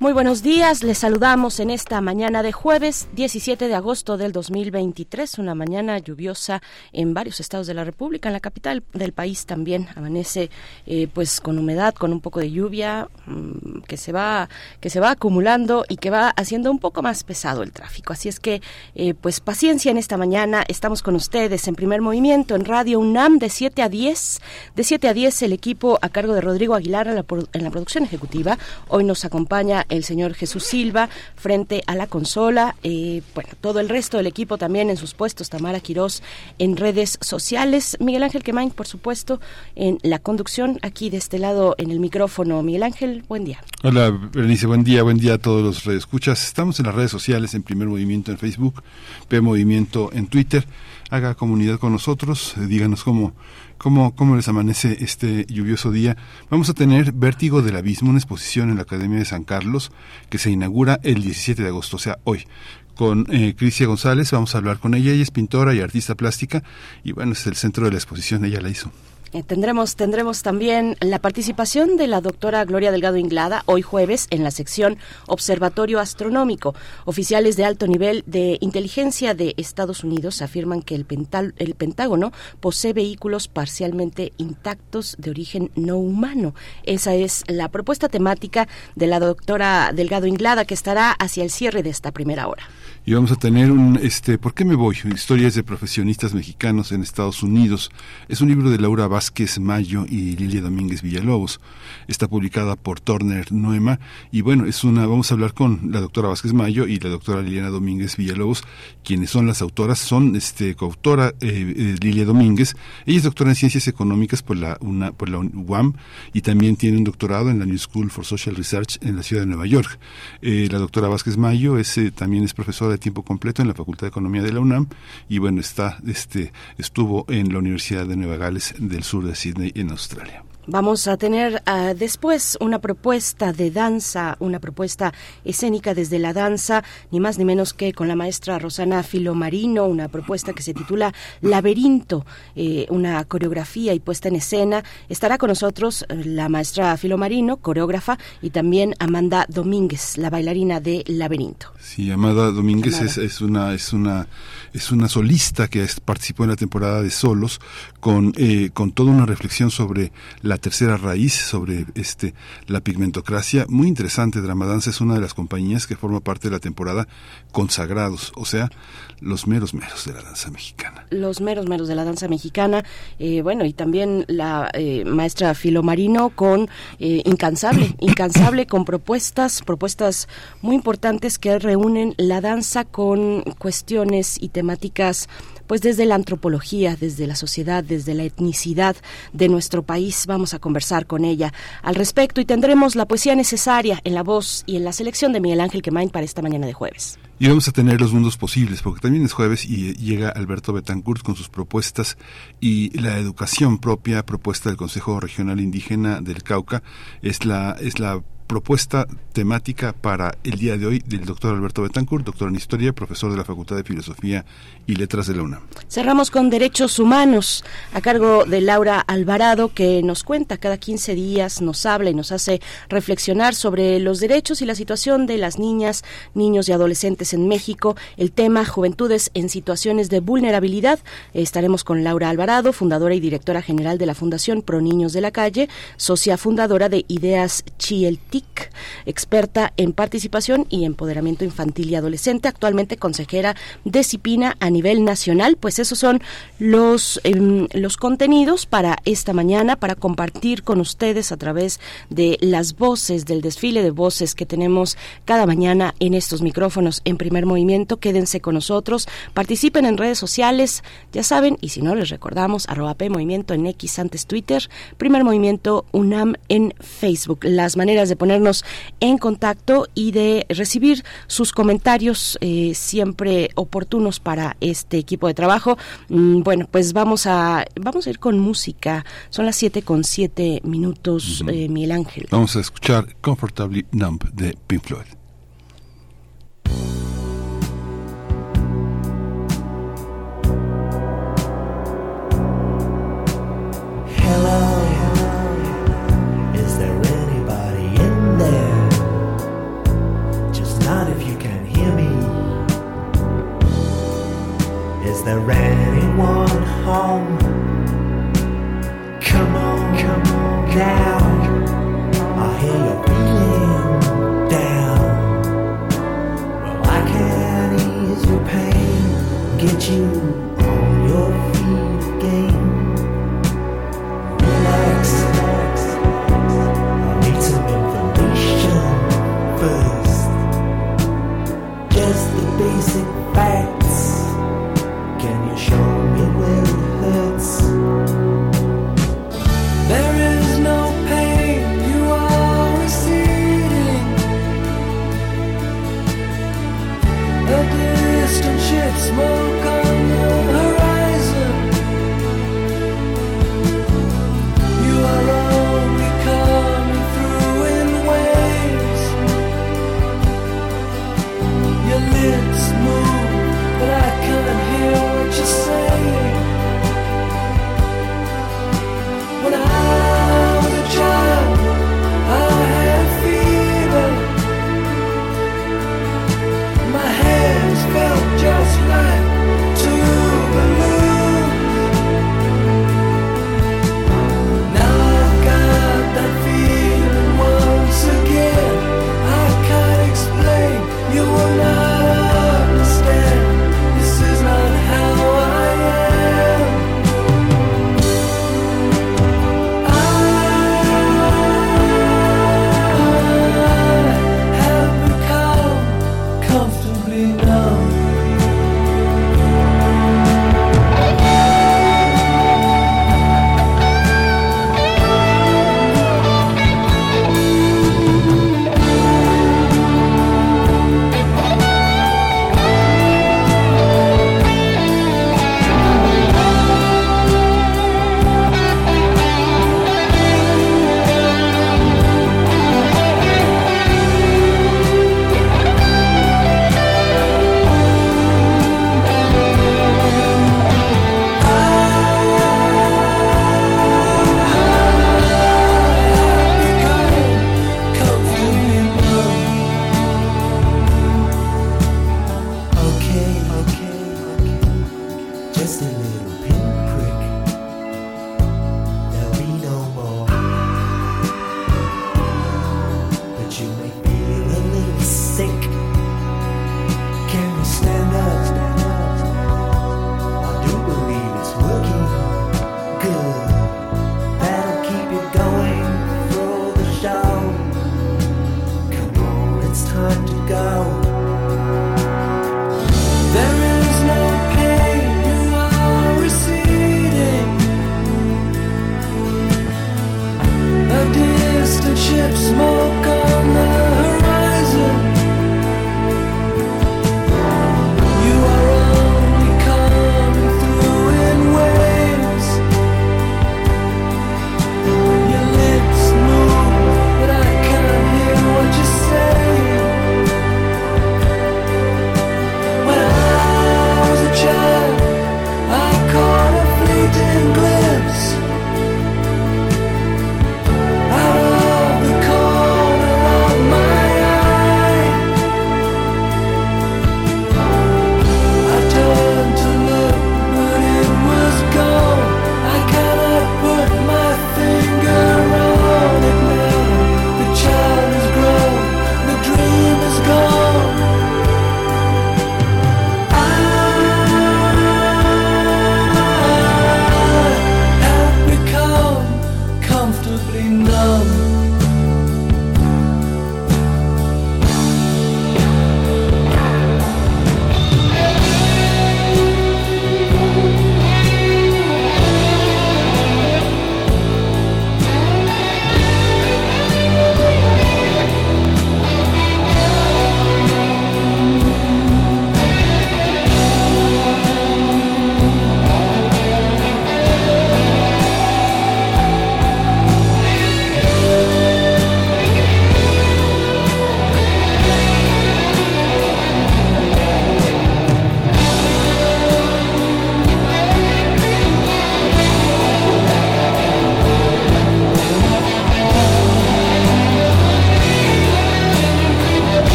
Muy buenos días, les saludamos en esta mañana de jueves 17 de agosto del 2023, una mañana lluviosa en varios estados de la República, en la capital del país también amanece eh, pues con humedad, con un poco de lluvia mm, que se va que se va acumulando y que va haciendo un poco más pesado el tráfico. Así es que eh, pues paciencia en esta mañana, estamos con ustedes en primer movimiento en Radio UNAM de 7 a 10, de 7 a 10 el equipo a cargo de Rodrigo Aguilar en la, en la producción ejecutiva. Hoy nos acompaña el señor Jesús Silva frente a la consola. Eh, bueno, todo el resto del equipo también en sus puestos. Tamara Quirós en redes sociales. Miguel Ángel Quemain, por supuesto, en la conducción. Aquí de este lado en el micrófono. Miguel Ángel, buen día. Hola, Berenice, buen día. Buen día a todos los redescuchas. Estamos en las redes sociales, en Primer Movimiento en Facebook, P Movimiento en Twitter. Haga comunidad con nosotros. Eh, díganos cómo ¿Cómo, ¿Cómo les amanece este lluvioso día? Vamos a tener Vértigo del Abismo, una exposición en la Academia de San Carlos que se inaugura el 17 de agosto, o sea, hoy con eh, González, vamos a hablar con ella, ella es pintora y artista plástica y bueno, es el centro de la exposición, ella la hizo. Eh, tendremos, tendremos también la participación de la doctora Gloria Delgado Inglada hoy jueves en la sección Observatorio Astronómico. Oficiales de alto nivel de inteligencia de Estados Unidos afirman que el, el Pentágono posee vehículos parcialmente intactos de origen no humano. Esa es la propuesta temática de la doctora Delgado Inglada que estará hacia el cierre de esta primera hora y vamos a tener un este ¿Por qué me voy? Historias de profesionistas mexicanos en Estados Unidos. Es un libro de Laura Vázquez Mayo y Lilia Domínguez Villalobos. Está publicada por Turner Noema y bueno, es una vamos a hablar con la doctora Vázquez Mayo y la doctora Liliana Domínguez Villalobos, quienes son las autoras, son este coautora eh, eh, Lilia Domínguez, ella es doctora en Ciencias Económicas por la una por la UAM y también tiene un doctorado en la New School for Social Research en la ciudad de Nueva York. Eh, la doctora Vázquez Mayo es también es profesora tiempo completo en la Facultad de Economía de la UNAM y bueno, está, este, estuvo en la Universidad de Nueva Gales del sur de Sydney en Australia. Vamos a tener uh, después una propuesta de danza, una propuesta escénica desde la danza, ni más ni menos que con la maestra Rosana Filomarino, una propuesta que se titula Laberinto, eh, una coreografía y puesta en escena. Estará con nosotros eh, la maestra Filomarino, coreógrafa, y también Amanda Domínguez, la bailarina de Laberinto. Sí, Amanda Domínguez es, es, una es una es una solista que participó en la temporada de solos con eh, con toda una reflexión sobre la tercera raíz sobre este la pigmentocracia. Muy interesante, Dramadanza es una de las compañías que forma parte de la temporada Consagrados, o sea, los meros meros de la danza mexicana. Los meros meros de la danza mexicana, eh, bueno, y también la eh, maestra Filomarino con eh, Incansable, Incansable con propuestas, propuestas muy importantes que reúnen la danza con cuestiones y temáticas pues desde la antropología, desde la sociedad, desde la etnicidad de nuestro país. Vamos a conversar con ella al respecto y tendremos la poesía necesaria en la voz y en la selección de Miguel Ángel Quemain para esta mañana de jueves. Y vamos a tener los mundos posibles, porque también es jueves y llega Alberto Betancourt con sus propuestas y la educación propia propuesta del Consejo Regional Indígena del Cauca es la es la propuesta temática para el día de hoy del doctor Alberto Betancourt, doctor en Historia, profesor de la Facultad de Filosofía y Letras de la UNAM. Cerramos con Derechos Humanos, a cargo de Laura Alvarado, que nos cuenta cada 15 días, nos habla y nos hace reflexionar sobre los derechos y la situación de las niñas, niños y adolescentes en México, el tema Juventudes en situaciones de vulnerabilidad. Estaremos con Laura Alvarado, fundadora y directora general de la Fundación Pro Niños de la Calle, socia fundadora de Ideas Experta en participación y empoderamiento infantil y adolescente, actualmente consejera de Cipina a nivel nacional. Pues esos son los, em, los contenidos para esta mañana, para compartir con ustedes a través de las voces, del desfile de voces que tenemos cada mañana en estos micrófonos en primer movimiento. Quédense con nosotros, participen en redes sociales, ya saben, y si no les recordamos, arroba P en X antes Twitter, primer movimiento UNAM en Facebook. Las maneras de poner ponernos en contacto y de recibir sus comentarios eh, siempre oportunos para este equipo de trabajo. Mm, bueno, pues vamos a vamos a ir con música. Son las 7 con 7 minutos, eh, Miguel Ángel. Vamos a escuchar Comfortably Numb de Pink Floyd. the red.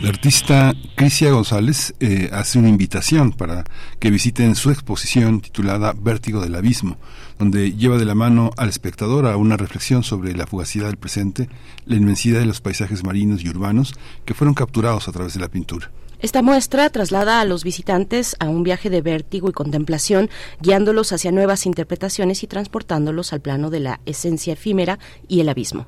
La artista Crisia González eh, hace una invitación para que visiten su exposición titulada Vértigo del Abismo, donde lleva de la mano al espectador a una reflexión sobre la fugacidad del presente, la inmensidad de los paisajes marinos y urbanos que fueron capturados a través de la pintura. Esta muestra traslada a los visitantes a un viaje de vértigo y contemplación, guiándolos hacia nuevas interpretaciones y transportándolos al plano de la esencia efímera y el abismo.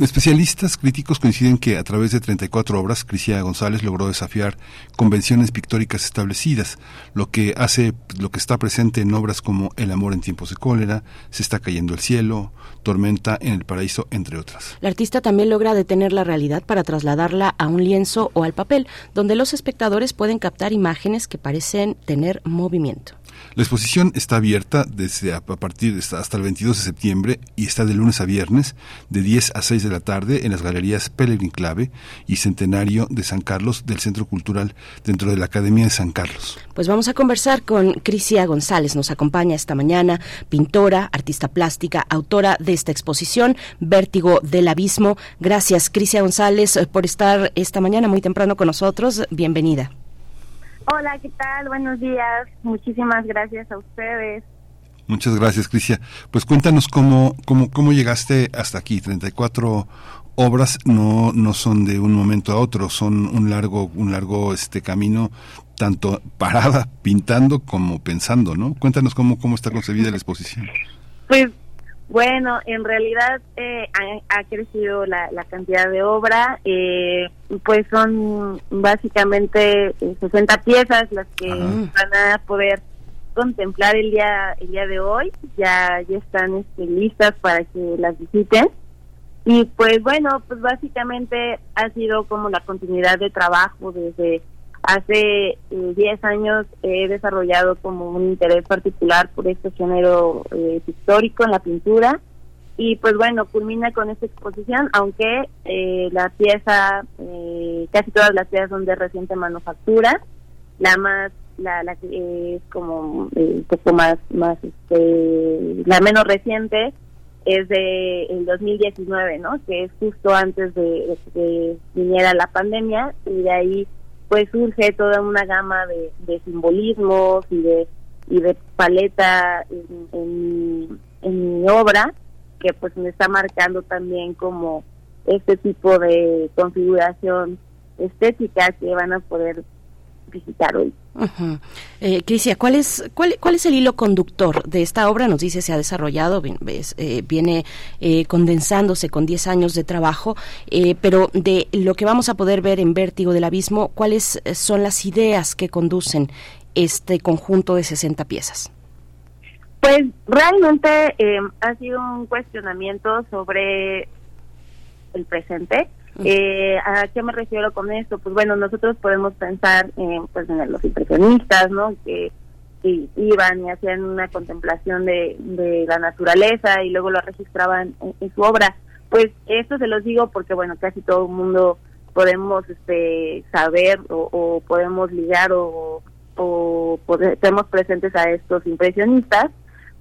Especialistas críticos coinciden que a través de 34 obras, Crisia González logró desafiar convenciones pictóricas establecidas, lo que hace lo que está presente en obras como El amor en tiempos de cólera, Se está cayendo el cielo, Tormenta en el paraíso, entre otras. La artista también logra detener la realidad para trasladarla a un lienzo o al papel, donde los espectadores pueden captar imágenes que parecen tener movimiento. La exposición está abierta desde a partir hasta el 22 de septiembre y está de lunes a viernes de 10 a 6 de la tarde en las galerías Pellegrin Clave y Centenario de San Carlos del Centro Cultural dentro de la Academia de San Carlos. Pues vamos a conversar con Crisia González, nos acompaña esta mañana, pintora, artista plástica, autora de esta exposición Vértigo del Abismo. Gracias Crisia González por estar esta mañana muy temprano con nosotros. Bienvenida. Hola, ¿qué tal? Buenos días. Muchísimas gracias a ustedes. Muchas gracias, Crisia. Pues cuéntanos cómo, cómo, cómo llegaste hasta aquí. 34 obras no, no son de un momento a otro, son un largo, un largo este camino, tanto parada, pintando como pensando, ¿no? Cuéntanos cómo, cómo está concebida la exposición. Pues bueno, en realidad eh, ha, ha, crecido la, la, cantidad de obra, eh, pues son básicamente 60 piezas las que Ajá. van a poder contemplar el día el día de hoy, ya ya están este, listas para que las visiten. Y pues bueno, pues básicamente ha sido como la continuidad de trabajo desde Hace 10 eh, años he desarrollado como un interés particular por este género eh, histórico en la pintura y pues bueno, culmina con esta exposición, aunque eh, la pieza, eh, casi todas las piezas son de reciente manufactura, la más, la, la que es como eh, un poco más, más este, la menos reciente es de el 2019, ¿no? Que es justo antes de, de que viniera la pandemia y de ahí pues surge toda una gama de, simbolismos y de y de paleta en, en, en, mi obra que pues me está marcando también como este tipo de configuración estética que van a poder visitar hoy. Uh -huh. eh, Crisia, ¿cuál es, cuál, ¿cuál es el hilo conductor de esta obra? Nos dice, se ha desarrollado, ves, eh, viene eh, condensándose con 10 años de trabajo, eh, pero de lo que vamos a poder ver en Vértigo del Abismo, ¿cuáles son las ideas que conducen este conjunto de 60 piezas? Pues realmente eh, ha sido un cuestionamiento sobre el presente, eh, ¿A qué me refiero con esto? Pues bueno, nosotros podemos pensar en, pues, en los impresionistas, ¿no? Que, iban y hacían una contemplación de, la naturaleza y luego lo registraban en, su obra. Pues esto se los digo porque, bueno, casi todo el mundo podemos este, saber o, podemos ligar o, o estemos presentes a estos impresionistas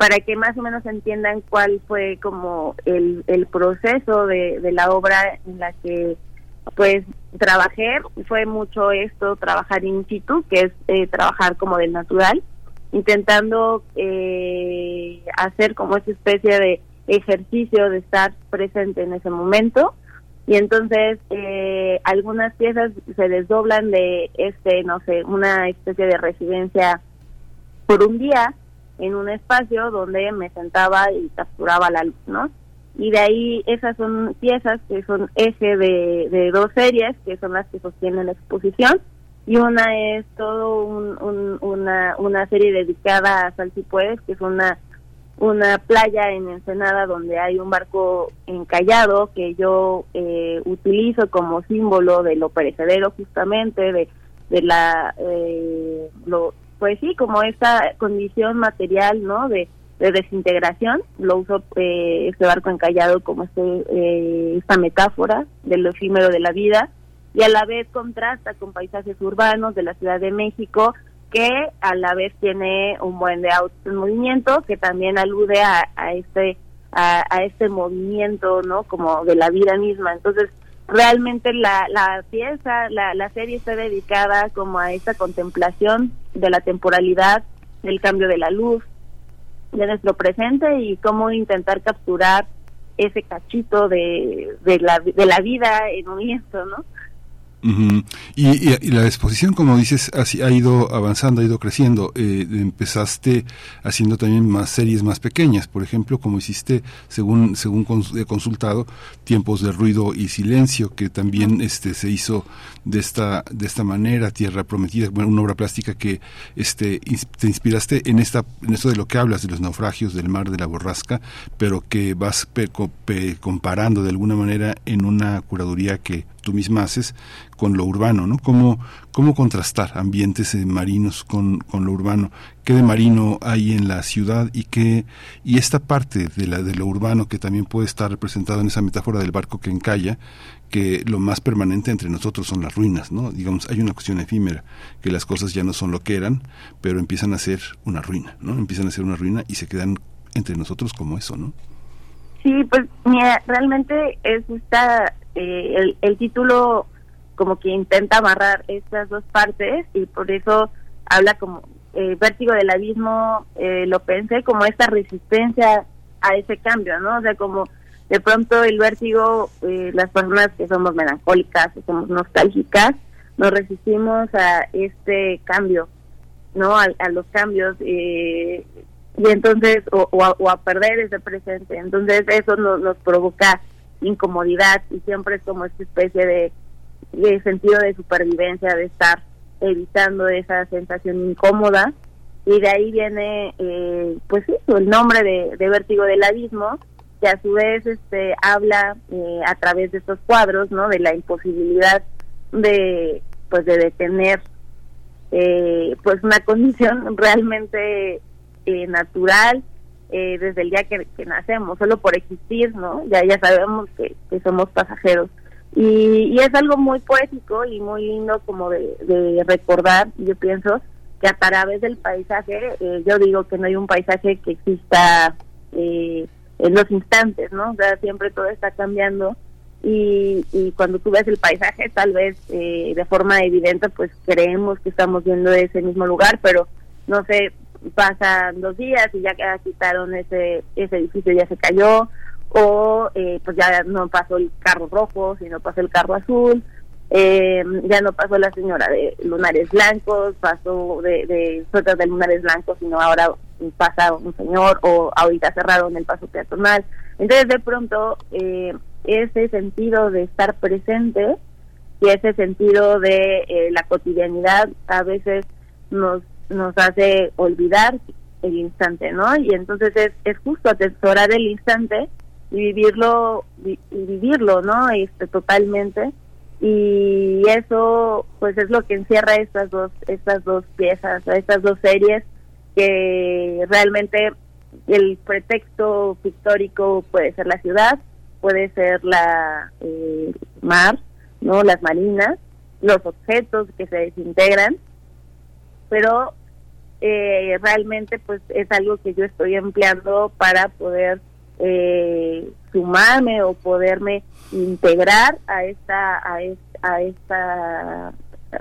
para que más o menos entiendan cuál fue como el, el proceso de, de la obra en la que pues trabajé. Fue mucho esto trabajar in situ que es eh, trabajar como del natural intentando eh, hacer como esa especie de ejercicio de estar presente en ese momento. Y entonces eh, algunas piezas se desdoblan de este no sé una especie de residencia por un día en un espacio donde me sentaba y capturaba la luz, ¿no? Y de ahí esas son piezas que son eje de, de dos series, que son las que sostienen la exposición, y una es todo un, un, una, una serie dedicada a Sal puedes, que es una, una playa en Ensenada donde hay un barco encallado que yo eh, utilizo como símbolo de lo perecedero justamente, de, de la... Eh, lo, pues sí, como esta condición material, ¿no? De, de desintegración, lo uso eh, este barco encallado como este, eh, esta metáfora de lo efímero de la vida y a la vez contrasta con paisajes urbanos de la Ciudad de México que a la vez tiene un buen de movimiento que también alude a, a este a, a, este movimiento no como de la vida misma entonces realmente la, la pieza la, la serie está dedicada como a esta contemplación de la temporalidad del cambio de la luz de nuestro presente y cómo intentar capturar ese cachito de, de, la, de la vida en movimiento, ¿no? Y, y, y, la exposición, como dices, ha ido avanzando, ha ido creciendo. Eh, empezaste haciendo también más series más pequeñas, por ejemplo, como hiciste, según según he consultado, Tiempos de ruido y silencio, que también este se hizo de esta de esta manera, Tierra prometida, bueno, una obra plástica que este te inspiraste en esta en esto de lo que hablas de los naufragios del mar de la borrasca, pero que vas pe, pe, comparando de alguna manera en una curaduría que tú misma haces con lo urbano, ¿no? ¿Cómo, cómo contrastar ambientes marinos con, con lo urbano? ¿Qué de marino hay en la ciudad y qué y esta parte de la de lo urbano que también puede estar representado en esa metáfora del barco que encalla, que lo más permanente entre nosotros son las ruinas, ¿no? Digamos, hay una cuestión efímera, que las cosas ya no son lo que eran, pero empiezan a ser una ruina, ¿no? Empiezan a ser una ruina y se quedan entre nosotros como eso, ¿no? Sí, pues mira, realmente es esta eh, el, el, título como que intenta amarrar estas dos partes y por eso habla como eh, vértigo del abismo, eh, lo pensé como esta resistencia a ese cambio, ¿no? O sea, como de pronto el vértigo, eh, las personas que somos melancólicas, que somos nostálgicas, nos resistimos a este cambio, ¿no? A, a los cambios. y entonces, o, o, a, o, a, perder ese presente. Entonces, eso nos, nos provoca incomodidad y siempre es como esta especie de, sentido de supervivencia, de estar evitando esa sensación incómoda. Y de ahí viene eh, pues eso, el nombre de, de, vértigo del abismo que a su vez este habla eh, a través de estos cuadros no de la imposibilidad de pues de detener eh, pues una condición realmente eh, natural eh, desde el día que, que, nacemos, solo por existir, ¿no? Ya, ya sabemos que, que somos pasajeros. Y, y, es algo muy poético y muy lindo como de, de recordar, yo pienso, que a través del paisaje, eh, yo digo que no hay un paisaje que exista eh, en los instantes, ¿no? O sea, siempre todo está cambiando y, y cuando tú ves el paisaje, tal vez eh, de forma evidente, pues creemos que estamos viendo ese mismo lugar, pero no sé, pasan dos días y ya quitaron ese ese edificio ya se cayó o eh, pues ya no pasó el carro rojo sino pasó el carro azul eh, ya no pasó la señora de lunares blancos pasó de, de suéter de lunares blancos sino ahora pasa un señor o ahorita cerraron el paso peatonal. Entonces de pronto eh, ese sentido de estar presente y ese sentido de eh, la cotidianidad a veces nos nos hace olvidar el instante, ¿no? Y entonces es, es justo atesorar el instante y vivirlo vivirlo, ¿no? Este totalmente y eso pues es lo que encierra estas dos estas dos piezas, estas dos series que realmente el pretexto pictórico puede ser la ciudad, puede ser la eh, mar, no las marinas, los objetos que se desintegran, pero eh, realmente pues es algo que yo estoy empleando para poder eh, sumarme o poderme integrar a esta a esta, a esta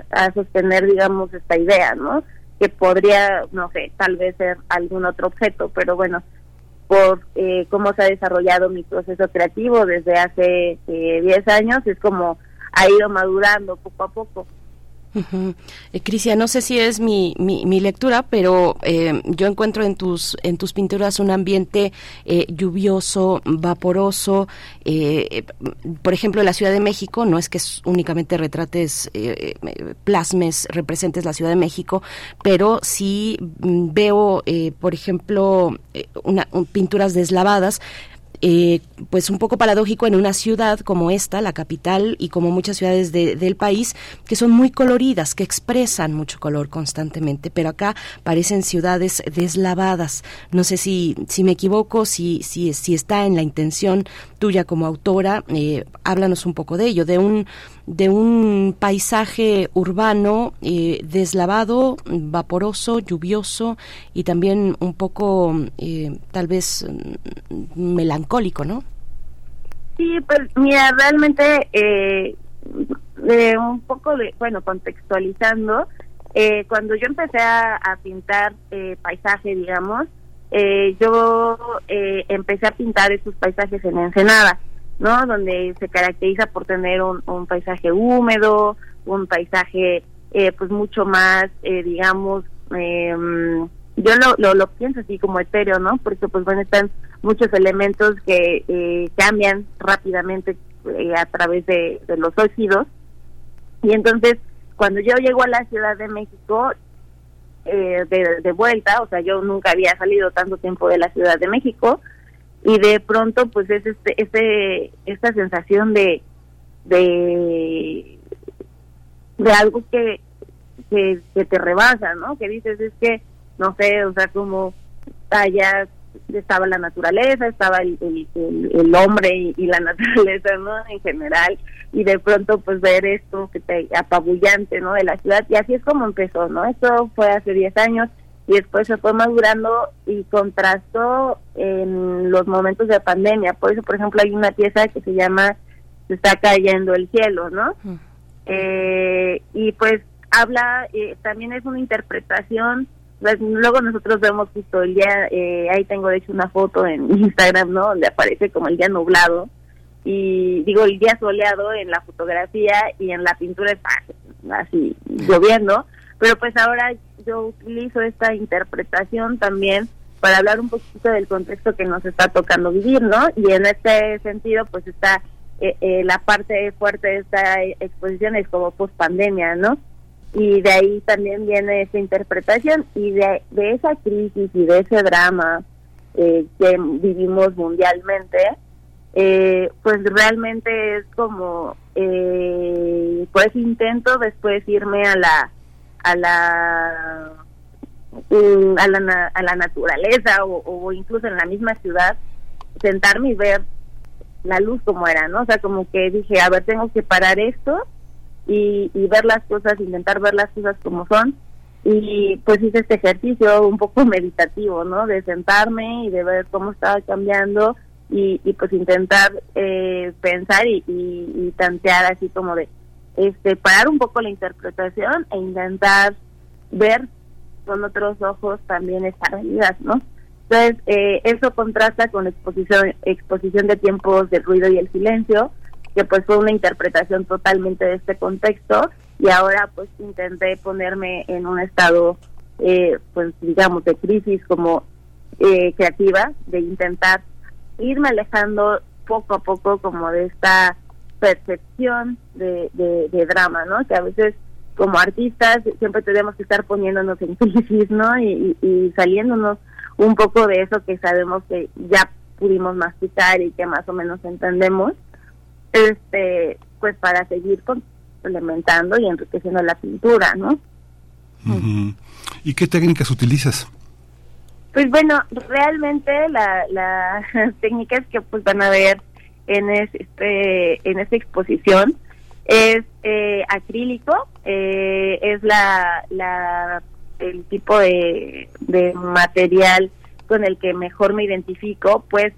a sostener digamos esta idea no que podría no sé tal vez ser algún otro objeto pero bueno por eh, cómo se ha desarrollado mi proceso creativo desde hace 10 eh, años es como ha ido madurando poco a poco Uh eh, Crisia, no sé si es mi, mi, mi lectura, pero eh, yo encuentro en tus en tus pinturas un ambiente eh, lluvioso, vaporoso. Eh, por ejemplo, la Ciudad de México, no es que únicamente retrates, eh, plasmes, representes la Ciudad de México, pero sí veo, por ejemplo, una, un, pinturas deslavadas eh, pues un poco paradójico en una ciudad como esta, la capital, y como muchas ciudades del país, que son muy coloridas, que expresan mucho color constantemente, pero acá parecen ciudades deslavadas. No sé si, si me equivoco, si, si, si está en la intención tuya como autora, eh, háblanos un poco de ello, de un de un paisaje urbano eh, deslavado, vaporoso, lluvioso y también un poco eh, tal vez mm, melancólico, ¿no? Sí, pues mira, realmente eh, un poco de, bueno, contextualizando, eh, cuando yo empecé a, a pintar eh, paisaje, digamos, eh, yo empecé a pintar esos paisajes en Ensenada, ¿no? Donde se caracteriza por tener un, un paisaje húmedo, un paisaje eh, pues mucho más, eh, digamos, eh, yo lo, lo, pienso así como etéreo, ¿no? Porque pues bueno, están muchos elementos que eh, cambian rápidamente eh, a través de, de los óxidos. Y entonces, cuando yo llego a la Ciudad de México, eh, de, de vuelta, o sea, yo nunca había salido tanto tiempo de la Ciudad de México, y de pronto pues es este, este esta sensación de de algo que, que que te rebasa no que dices es que no sé o sea como allá estaba la naturaleza estaba el, el, el, el hombre y, y la naturaleza no en general y de pronto pues ver esto que te apabullante no de la ciudad y así es como empezó no esto fue hace 10 años y después se fue madurando y contrastó en los momentos de pandemia. Por eso, por ejemplo, hay una pieza que se llama Se está cayendo el cielo, ¿no? Eh, y pues habla, eh, también es una interpretación, pues, luego nosotros vemos justo el día, eh, ahí tengo de hecho una foto en Instagram, ¿no? Donde aparece como el día nublado y digo el día soleado en la fotografía y en la pintura está así lloviendo, pero pues ahora yo utilizo esta interpretación también para hablar un poquito del contexto que nos está tocando vivir, ¿no? Y en este sentido, pues está eh, eh, la parte fuerte de esta exposición es como post pandemia, ¿no? Y de ahí también viene esa interpretación y de, esa crisis y de ese drama eh, que vivimos mundialmente, eh, pues realmente es como, eh, pues intento después irme a la a la mm, a la, a la naturaleza o, incluso en la misma ciudad sentarme y ver la luz como era, ¿no? O sea, como que dije, a ver, tengo que parar esto y, y ver las cosas, intentar ver las cosas como son y pues hice este ejercicio un poco meditativo, ¿no? De sentarme y de ver cómo estaba cambiando y, y pues intentar eh, pensar y, y tantear así como de, este parar un poco la interpretación e intentar ver con otros ojos también esta realidad, ¿no? Entonces, eh, eso contrasta con exposición, exposición de tiempos del ruido y el silencio, que pues fue una interpretación totalmente de este contexto, y ahora pues intenté ponerme en un estado, eh, pues digamos, de crisis como eh, creativa, de intentar irme alejando poco a poco como de esta percepción de, de, de, drama, ¿no? Que a veces como artistas siempre tenemos que estar poniéndonos en crisis, ¿no? Y, y, y, saliéndonos un poco de eso que sabemos que ya pudimos masticar y que más o menos entendemos, este, pues para seguir complementando y enriqueciendo la pintura, ¿no? Uh -huh. ¿Y qué técnicas utilizas? Pues bueno, realmente la, las técnicas que pues van a ver en este en esta exposición es eh, acrílico eh, es la, la el tipo de, de material con el que mejor me identifico pues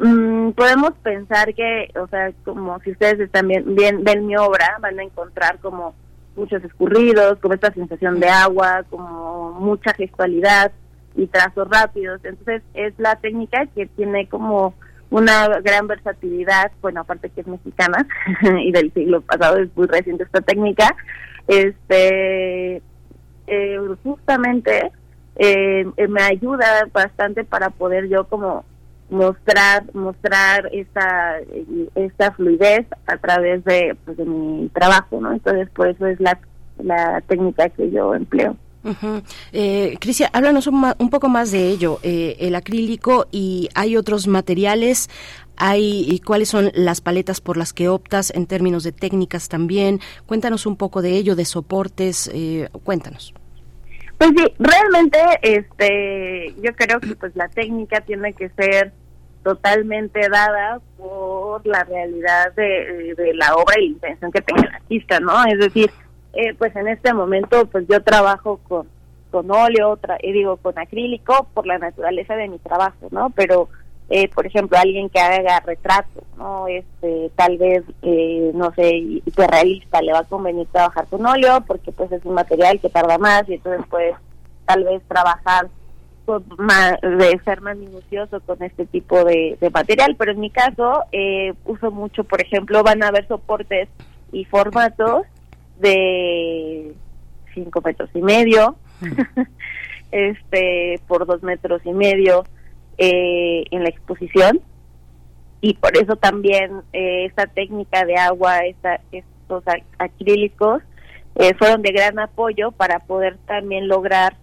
mmm, podemos pensar que o sea como si ustedes están bien, bien ven mi obra van a encontrar como muchos escurridos como esta sensación de agua como mucha gestualidad y trazos rápidos. Entonces es la técnica que tiene como una gran versatilidad, bueno, aparte que es mexicana y del siglo pasado es muy reciente esta técnica, este eh, justamente eh, me ayuda bastante para poder yo como mostrar mostrar esta esta fluidez a través de, pues, de mi trabajo, ¿no? Entonces por eso es la la técnica que yo empleo. Ujú. Eh, Crisia, háblanos un, un poco más de ello, eh, el acrílico y hay otros materiales, hay y cuáles son las paletas por las que optas en términos de técnicas también. Cuéntanos un poco de ello, de soportes, eh, cuéntanos. Pues sí, realmente este yo creo que pues la técnica tiene que ser totalmente dada por la realidad de la obra y la intención que tenga el artista, ¿no? Es decir, eh, pues en este momento pues yo trabajo con con óleo, tra- eh, digo con acrílico por la naturaleza de mi trabajo, ¿no? Pero eh, por ejemplo, alguien que haga retratos, ¿no? Este, tal vez, eh, no sé, hiperrealista, le va a convenir trabajar con óleo porque pues es un material que tarda más y entonces puedes tal vez trabajar con más, de ser más minucioso con este tipo de, de material, pero en mi caso eh, uso mucho, por ejemplo, van a haber soportes y formatos de 5 metros y medio, este por dos metros y medio eh, en la exposición. Y por eso también eh, esta técnica de agua, esta, estos ac- acrílicos eh, fueron de gran apoyo para poder también lograr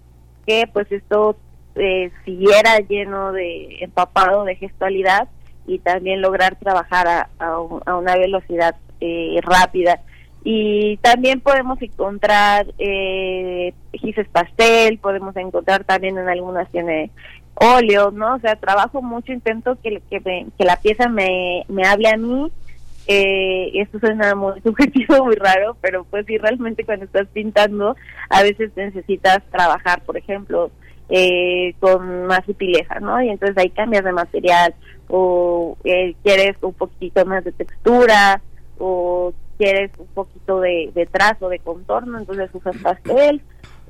que pues esto eh, siguiera lleno de empapado de gestualidad y también lograr trabajar a, a un- a una velocidad eh, rápida y también podemos encontrar eh, gises pastel, podemos encontrar también en algunas tiene óleo, ¿no? O sea, trabajo mucho, intento que, que, me- que la pieza me, me hable a mí. Eh, esto suena muy subjetivo, muy raro, pero pues sí, realmente cuando estás pintando, a veces necesitas trabajar, por ejemplo, eh, con más sutileza, ¿no? Y entonces ahí cambias de material, o eh, quieres un poquito más de textura, o quieres un poquito de, trazo, de contorno, entonces usas pastel.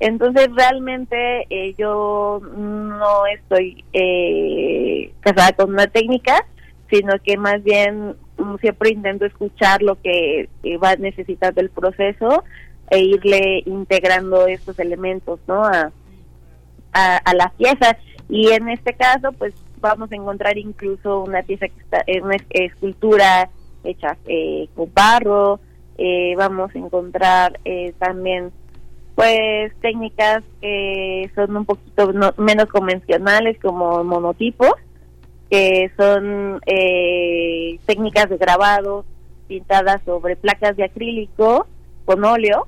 Entonces realmente eh, yo no estoy eh, casada con una técnica, sino que más bien mm, siempre intento escuchar lo que eh, va necesitando el proceso e irle integrando estos elementos, ¿no? A, a, a la pieza. Y en este caso, pues vamos a encontrar incluso una pieza que está, eh, una es- escultura hecha eh, con barro, eh, vamos a encontrar eh, también pues técnicas que son un poquito no- menos convencionales como monotipos que son eh, técnicas de grabado pintadas sobre placas de acrílico con óleo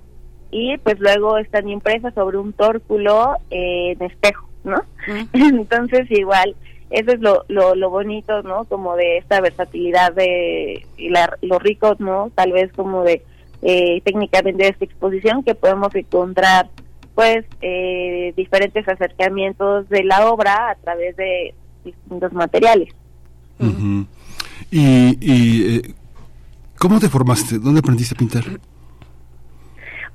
y pues luego están impresas sobre un tórculo eh, en espejo, ¿no? Entonces igual eso es lo, lo, lo bonito, ¿no? Como de esta versatilidad de y la, lo rico, ¿no? Tal vez como de eh, técnicamente de esta exposición que podemos encontrar pues eh, diferentes acercamientos de la obra a través de distintos materiales. Y, y, eh, ¿cómo te formaste? ¿Dónde aprendiste a pintar?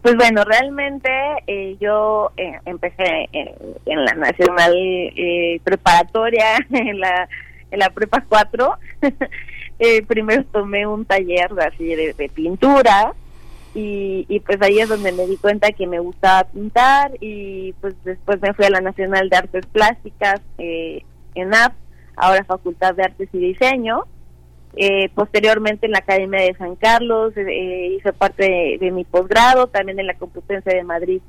Pues bueno, realmente eh, yo eh, empecé en, en la Nacional eh, Preparatoria, en la, en la Prepa 4. Eh, primero tomé un taller así de, pintura y, y pues ahí es donde me di cuenta que me gustaba pintar y pues después me fui a la Nacional de Artes Plásticas eh, en AP, ahora Facultad de Artes y Diseño. Eh, posteriormente en la Academia de San Carlos eh, hice parte de, mi posgrado, también en la Complutense de Madrid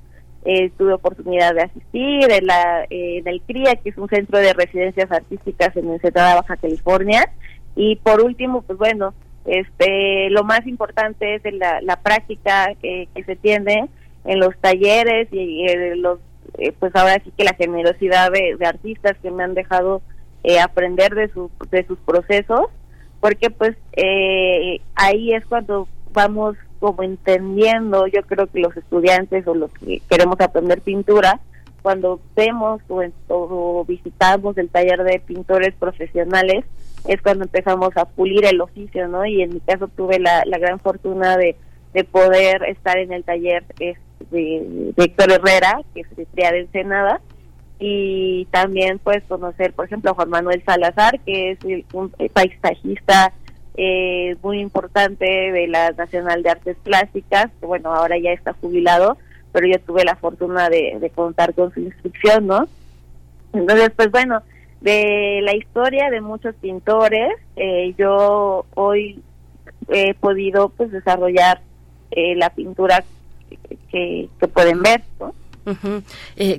eh, tuve oportunidad de asistir, en, la, eh, en el CRIA, que es un centro de residencias artísticas en Ensenada, Baja California, y por último, pues bueno, este, lo más importante es la, la práctica que, se tiene en los talleres y, los, eh, pues ahora sí que la generosidad de, de artistas que me han dejado eh, aprender de, su, de sus procesos porque pues eh, ahí es cuando vamos como entendiendo, yo creo que los estudiantes o los que queremos aprender pintura, cuando vemos o, visitamos el taller de pintores profesionales, es cuando empezamos a pulir el oficio, ¿no? Y en mi caso tuve la, la gran fortuna de, de poder estar en el taller es, de, de Héctor Herrera, que es de Ensenada, y también pues conocer por ejemplo a Juan Manuel Salazar que es un paisajista eh, muy importante de la Nacional de Artes Plásticas que bueno ahora ya está jubilado pero yo tuve la fortuna de, contar con su instrucción no entonces pues bueno de la historia de muchos pintores eh, yo hoy he podido pues desarrollar eh, la pintura que, que pueden ver ¿no? Uh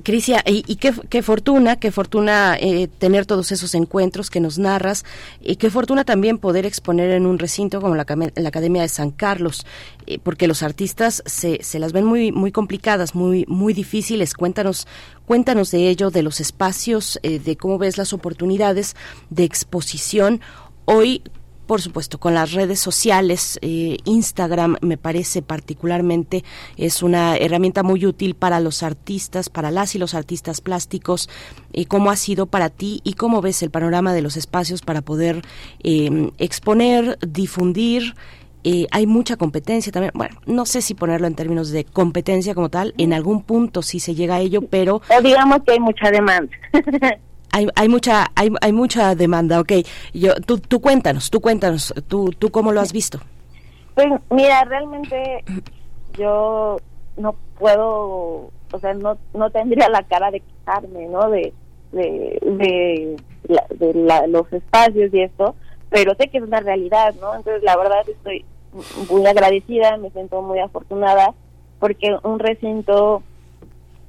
Crisia, y, qué, qué, fortuna, qué fortuna eh, tener todos esos encuentros que nos narras, y qué fortuna también poder exponer en un recinto como la, Academia de San Carlos, eh, porque los artistas se, se las ven muy, muy complicadas, muy, muy difíciles. Cuéntanos, cuéntanos de ello, de los espacios, de cómo ves las oportunidades de exposición. Hoy, por supuesto, con las redes sociales, eh, Instagram me parece particularmente es una herramienta muy útil para los artistas, para las y los artistas plásticos. y ¿Cómo ha sido para ti y cómo ves el panorama de los espacios para poder em, exponer, difundir? Eh, hay mucha competencia también. Bueno, no sé si ponerlo en términos de competencia como tal, en algún punto sí se llega a ello, pero... Digamos que hay mucha demanda. hay, hay mucha hay, hay mucha demanda, ok. Yo, tú, tú cuéntanos, tú cuéntanos, tú, tú cómo lo has visto. Pues mira, realmente yo no puedo, o sea, no, no tendría la cara de quejarme, ¿no? De, de, de, de los espacios y esto, pero sé que es una realidad, ¿no? Entonces, la verdad estoy muy agradecida, me siento muy afortunada, porque un recinto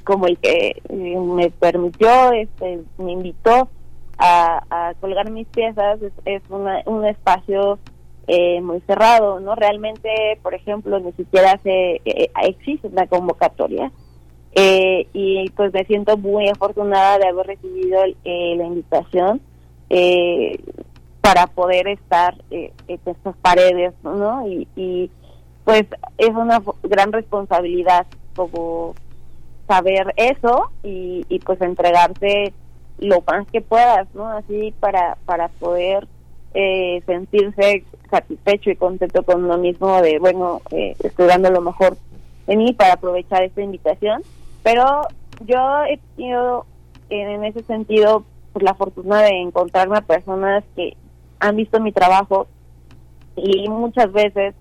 como el que eh, me permitió, este, me invitó a, colgar mis piezas, es, un espacio eh, muy cerrado, ¿no? Realmente, por ejemplo, ni siquiera se eh, existe una convocatoria. y pues me siento muy afortunada de haber recibido la invitación para poder estar en estas paredes, ¿no? Y, y pues es una gran responsabilidad como saber eso y, y pues entregarte lo más que puedas, ¿no? Así para, para poder eh, sentirse satisfecho y contento con uno mismo de, bueno, eh, estoy dando lo mejor de mí para aprovechar esta invitación. Pero yo he tenido en ese sentido pues, la fortuna de encontrarme a personas que han visto mi trabajo y muchas veces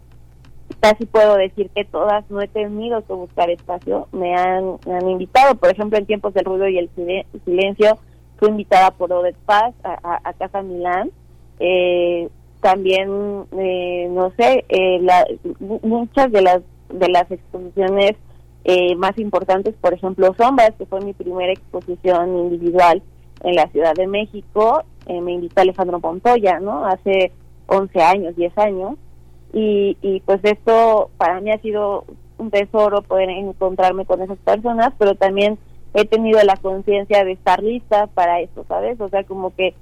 casi puedo decir que todas no he tenido que buscar espacio, me han, han invitado, por ejemplo, en tiempos del ruido y el silencio, fui invitada por Odette Paz a, Casa Milán, eh, también, eh, no sé, eh, muchas de las, de las exposiciones más importantes, por ejemplo, Sombras, que fue mi primera exposición individual en la Ciudad de México, me invitó Alejandro Montoya, ¿no? Hace 11 años, 10 años, y, y pues esto para mí ha sido un tesoro poder encontrarme con esas personas, pero también he tenido la conciencia de estar lista para eso, ¿sabes? O sea, como que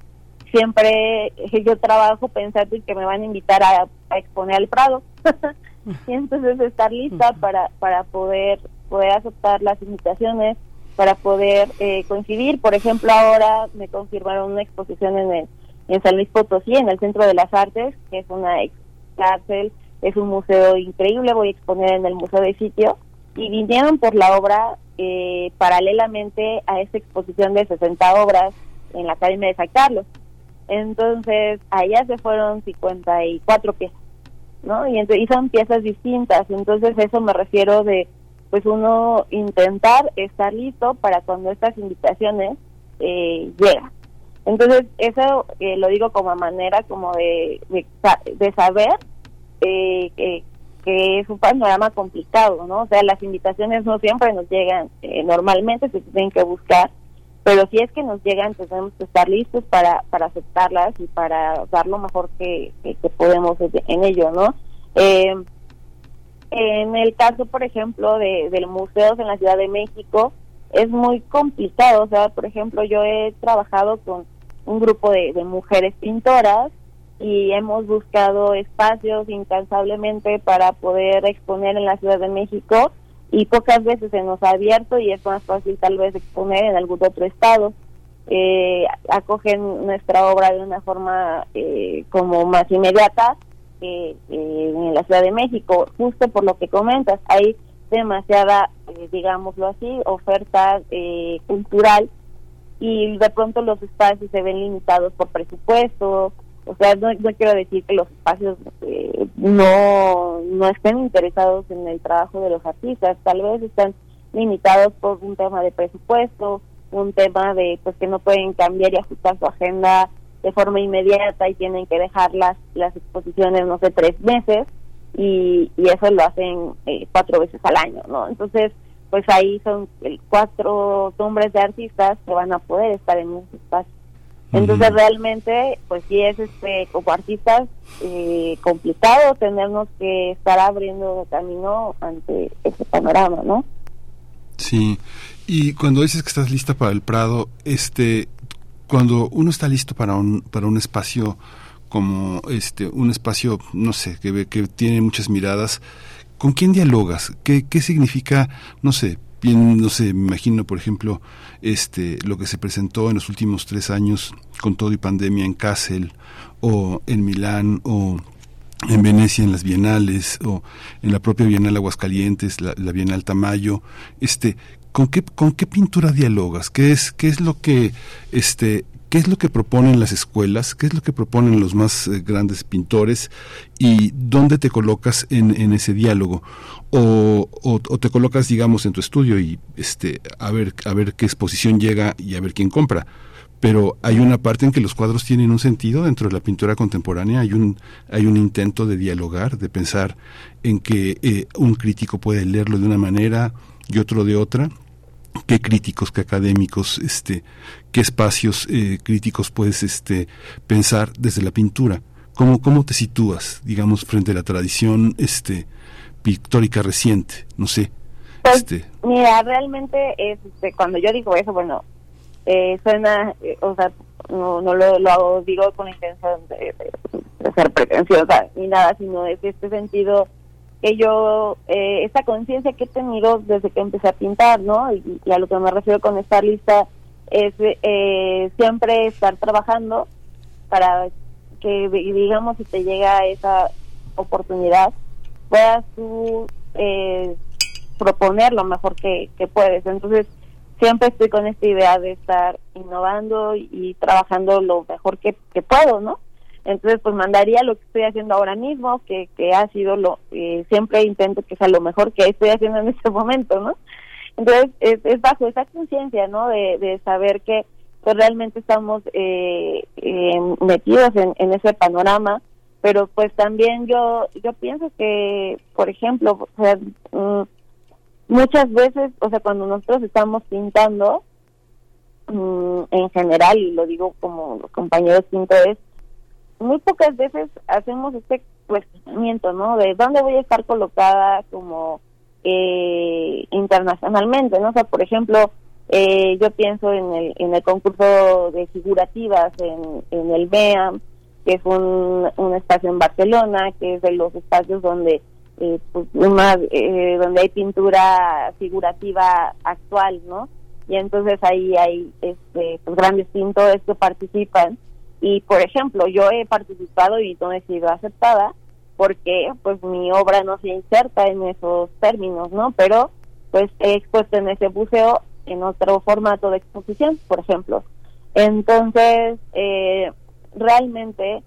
siempre yo trabajo pensando que me van a invitar a, exponer al Prado. y entonces estar lista para, para poder, poder aceptar las invitaciones, para poder eh, coincidir. Por ejemplo, ahora me confirmaron una exposición en, el, en San Luis Potosí, en el Centro de las Artes, que es una cárcel, es un museo increíble, voy a exponer en el Museo de Sitio, y vinieron por la obra eh, paralelamente a esta exposición de 60 obras en la Academia de San Carlos. Entonces, allá se fueron 54 piezas, ¿no? Y, y son piezas distintas, entonces eso me refiero de, pues uno intentar estar listo para cuando estas invitaciones eh, llegan. Entonces, eso eh, lo digo como manera como de, de, saber eh, que, es un panorama complicado, ¿no? O sea, las invitaciones no siempre nos llegan, eh, normalmente se tienen que buscar, pero si es que nos llegan, pues tenemos que estar listos para, para aceptarlas y para dar lo mejor que, que, podemos en ello, ¿no? en el caso, por ejemplo, de, de los museos en la Ciudad de México, es muy complicado, o sea, por ejemplo, yo he trabajado con un grupo de, mujeres pintoras y hemos buscado espacios incansablemente para poder exponer en la Ciudad de México y pocas veces se nos ha abierto y es más fácil tal vez exponer en algún otro estado. Eh, acogen nuestra obra de una forma eh, como más inmediata eh, en la Ciudad de México, justo por lo que comentas, hay demasiada, digámoslo así, oferta cultural y de pronto los espacios se ven limitados por presupuesto. O sea, no, quiero decir que los espacios eh, no, no estén interesados en el trabajo de los artistas, tal vez están limitados por un tema de presupuesto, un tema de pues que no pueden cambiar y ajustar su agenda de forma inmediata y tienen que dejar las, las exposiciones, no sé, tres meses y, y eso lo hacen eh, cuatro veces al año, ¿no? Entonces, pues ahí son el, cuatro nombres de artistas que van a poder estar en ese espacio. Entonces realmente, pues sí es este como artistas eh, complicado tenernos que estar abriendo camino ante ese panorama, ¿no? Sí. Y cuando dices que estás lista para el Prado, este, cuando uno está listo para un para un espacio como este un espacio no sé que que tiene muchas miradas con quién dialogas qué qué significa no sé no sé me imagino por ejemplo este lo que se presentó en los últimos tres años con todo y pandemia en Kassel o en Milán o en Venecia en las bienales o en la propia Bienal Aguascalientes la, la Bienal Tamayo este con qué con qué pintura dialogas qué es qué es lo que este qué es lo que proponen las escuelas, qué es lo que proponen los más eh, grandes pintores y dónde te colocas en, ese diálogo o, o, o, te colocas digamos en tu estudio y este a ver a ver qué exposición llega y a ver quién compra pero hay una parte en que los cuadros tienen un sentido dentro de la pintura contemporánea. Hay un hay un intento de dialogar de pensar en que eh, un crítico puede leerlo de una manera y otro de otra qué críticos, qué académicos, este, qué espacios eh, críticos puedes este, pensar desde la pintura. ¿Cómo, ¿Cómo te sitúas, digamos, frente a la tradición este, pictórica reciente? No sé. Pues, este, mira, realmente es, este, cuando yo digo eso, bueno, eh, suena, eh, o sea, no, no lo, lo hago, digo con intención de, de, de, ser pretenciosa ni nada, sino es este sentido que yo, eh, esta conciencia que he tenido desde que empecé a pintar, ¿no? Y, a lo que me refiero con estar lista es eh, siempre estar trabajando para que, digamos, si te llega esa oportunidad, puedas tú eh, proponer lo mejor que, puedes. Entonces, siempre estoy con esta idea de estar innovando y, y trabajando lo mejor que, que puedo, ¿no? Entonces, pues mandaría lo que estoy haciendo ahora mismo, que, que ha sido lo, eh, siempre intento que sea lo mejor que estoy haciendo en este momento, ¿no? Entonces, es, bajo esa conciencia, ¿no? De, de saber que pues, realmente estamos eh, eh, metidos en, ese panorama, pero pues también yo yo pienso que, por ejemplo, o sea, mmm, muchas veces, o sea, cuando nosotros estamos pintando, mmm, en general, y lo digo como los compañeros pintores, muy pocas veces hacemos este cuestionamiento, ¿no? De dónde voy a estar colocada como eh, internacionalmente, ¿no? O sea, por ejemplo, eh, yo pienso en el, en el concurso de figurativas en, el MEAM, que es un, un espacio en Barcelona, que es de los espacios donde eh, pues, más, eh, donde hay pintura figurativa actual, ¿no? Y entonces ahí hay este, pues, grandes pintores que participan y por ejemplo yo he participado y no he sido aceptada porque pues mi obra no se inserta en esos términos no pero pues he expuesto en ese museo en otro formato de exposición por ejemplo. Entonces eh, realmente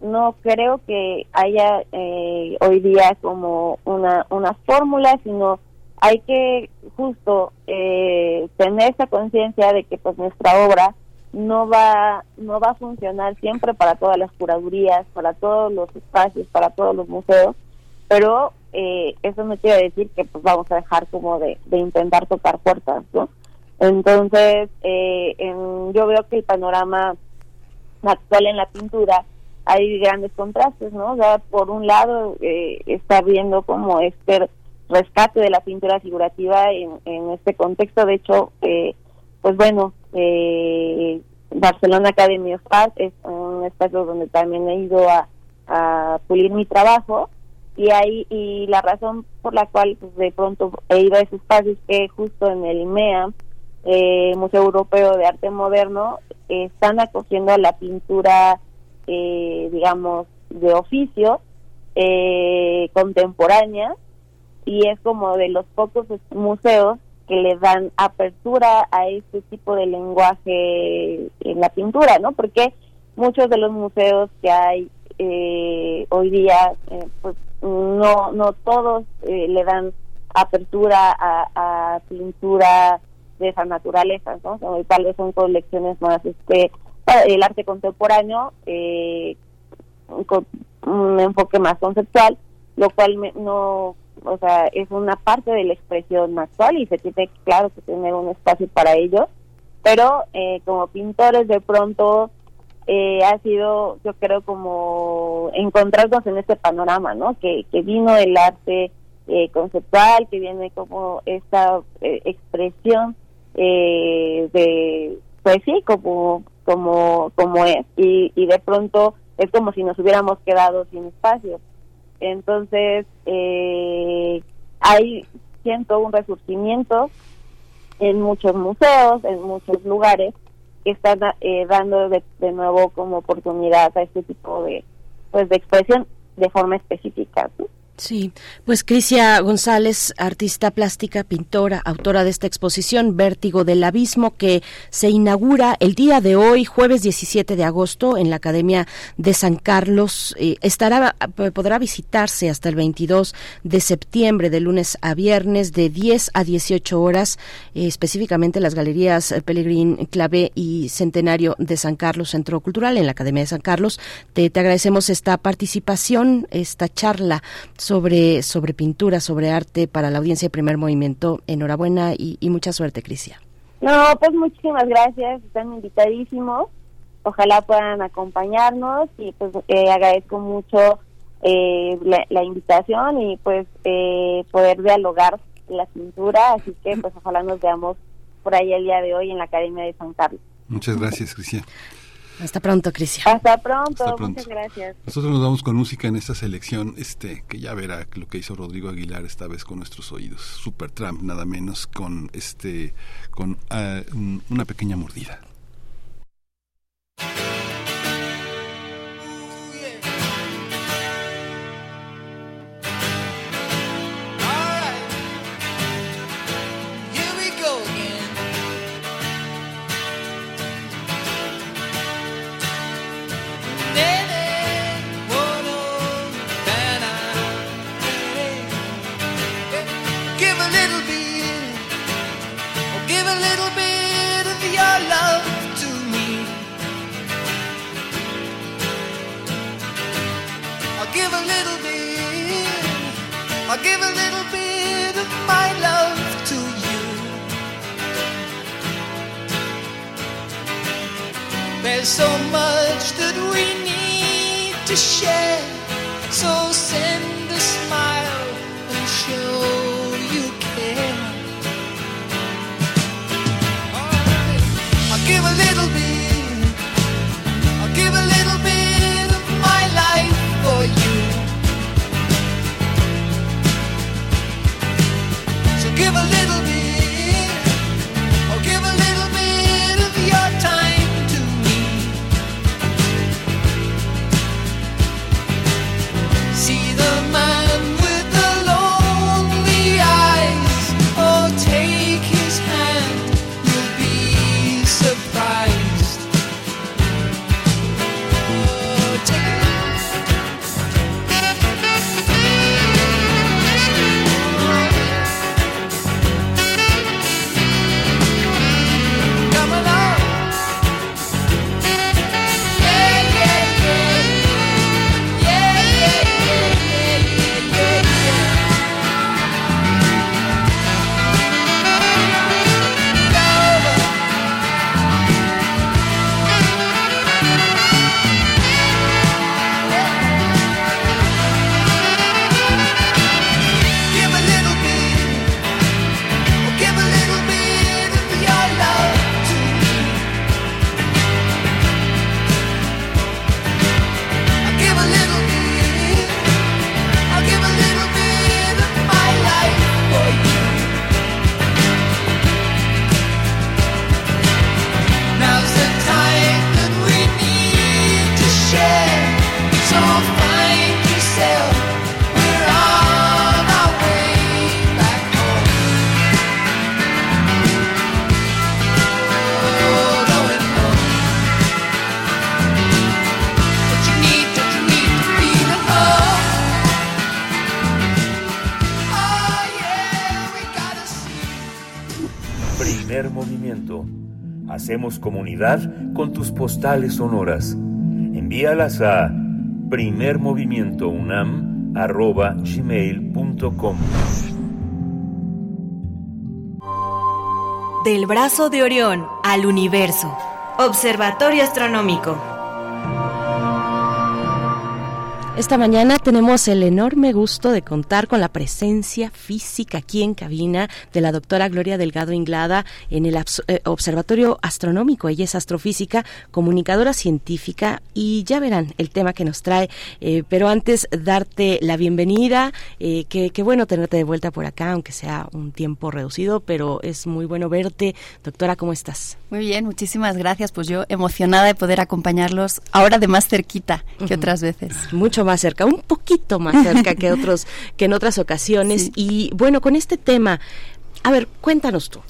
no creo que haya eh, hoy día como una una fórmula sino hay que justo eh, tener esa conciencia de que pues nuestra obra no va no va a funcionar siempre para todas las curadurías, para todos los espacios, para todos los museos, pero eh, eso no quiere decir que pues vamos a dejar como de, de intentar tocar puertas, ¿no? Entonces, eh, yo veo que el panorama actual en la pintura hay grandes contrastes, ¿no? Por un lado eh, está viendo como este rescate de la pintura figurativa en, en este contexto, de hecho, eh, pues bueno, eh, Barcelona Academy of Art es un espacio donde también he ido a, pulir mi trabajo y ahí y la razón por la cual pues, de pronto he ido a ese espacio es que justo en el MEA eh, Museo Europeo de Arte Moderno están acogiendo la pintura eh, digamos de oficio eh, contemporánea y es como de los pocos museos que le dan apertura a este tipo de lenguaje en la pintura, ¿no? Porque muchos de los museos que hay eh, hoy día, eh, pues no no todos eh, le dan apertura a, a, pintura de esa naturaleza, ¿no? O tal vez son colecciones más, este, el arte contemporáneo eh, con un enfoque más conceptual, lo cual me, no o sea, es una parte de la expresión actual y se tiene, claro, que tener un espacio para ello, pero eh, como pintores de pronto eh, ha sido, yo creo, como encontrarnos en este panorama, ¿no? Que, que vino el arte eh, conceptual, que viene como esta eh, expresión eh, de, pues sí, como, como, como es, y, y de pronto es como si nos hubiéramos quedado sin espacio. Entonces, eh, hay, siento un resurgimiento en muchos museos, en muchos lugares, que están eh, dando de, de nuevo como oportunidad a este tipo de, pues, de expresión de forma específica. Sí, pues Crisia González, artista plástica, pintora, autora de esta exposición Vértigo del Abismo que se inaugura el día de hoy, jueves 17 de agosto, en la Academia de San Carlos. Eh, estará podrá visitarse hasta el 22 de septiembre, de lunes a viernes, de 10 a 18 horas, eh, específicamente en las galerías Pellegrín Clavé y Centenario de San Carlos, Centro Cultural, en la Academia de San Carlos. Te, te agradecemos esta participación, esta charla sobre, sobre pintura, sobre arte para la audiencia de primer movimiento. Enhorabuena y, y mucha suerte, Crisia. No, pues muchísimas gracias, están invitadísimos. Ojalá puedan acompañarnos y pues eh, agradezco mucho eh, la, la, invitación y pues eh, poder dialogar la pintura, así que pues ojalá nos veamos por ahí el día de hoy en la Academia de San Carlos. Muchas gracias, Crisia. Hasta pronto, Crisia. Hasta pronto, Hasta pronto, muchas gracias. Nosotros nos vamos con música en esta selección, este, que ya verá lo que hizo Rodrigo Aguilar esta vez con nuestros oídos. Super Trump, nada menos, con este, con uh, una pequeña mordida. Hacemos comunidad con tus postales sonoras. Envíalas a primermovimientounam arroba gmail.com. Del brazo de Orión al universo. Observatorio Astronómico. Esta mañana tenemos el enorme gusto de contar con la presencia física aquí en cabina de la doctora Gloria Delgado Inglada en el eh, Observatorio Astronómico. Ella es astrofísica, comunicadora científica y ya verán el tema que nos trae. Eh, pero antes, darte la bienvenida. Eh, qué, qué bueno tenerte de vuelta por acá, aunque sea un tiempo reducido, pero es muy bueno verte. Doctora, ¿cómo estás? Muy bien, muchísimas gracias. Pues yo emocionada de poder acompañarlos ahora de más cerquita que otras veces. mucho más cerca, un poquito más cerca que otros que en otras ocasiones Sí. y bueno, con este tema, a ver, cuéntanos tú.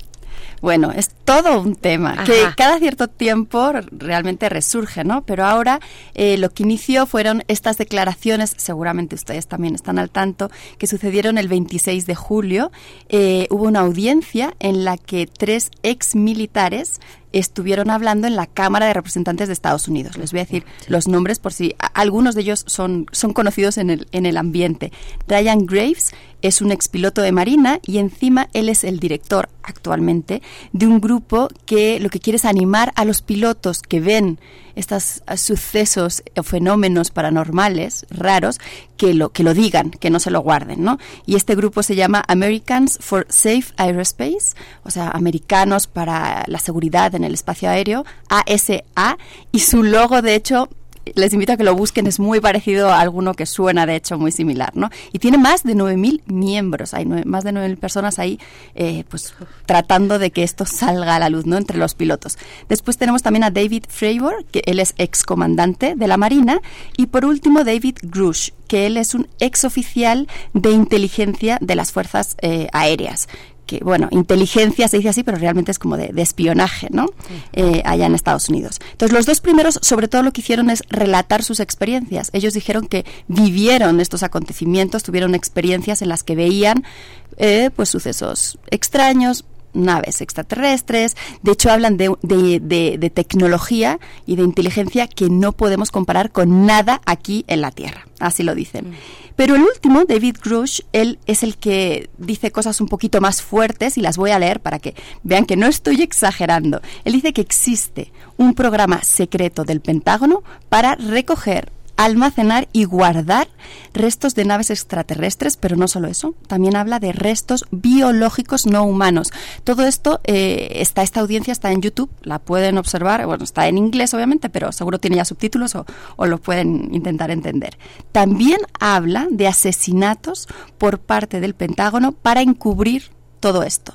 Bueno, es todo un tema Ajá. que cada cierto tiempo realmente resurge, ¿no? Pero ahora eh, lo que inició fueron estas declaraciones, seguramente ustedes también están al tanto, que sucedieron el 26 de julio. Eh, hubo una audiencia en la que tres ex militares estuvieron hablando en la Cámara de Representantes de Estados Unidos. Les voy a decir los nombres por si a- algunos de ellos son, son conocidos en el, en el ambiente. Ryan Graves es un expiloto de Marina y encima él es el director actualmente de un grupo que lo que quiere es animar a los pilotos que ven estos sucesos o fenómenos paranormales raros que lo que lo digan, que no se lo guarden, ¿no? Y este grupo se llama Americans for Safe Aerospace, o sea, americanos para la seguridad en el espacio aéreo, ASA, y su logo de hecho les invito a que lo busquen, es muy parecido a alguno que suena, de hecho, muy similar, ¿no? Y tiene más de 9.000 miembros, hay más de 9.000 personas ahí, eh, pues, tratando de que esto salga a la luz, ¿no? Entre los pilotos. Después tenemos también a David Fravor, que él es excomandante de la Marina, y por último David Grush, que él es un exoficial de inteligencia de las fuerzas eh, aéreas que, bueno, inteligencia se dice así, pero realmente es como de, de espionaje, ¿no? Eh, allá en Estados Unidos. Entonces, los dos primeros, sobre todo lo que hicieron es relatar sus experiencias. Ellos dijeron que vivieron estos acontecimientos, tuvieron experiencias en las que veían, eh, pues, sucesos extraños, naves extraterrestres. De hecho, hablan de, de- de- de tecnología y de inteligencia que no podemos comparar con nada aquí en la Tierra. Así lo dicen. Pero el último, David Grush, él es el que dice cosas un poquito más fuertes y las voy a leer para que vean que no estoy exagerando. Él dice que existe un programa secreto del Pentágono para recoger almacenar y guardar restos de naves extraterrestres, pero no solo eso, también habla de restos biológicos no humanos. Todo esto eh, está, esta audiencia está en YouTube, la pueden observar, bueno, está en inglés obviamente, pero seguro tiene ya subtítulos o, o lo pueden intentar entender. También habla de asesinatos por parte del Pentágono para encubrir todo esto.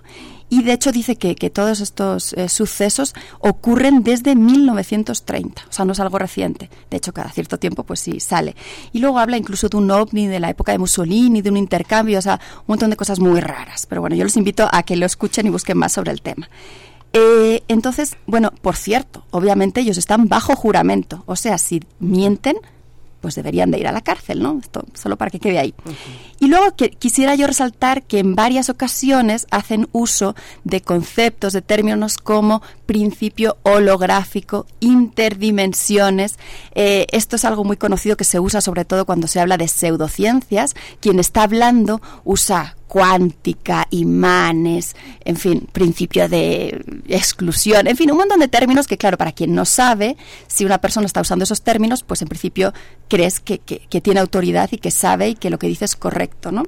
Y de hecho dice que, que todos estos eh, sucesos ocurren desde 1930, o sea, no es algo reciente. De hecho, cada cierto tiempo, pues sí, sale. Y luego habla incluso de un ovni de la época de Mussolini, de un intercambio, o sea, un montón de cosas muy raras. Pero bueno, yo los invito a que lo escuchen y busquen más sobre el tema. Eh, entonces, bueno, por cierto, obviamente ellos están bajo juramento, o sea, si mienten, pues deberían de ir a la cárcel, ¿no? Esto solo para que quede ahí. Y luego que, quisiera yo resaltar que en varias ocasiones hacen uso de conceptos, de términos como principio holográfico, interdimensiones. Eh, esto es algo muy conocido que se usa sobre todo cuando se habla de pseudociencias. Quien está hablando usa cuántica, imanes, en fin, principio de exclusión, en fin, un montón de términos que, claro, para quien no sabe, si una persona está usando esos términos, pues en principio crees que, que, tiene autoridad y que sabe y que lo que dice es correcto, ¿no?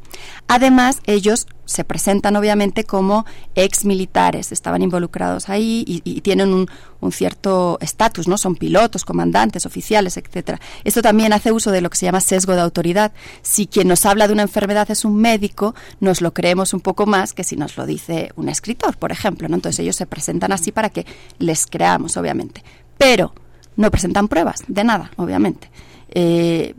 Además, ellos se presentan obviamente como ex militares, estaban involucrados ahí y, tienen un, un cierto estatus, ¿no? Son pilotos, comandantes, oficiales, etcétera. Esto también hace uso de lo que se llama sesgo de autoridad. Si quien nos habla de una enfermedad es un médico, nos lo creemos un poco más que si nos lo dice un escritor, por ejemplo, ¿no? Entonces ellos se presentan así para que les creamos, obviamente. Pero no presentan pruebas de nada, obviamente. Eh,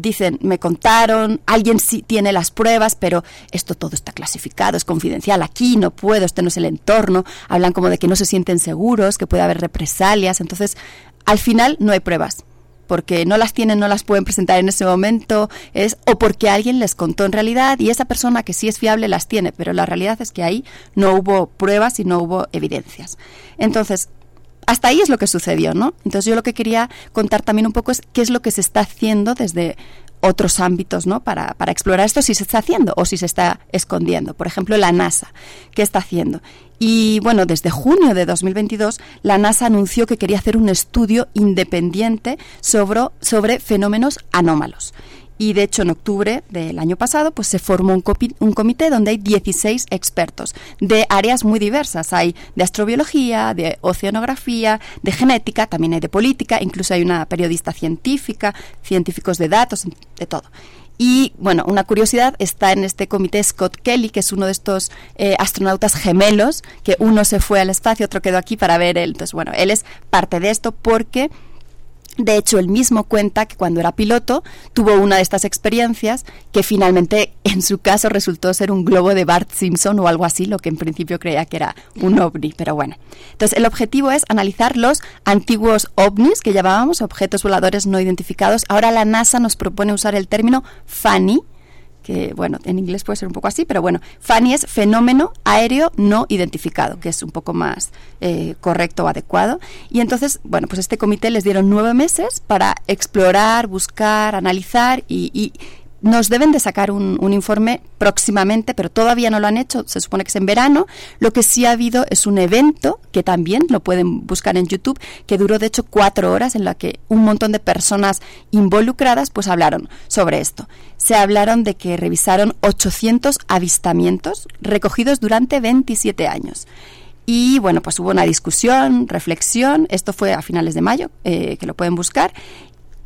dicen, me contaron, alguien sí tiene las pruebas, pero esto todo está clasificado, es confidencial, aquí no puedo, este no es el entorno, hablan como de que no se sienten seguros, que puede haber represalias, entonces al final no hay pruebas porque no las tienen, no las pueden presentar en ese momento, es o porque alguien les contó en realidad y esa persona que sí es fiable las tiene, pero la realidad es que ahí no hubo pruebas y no hubo evidencias. Entonces, hasta ahí es lo que sucedió, ¿no? Entonces yo lo que quería contar también un poco es qué es lo que se está haciendo desde otros ámbitos ¿no? para, explorar esto si se está haciendo o si se está escondiendo. Por ejemplo, la NASA, ¿qué está haciendo? Y bueno, desde junio de 2022, la NASA anunció que quería hacer un estudio independiente sobre, sobre fenómenos anómalos. Y de hecho, en octubre del año pasado, pues se formó un, comité donde hay 16 expertos de áreas muy diversas. Hay de astrobiología, de oceanografía, de genética, también hay de política, incluso hay una periodista científica, científicos de datos, de todo. Y bueno, una curiosidad está en este comité Scott Kelly, que es uno de estos eh, astronautas gemelos, que uno se fue al espacio, otro quedó aquí para ver él. Entonces, bueno, él es parte de esto porque de hecho, él mismo cuenta que cuando era piloto tuvo una de estas experiencias que finalmente en su caso resultó ser un globo de Bart Simpson o algo así, lo que en principio creía que era un ovni, pero bueno. Entonces, el objetivo es analizar los antiguos ovnis que llamábamos objetos voladores no identificados. Ahora la NASA nos propone usar el término FANI, que bueno, en inglés puede ser un poco así, pero bueno, FANI es fenómeno aéreo no identificado, que es un poco más eh, correcto o adecuado. Y entonces, bueno, pues este comité les dieron nueve meses para explorar, buscar, analizar y, y nos deben de sacar un, un informe próximamente, pero todavía no lo han hecho, se supone que es en verano. Lo que sí ha habido es un evento, que también lo pueden buscar en YouTube, que duró de hecho cuatro horas, en la que un montón de personas involucradas pues hablaron sobre esto. Se hablaron de que revisaron 800 avistamientos recogidos durante 27 años. Y bueno, pues hubo una discusión, reflexión, esto fue a finales de mayo, eh, que lo pueden buscar,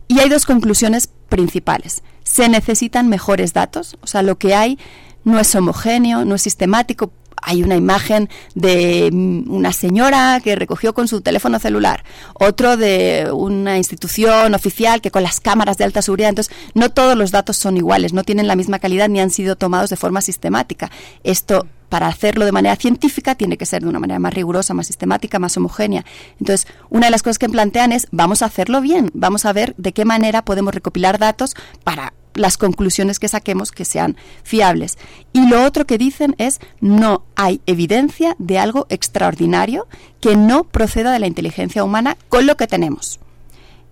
y hay dos conclusiones principales. Se necesitan mejores datos, o sea, lo que hay no es homogéneo, no es sistemático. Hay una imagen de mm, una señora que recogió con su teléfono celular, otro de una institución oficial que con las cámaras de alta seguridad. Entonces, no todos los datos son iguales, no tienen la misma calidad ni han sido tomados de forma sistemática. Esto para hacerlo de manera científica tiene que ser de una manera más rigurosa, más sistemática, más homogénea. Entonces, una de las cosas que plantean es, vamos a hacerlo bien, vamos a ver de qué manera podemos recopilar datos para las conclusiones que saquemos que sean fiables. Y lo otro que dicen es, no hay evidencia de algo extraordinario que no proceda de la inteligencia humana con lo que tenemos.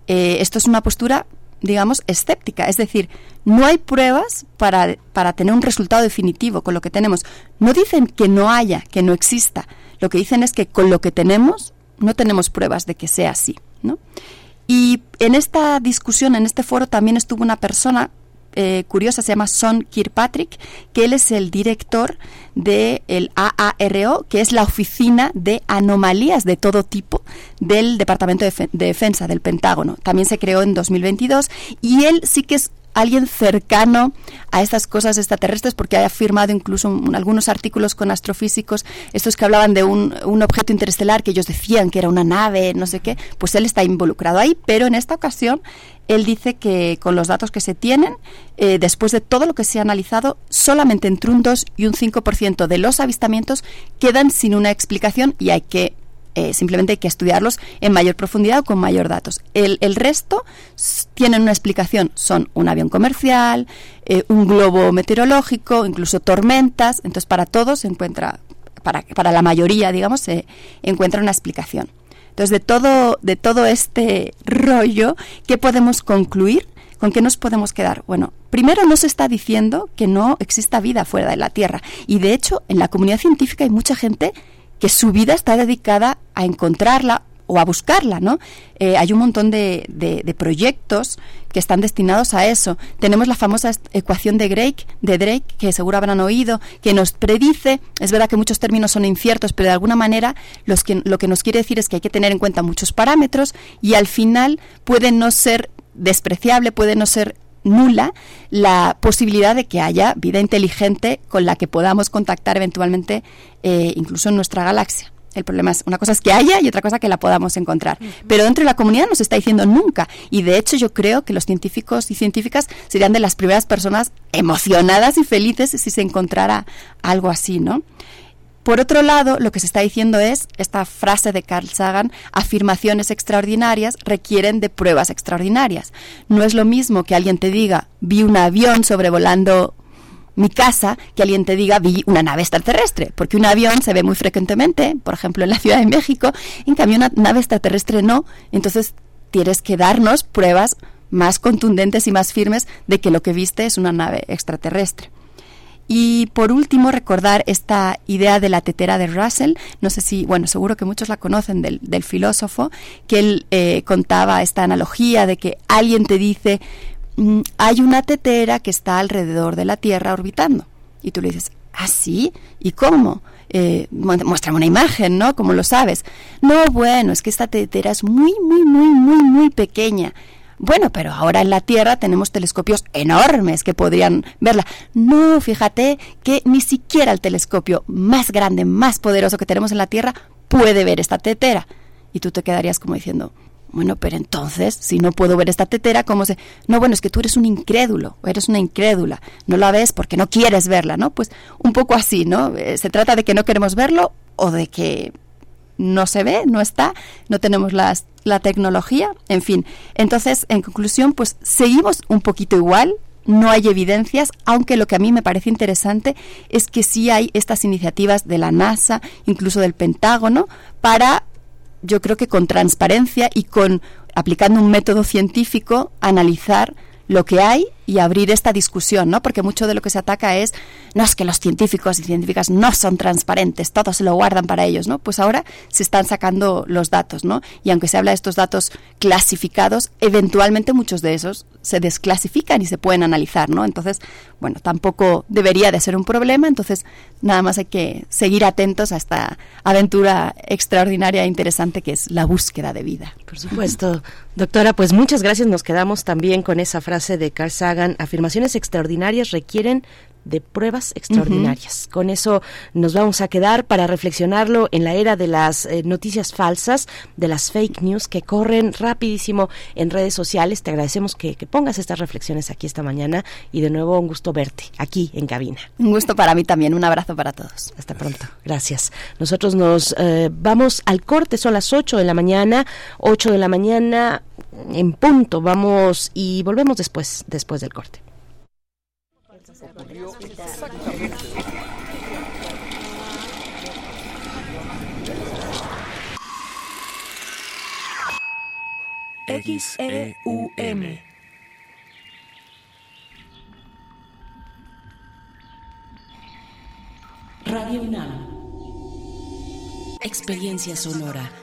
Eh, esto es una postura digamos, escéptica. Es decir, no hay pruebas para, para tener un resultado definitivo con lo que tenemos. No dicen que no haya, que no exista. Lo que dicen es que con lo que tenemos no tenemos pruebas de que sea así. ¿no? Y en esta discusión, en este foro, también estuvo una persona eh, curiosa, se llama Son Kirkpatrick, que él es el director del AARO, que es la oficina de anomalías de todo tipo del Departamento de, de Defensa del Pentágono. También se creó en 2022 y él sí que es alguien cercano a estas cosas extraterrestres porque ha firmado incluso un- algunos artículos con astrofísicos, estos que hablaban de un, un objeto interestelar que ellos decían que era una nave, no sé qué, pues él está involucrado ahí, pero en esta ocasión él dice que con los datos que se tienen, eh, después de todo lo que se ha analizado, solamente entre un 2 y un 5% de los avistamientos quedan sin una explicación y hay que eh, simplemente hay que estudiarlos en mayor profundidad o con mayor datos. El, el resto tienen una explicación, son un avión comercial, eh, un globo meteorológico, incluso tormentas, entonces para todos se encuentra, para, para la mayoría, digamos, se encuentra una explicación. Entonces, de todo, de todo este rollo, ¿qué podemos concluir? ¿Con qué nos podemos quedar? Bueno, primero no se está diciendo que no exista vida fuera de la Tierra. Y de hecho, en la comunidad científica hay mucha gente que su vida está dedicada a encontrarla o a buscarla, ¿no? Eh, hay un montón de, de- proyectos que están destinados a eso. Tenemos la famosa ecuación de Drake, de Drake, que seguro habrán oído, que nos predice, es verdad que muchos términos son inciertos, pero de alguna manera los que, lo que nos quiere decir es que hay que tener en cuenta muchos parámetros y al final puede no ser despreciable, puede no ser nula la posibilidad de que haya vida inteligente con la que podamos contactar eventualmente eh, incluso en nuestra galaxia. El problema es, una cosa es que haya y otra cosa que la podamos encontrar. Pero dentro de la comunidad no se está diciendo nunca. Y de hecho yo creo que los científicos y científicas serían de las primeras personas emocionadas y felices si se encontrara algo así, ¿no? Por otro lado, lo que se está diciendo es, esta frase de Carl Sagan, afirmaciones extraordinarias requieren de pruebas extraordinarias. No es lo mismo que alguien te diga, vi un avión sobrevolando mi casa, que alguien te diga, vi una nave extraterrestre, porque un avión se ve muy frecuentemente, por ejemplo, en la Ciudad de México, en cambio una nave extraterrestre no, entonces tienes que darnos pruebas más contundentes y más firmes de que lo que viste es una nave extraterrestre. Y por último, recordar esta idea de la tetera de Russell. No sé si, bueno, seguro que muchos la conocen del, del filósofo, que él eh, contaba esta analogía de que alguien te dice, "Mm, hay una tetera que está alrededor de la Tierra orbitando. Y tú le dices, ¿ah, sí? ¿Y cómo? Eh, mu- muéstrame una imagen, ¿no? ¿Cómo lo sabes? No, bueno, es que esta tetera es muy, muy, muy, muy, muy pequeña. Bueno, pero ahora en la Tierra tenemos telescopios enormes que podrían verla. No, fíjate que ni siquiera el telescopio más grande, más poderoso que tenemos en la Tierra puede ver esta tetera. Y tú te quedarías como diciendo, bueno, pero entonces, si no puedo ver esta tetera, ¿cómo se...? No, bueno, es que tú eres un incrédulo, eres una incrédula. No la ves porque no quieres verla, ¿no? Pues un poco así, ¿no? Eh, se trata de que no queremos verlo o de que no se ve, no está, no tenemos las- la tecnología, en fin. Entonces, en conclusión, pues seguimos un poquito igual, no hay evidencias, aunque lo que a mí me parece interesante es que sí hay estas iniciativas de la NASA, incluso del Pentágono, para, yo creo que con transparencia y con aplicando un método científico, analizar lo que hay y abrir esta discusión, ¿no? Porque mucho de lo que se ataca es, no es que los científicos y científicas no son transparentes, todos se lo guardan para ellos, ¿no? Pues ahora se están sacando los datos, ¿no? Y aunque se habla de estos datos clasificados, eventualmente muchos de esos se desclasifican y se pueden analizar, ¿no? Entonces, bueno, tampoco debería de ser un problema, entonces nada más hay que seguir atentos a esta aventura extraordinaria e interesante que es la búsqueda de vida. Por supuesto. Doctora, pues muchas gracias. Nos quedamos también con esa frase de Carl Sagan. Afirmaciones extraordinarias requieren de pruebas extraordinarias. Con eso nos vamos a quedar para reflexionarlo en la era de las eh, noticias falsas, de las fake news que corren rapidísimo en redes sociales. Te agradecemos que, que pongas estas reflexiones aquí esta mañana y de nuevo un gusto verte aquí en cabina. Un gusto para mí también. Un abrazo para todos. Hasta pronto. Gracias. Nosotros nos eh, vamos al corte, son las 8 de la mañana, 8 de la mañana en punto. Vamos y volvemos después, después del corte. XEUM. Radio UNAM. Experiencia sonora.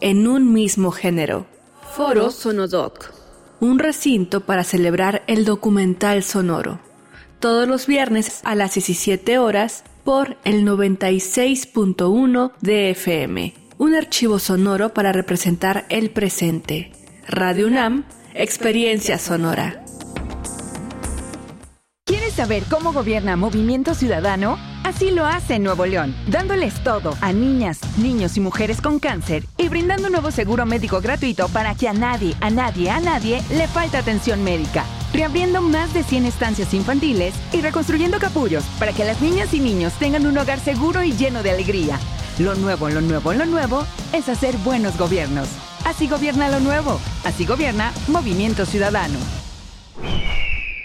en un mismo género. Foro Sonodoc, un recinto para celebrar el documental sonoro. Todos los viernes a las 17 horas por el 96.1 de FM. Un archivo sonoro para representar el presente. Radio UNAM, experiencia sonora. ¿Quieres saber cómo gobierna Movimiento Ciudadano? Así lo hace en Nuevo León, dándoles todo a niñas, niños y mujeres con cáncer y brindando un nuevo seguro médico gratuito para que a nadie, a nadie, a nadie le falte atención médica. Reabriendo más de 100 estancias infantiles y reconstruyendo capullos para que las niñas y niños tengan un hogar seguro y lleno de alegría. Lo nuevo, lo nuevo, lo nuevo es hacer buenos gobiernos. Así gobierna lo nuevo. Así gobierna Movimiento Ciudadano.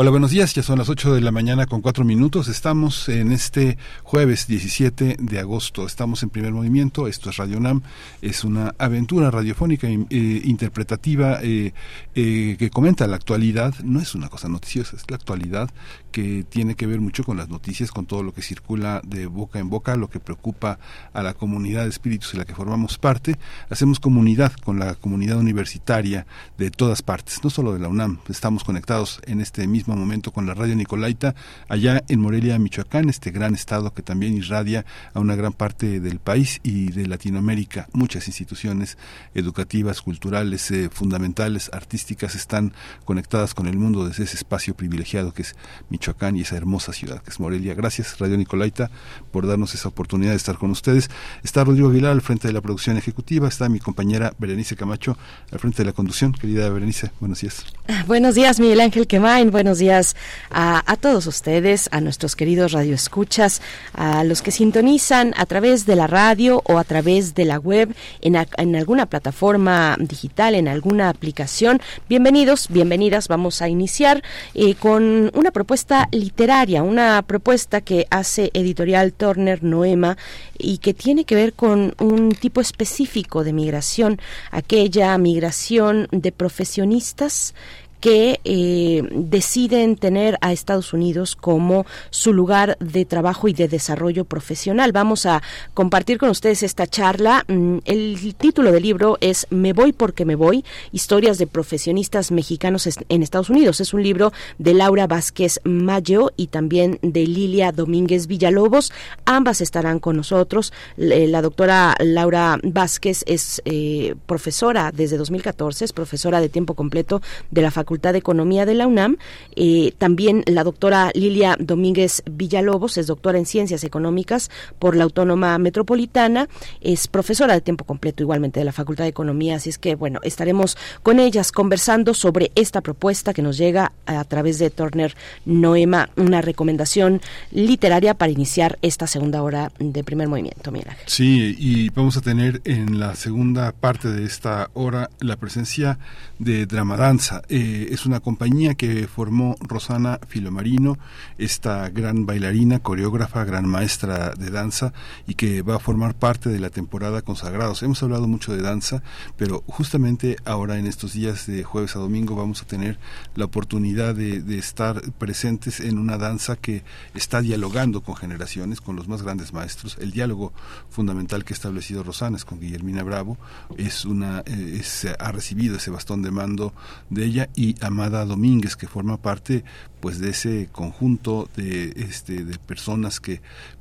Hola, buenos días. Ya son las 8 de la mañana con 4 minutos. Estamos en este jueves 17 de agosto. Estamos en primer movimiento. Esto es Radio NAM. Es una aventura radiofónica eh, interpretativa eh, eh, que comenta la actualidad. No es una cosa noticiosa, es la actualidad que tiene que ver mucho con las noticias, con todo lo que circula de boca en boca, lo que preocupa a la comunidad de espíritus de la que formamos parte. Hacemos comunidad con la comunidad universitaria de todas partes, no solo de la UNAM. Estamos conectados en este mismo momento con la radio Nicolaita, allá en Morelia, Michoacán, este gran estado que también irradia a una gran parte del país y de Latinoamérica. Muchas instituciones educativas, culturales, eh, fundamentales, artísticas están conectadas con el mundo desde ese espacio privilegiado que es Michoacán y esa hermosa ciudad que es Morelia. Gracias, Radio Nicolaita, por darnos esa oportunidad de estar con ustedes. Está Rodrigo Aguilar al frente de la producción ejecutiva, está mi compañera Berenice Camacho al frente de la conducción. Querida Berenice, buenos días. Buenos días, Miguel Ángel Quemain. Buenos días a, todos ustedes, a nuestros queridos radioescuchas, a los que sintonizan a través de la radio o a través de la web, en alguna plataforma digital, en alguna aplicación. Bienvenidos, bienvenidas. Vamos a iniciar eh, con una propuesta literaria, una propuesta que hace editorial Turner Noema y que tiene que ver con un tipo específico de migración, aquella migración de profesionistas que eh, deciden tener a Estados Unidos como su lugar de trabajo y de desarrollo profesional. Vamos a compartir con ustedes esta charla. Mm, El título del libro es Me voy porque me voy, historias de profesionistas mexicanos en Estados Unidos. Es un libro de Laura Vázquez Mayo y también de Lilia Domínguez Villalobos. Ambas estarán con nosotros. Le- La doctora Laura Vázquez es eh, profesora desde 2014, es profesora de tiempo completo de la Facultad de Economía de la UNAM. Eh, también la doctora Lilia Domínguez Villalobos es doctora en Ciencias Económicas por la Autónoma Metropolitana. Es profesora de tiempo completo igualmente de la Facultad de Economía. Así es que, bueno, estaremos con ellas conversando sobre esta propuesta que nos llega a través de Turner Noema, una recomendación literaria para iniciar esta segunda hora de primer movimiento. Mira. Sí, y vamos a tener en la segunda parte de esta hora la presencia de Dramadanza. Eh, es una compañía que formó Rosana Filomarino, esta gran bailarina, coreógrafa, gran maestra de danza y que va a formar parte de la temporada Consagrados. Hemos hablado mucho de danza, pero justamente ahora en estos días de jueves a domingo vamos a tener la oportunidad de, de estar presentes en una danza que está dialogando con generaciones, con los más grandes maestros. El diálogo fundamental que ha establecido Rosana es con Guillermina Bravo, es una, eh, es- ha recibido ese bastón de mando de ella y Amada Domínguez que forma parte pues de ese conjunto de este de personas que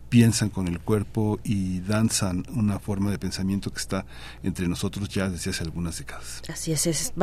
piensan con el cuerpo y danzan una forma de pensamiento que está entre nosotros ya desde hace algunas décadas. Así es, es,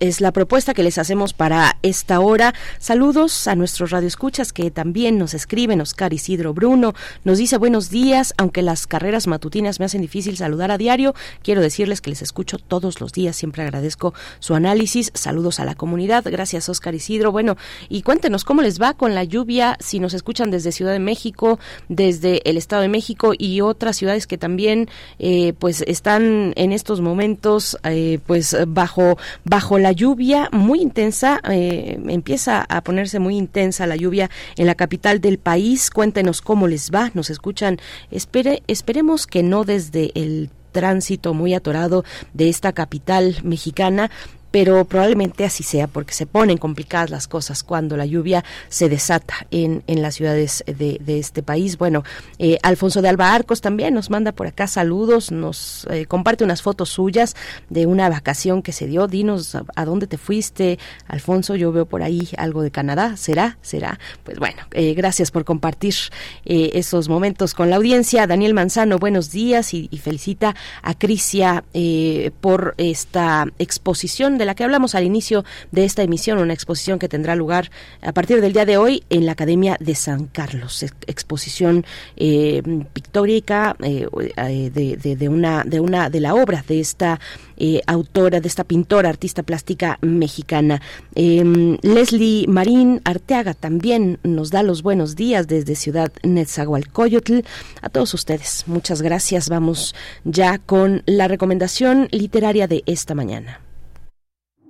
es la propuesta que les hacemos para esta hora. Saludos a nuestros radioescuchas que también nos escriben. Oscar Isidro Bruno nos dice buenos días, aunque las carreras matutinas me hacen difícil saludar a diario, quiero decirles que les escucho todos los días, siempre agradezco su análisis. Saludos a la comunidad, gracias Oscar Isidro. Bueno, y cuéntenos cómo les va con la lluvia, si nos escuchan desde Ciudad de México, desde el Estado de México y otras ciudades que también eh, pues están en estos momentos eh, pues bajo bajo la lluvia muy intensa eh, empieza a ponerse muy intensa la lluvia en la capital del país. Cuéntenos cómo les va nos escuchan. Espere esperemos que no desde el tránsito muy atorado de esta capital mexicana pero probablemente así sea porque se ponen complicadas las cosas cuando la lluvia se desata en, en las ciudades de, de este país. Bueno, eh, Alfonso de Alba Arcos también nos manda por acá saludos, nos eh, comparte unas fotos suyas de una vacación que se dio. Dinos a, dónde te fuiste, Alfonso. Yo veo por ahí algo de Canadá. ¿Será? ¿Será? Pues bueno, eh, gracias por compartir eh, esos momentos con la audiencia. Daniel Manzano, buenos días y, y felicita a Crisia eh, por esta exposición de la que hablamos al inicio de esta emisión, una exposición que tendrá lugar a partir del día de hoy en la Academia de San Carlos, ex- exposición eh, pictórica eh, eh, de, de- de una de de la obra de esta eh, autora, de esta pintora, artista plástica mexicana. Eh, Leslie Marín Arteaga también nos da los buenos días desde Ciudad Netzahualcoyotl. A todos ustedes, muchas gracias. Vamos ya con la recomendación literaria de esta mañana.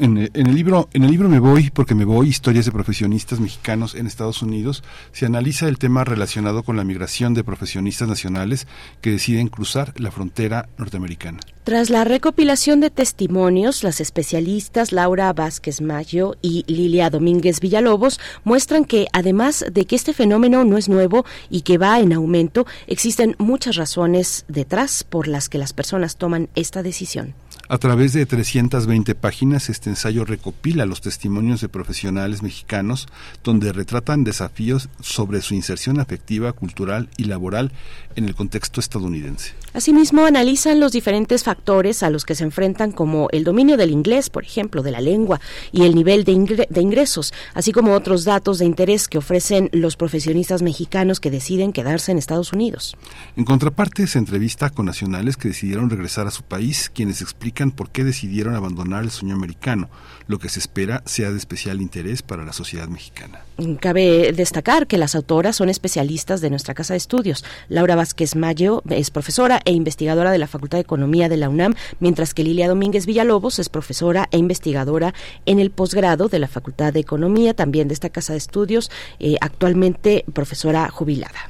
En, en el libro, en el libro Me Voy, porque me voy, historias de profesionistas mexicanos en Estados Unidos, se analiza el tema relacionado con la migración de profesionistas nacionales que deciden cruzar la frontera norteamericana. Tras la recopilación de testimonios, las especialistas Laura Vázquez Mayo y Lilia Domínguez Villalobos muestran que además de que este fenómeno no es nuevo y que va en aumento, existen muchas razones detrás por las que las personas toman esta decisión. A través de 320 páginas, este ensayo recopila los testimonios de profesionales mexicanos donde retratan desafíos sobre su inserción afectiva, cultural y laboral en el contexto estadounidense. Asimismo, analizan los diferentes factores a los que se enfrentan como el dominio del inglés, por ejemplo, de la lengua, y el nivel de, ingre- de ingresos, así como otros datos de interés que ofrecen los profesionistas mexicanos que deciden quedarse en Estados Unidos. En contraparte, se entrevista con nacionales que decidieron regresar a su país, quienes explican por qué decidieron abandonar el sueño americano, lo que se espera sea de especial interés para la sociedad mexicana. Cabe destacar que las autoras son especialistas de nuestra casa de estudios. Laura Vázquez Mayo es profesora e investigadora de la Facultad de Economía de la UNAM, mientras que Lilia Domínguez Villalobos es profesora e investigadora en el posgrado de la Facultad de Economía, también de esta casa de estudios, eh, actualmente profesora jubilada.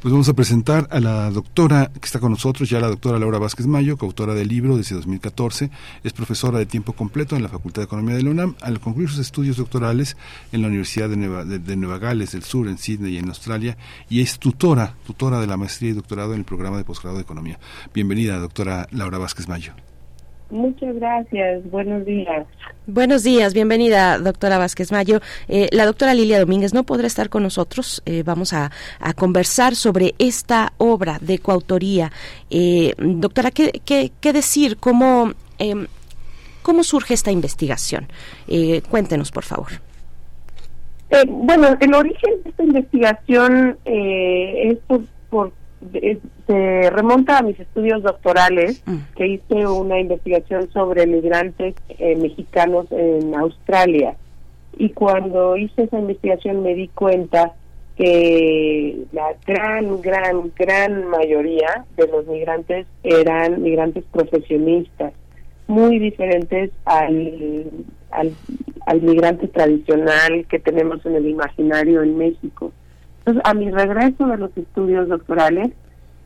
Pues vamos a presentar a la doctora que está con nosotros, ya la doctora Laura Vázquez Mayo, coautora del libro desde 2014, es profesora de tiempo completo en la Facultad de Economía de la UNAM. Al concluir sus estudios doctorales en la Universidad de Nueva, de, Nueva Gales del Sur, en Sydney y en Australia, y es tutora, tutora de la maestría y doctorado en el programa de posgrado de Economía. Bienvenida, doctora Laura Vázquez Mayo. Muchas gracias, buenos días. Buenos días, bienvenida, doctora Vázquez Mayo. Eh, la doctora Lilia Domínguez no podrá estar con nosotros. Eh, vamos a, a conversar sobre esta obra de coautoría. Eh, doctora, ¿qué, qué, qué decir? ¿Cómo, em, ¿Cómo surge esta investigación? Eh, cuéntenos, por favor. Eh, bueno, el origen de esta investigación eh, es por, se remonta a mis estudios doctorales, que hice una investigación sobre migrantes eh, mexicanos en Australia. Y cuando hice esa investigación me di cuenta que la gran, gran, gran mayoría de los migrantes eran migrantes profesionistas, muy diferentes al, al, al migrante tradicional que tenemos en el imaginario en México. Entonces, a mi regreso de los estudios doctorales,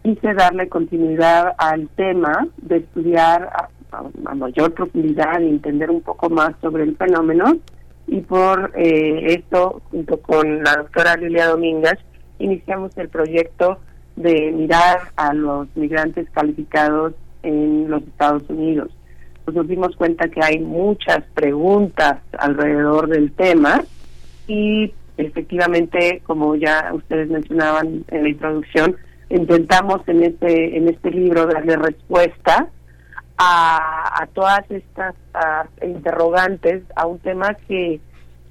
quise darle continuidad al tema de estudiar a, a- a mayor profundidad y entender un poco más sobre el fenómeno. Y por eh, esto, junto con la doctora Lilia Domínguez, iniciamos el proyecto de mirar a los migrantes calificados en los Estados Unidos. Pues nos dimos cuenta que hay muchas preguntas alrededor del tema y efectivamente, como ya ustedes mencionaban en la introducción, intentamos en este en este libro darle respuesta a, a todas estas interrogantes a un tema que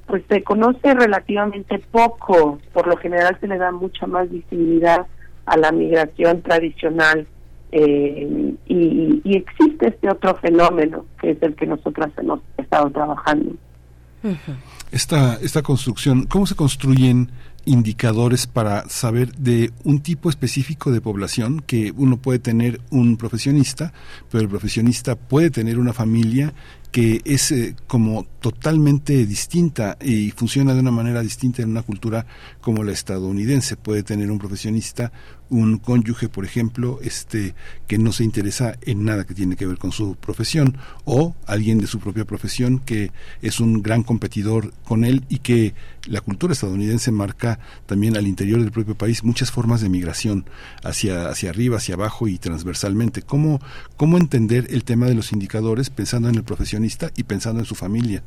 pues se conoce relativamente poco, por lo general se le da mucha más visibilidad a la migración tradicional eh, y, y existe este otro fenómeno que es el que nosotras hemos estado trabajando. Esta, esta construcción, ¿cómo se construyen indicadores para saber de un tipo específico de población que uno puede tener un profesionista, pero el profesionista puede tener una familia que es eh, como totalmente distinta y funciona de una manera distinta en una cultura como la estadounidense. Puede tener un profesionista, un cónyuge, por ejemplo, este que no se interesa en nada que tiene que ver con su profesión o alguien de su propia profesión que es un gran competidor con él y que la cultura estadounidense marca también al interior del propio país muchas formas de migración hacia hacia arriba, hacia abajo y transversalmente. ¿Cómo cómo entender el tema de los indicadores pensando en el profesionista y pensando en su familia?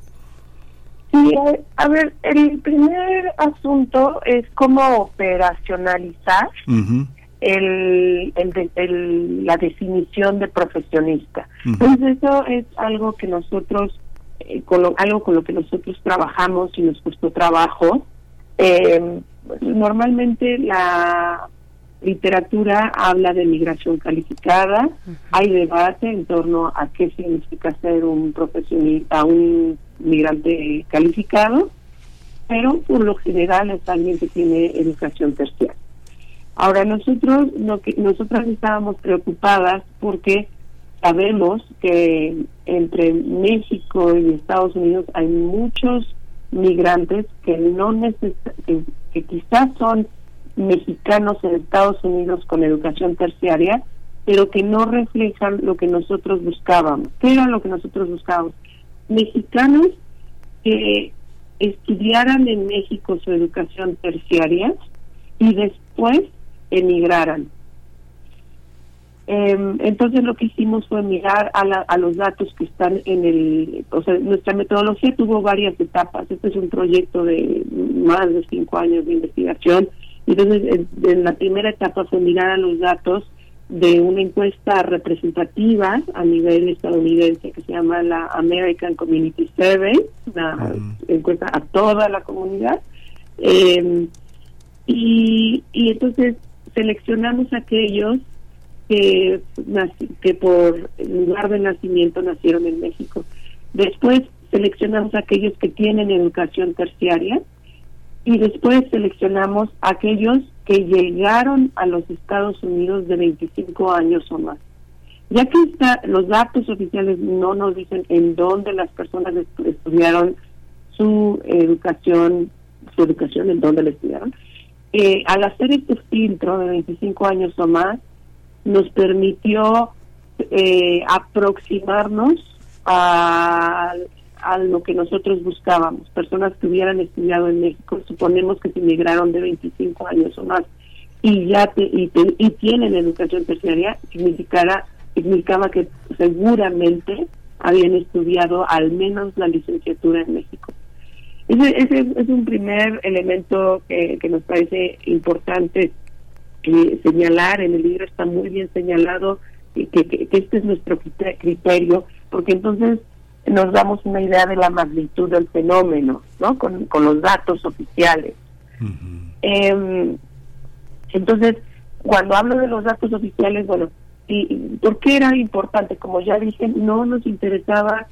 Sí, a, ver, el primer asunto es cómo operacionalizar el, el el- la definición de profesionista. Entonces eso es algo que nosotros, eh, con lo- algo con lo que nosotros trabajamos y nos costó trabajo. Eh, normalmente la literatura habla de migración calificada, hay debate en torno a qué significa ser un profesionista, un migrante calificado, pero por lo general es alguien que tiene educación terciaria. Ahora nosotros, lo que nosotras estábamos preocupadas porque sabemos que entre México y Estados Unidos hay muchos migrantes que no neces que, que quizás son mexicanos en Estados Unidos con educación terciaria, pero que no reflejan lo que nosotros buscábamos. ¿Qué era lo que nosotros buscábamos? Mexicanos que estudiaran en México su educación terciaria y después emigraran. Em, entonces lo que hicimos fue mirar a, la- a los datos que están en el, o sea, nuestra metodología tuvo varias etapas. Este es un proyecto de más de cinco años de investigación. Entonces, en, en la primera etapa fue mirar a los datos de una encuesta representativa a nivel estadounidense que se llama la American Community Survey, una encuesta a toda la comunidad. Em, y, y entonces seleccionamos aquellos que, que por lugar de nacimiento nacieron en México. Después seleccionamos aquellos que tienen educación terciaria y después seleccionamos aquellos que llegaron a los Estados Unidos de 25 años o más. Ya que está, los datos oficiales no nos dicen en dónde las personas estu- estudiaron su educación, su educación, en dónde la estudiaron, eh, al hacer este filtro de 25 años o más, nos permitió eh, aproximarnos a, a lo que nosotros buscábamos. Personas que hubieran estudiado en México, suponemos que se emigraron de 25 años o más y ya te- y, tienen educación terciaria, significara, significaba que seguramente habían estudiado al menos la licenciatura en México. Ese, ese es un primer elemento que, que nos parece importante eh, señalar. En el libro está muy bien señalado eh, que, que- que este es nuestro crite- criterio, porque entonces nos damos una idea de la magnitud del fenómeno, ¿no? Con, con los datos oficiales. Em, entonces, cuando hablo de los datos oficiales, bueno, y, ¿por qué era importante? Como ya dije, no nos interesaba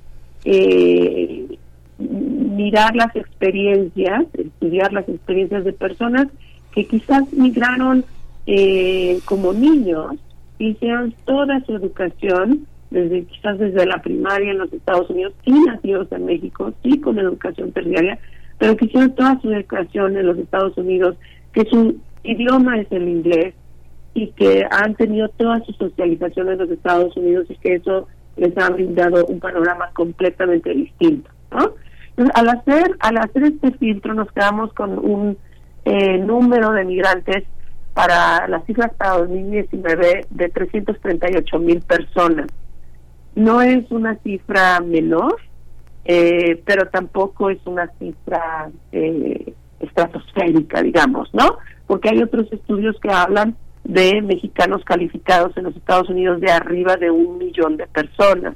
eh, mirar las experiencias, estudiar las experiencias de personas que quizás migraron eh, como niños, hicieron toda su educación, desde quizás desde la primaria en los Estados Unidos y nacidos en México, sí con educación terciaria, pero que hicieron toda su educación en los Estados Unidos, que su idioma es el inglés y que han tenido toda su socialización en los Estados Unidos y que eso les ha brindado un panorama completamente distinto, ¿no? Entonces, al hacer al hacer este filtro nos quedamos con un eh, número de migrantes para las cifras para 2019 de 338 mil personas. No es una cifra menor, eh, pero tampoco es una cifra eh, estratosférica, digamos, ¿no? Porque hay otros estudios que hablan de mexicanos calificados en los Estados Unidos de arriba de un millón de personas.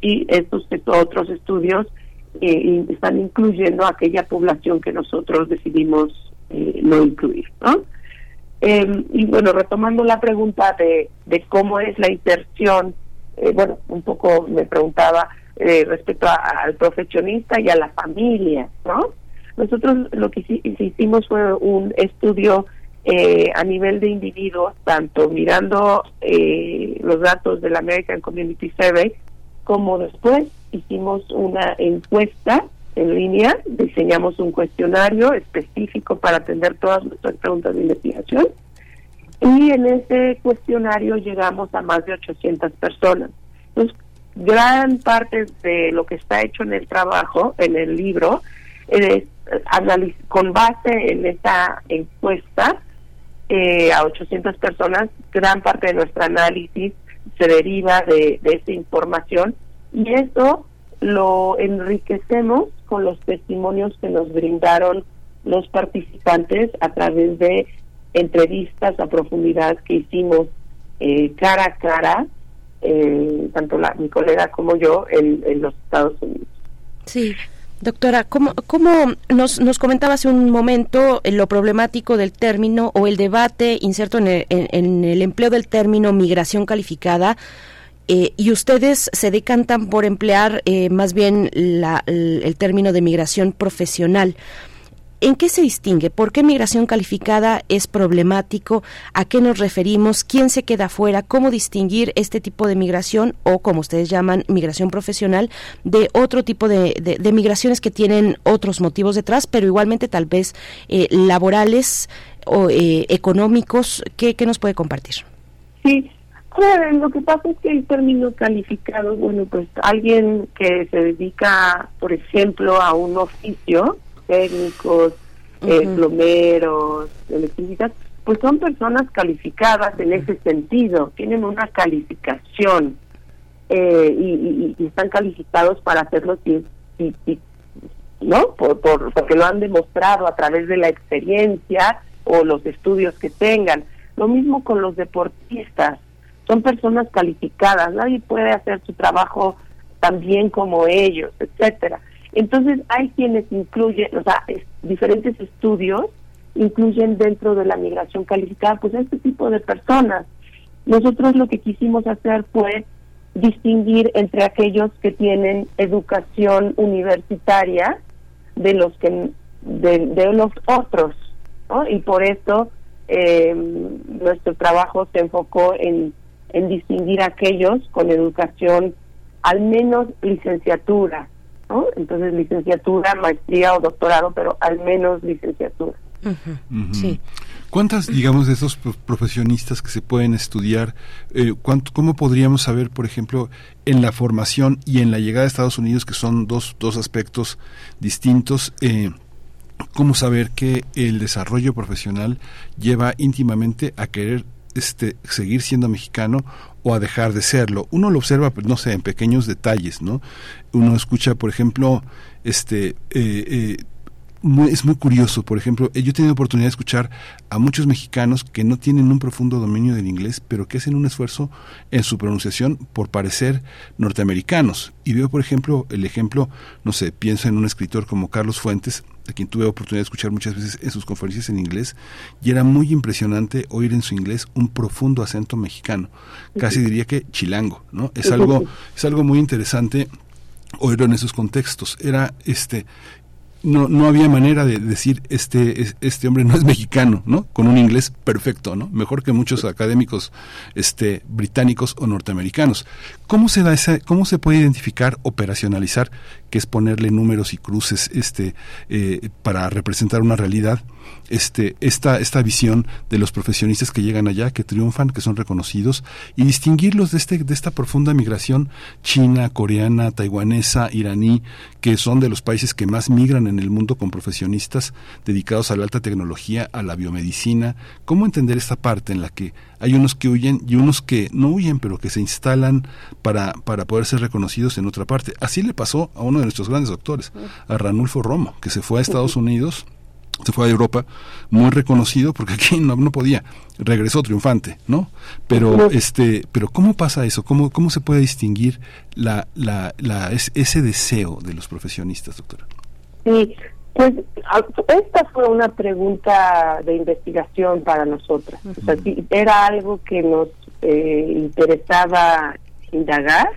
Y estos otros estudios eh, están incluyendo aquella población que nosotros decidimos eh, no incluir, ¿no? Eh, y bueno, retomando la pregunta de cómo es la inserción, eh, bueno, un poco me preguntaba eh, respecto a- al profesionista y a la familia, ¿no? Nosotros lo que hici- hicimos fue un estudio eh, a nivel de individuos, tanto mirando eh, los datos del American Community Survey, como después hicimos una encuesta en línea, diseñamos un cuestionario específico para atender todas nuestras preguntas de investigación y en ese cuestionario llegamos a más de 800 personas. Entonces, gran parte de lo que está hecho en el trabajo, en el libro, con base en esa encuesta eh, a 800 personas, gran parte de nuestro análisis se deriva de, de esa información y eso lo enriquecemos con los testimonios que nos brindaron los participantes a través de entrevistas a profundidad que hicimos eh, cara a cara, eh, tanto la, mi colega como yo, en, los Estados Unidos. Sí. Doctora, ¿cómo, cómo nos, nos comentaba hace un momento eh, lo problemático del término o el debate inserto en el, en el empleo del término migración calificada? eh, y ustedes se decantan por emplear eh, más bien la- el, el término de migración profesional. ¿En qué se distingue? ¿Por qué migración calificada es problemático? ¿A qué nos referimos? ¿Quién se queda fuera? ¿Cómo distinguir este tipo de migración o, como ustedes llaman, migración profesional de otro tipo de, migraciones que tienen otros motivos detrás, pero igualmente tal vez eh, laborales o eh, económicos? ¿Qué, qué nos puede compartir? Sí, lo que pasa es que el término calificado, bueno, pues alguien que se dedica, por ejemplo, a un oficio, técnicos, eh, plomeros, electricistas, pues son personas calificadas en ese sentido, tienen una calificación eh, y, y- y están calificados para hacerlo ¿no? Por, por- porque lo han demostrado a través de la experiencia o los estudios que tengan. Lo mismo con los deportistas, son personas calificadas, nadie puede hacer su trabajo tan bien como ellos, etcétera. Entonces hay quienes incluyen, o sea, es- diferentes estudios incluyen dentro de la migración calificada, pues este tipo de personas. Nosotros lo que quisimos hacer fue distinguir entre aquellos que tienen educación universitaria de los que de, de los otros, ¿no? Y por eso eh, nuestro trabajo se enfocó en, en distinguir aquellos con educación al menos licenciatura, ¿no? Entonces licenciatura, maestría o doctorado, pero al menos licenciatura. Ujú. ¿Cuántas, digamos, de esos pro- profesionistas que se pueden estudiar, eh, cuánto- cómo podríamos saber, por ejemplo, en la formación y en la llegada a Estados Unidos, que son dos, dos aspectos distintos, eh, cómo saber que el desarrollo profesional lleva íntimamente a querer este, seguir siendo mexicano o a dejar de serlo. Uno lo observa, pues, no sé, en pequeños detalles, ¿no? Uno escucha, por ejemplo, este, eh, eh, muy- es muy curioso, por ejemplo, yo he tenido oportunidad de escuchar a muchos mexicanos que no tienen un profundo dominio del inglés, pero que hacen un esfuerzo en su pronunciación por parecer norteamericanos. Y veo, por ejemplo, el ejemplo, no sé, pienso en un escritor como Carlos Fuentes, a quien tuve oportunidad de escuchar muchas veces en sus conferencias en inglés, y era muy impresionante oír en su inglés un profundo acento mexicano, casi diría que chilango, ¿no? Es algo, es algo muy interesante oírlo en esos contextos. Era este no, no había manera de decir este es- este hombre no es mexicano, ¿no? Con un inglés perfecto, ¿no? Mejor que muchos académicos este británicos o norteamericanos. ¿Cómo se da esa cómo se puede identificar, operacionalizar, que es ponerle números y cruces este eh, para representar una realidad? Este esta esta visión de los profesionistas que llegan allá, que triunfan, que son reconocidos y distinguirlos de este de esta profunda migración china, coreana, taiwanesa, iraní, que son de los países que más migran en el mundo con profesionistas dedicados a la alta tecnología, a la biomedicina. ¿Cómo entender esta parte en la que hay unos que huyen y unos que no huyen, pero que se instalan para, para poder ser reconocidos en otra parte? Así le pasó a uno de nuestros grandes doctores, a Ranulfo Romo, que se fue a Estados Unidos se fue a Europa muy reconocido porque aquí no, no podía. Regresó triunfante no pero este pero cómo pasa eso cómo cómo se puede distinguir la la, la es- ese deseo de los profesionistas doctora Sí, pues a- esta fue una pregunta de investigación para nosotras. O sea, era algo que nos eh, interesaba indagar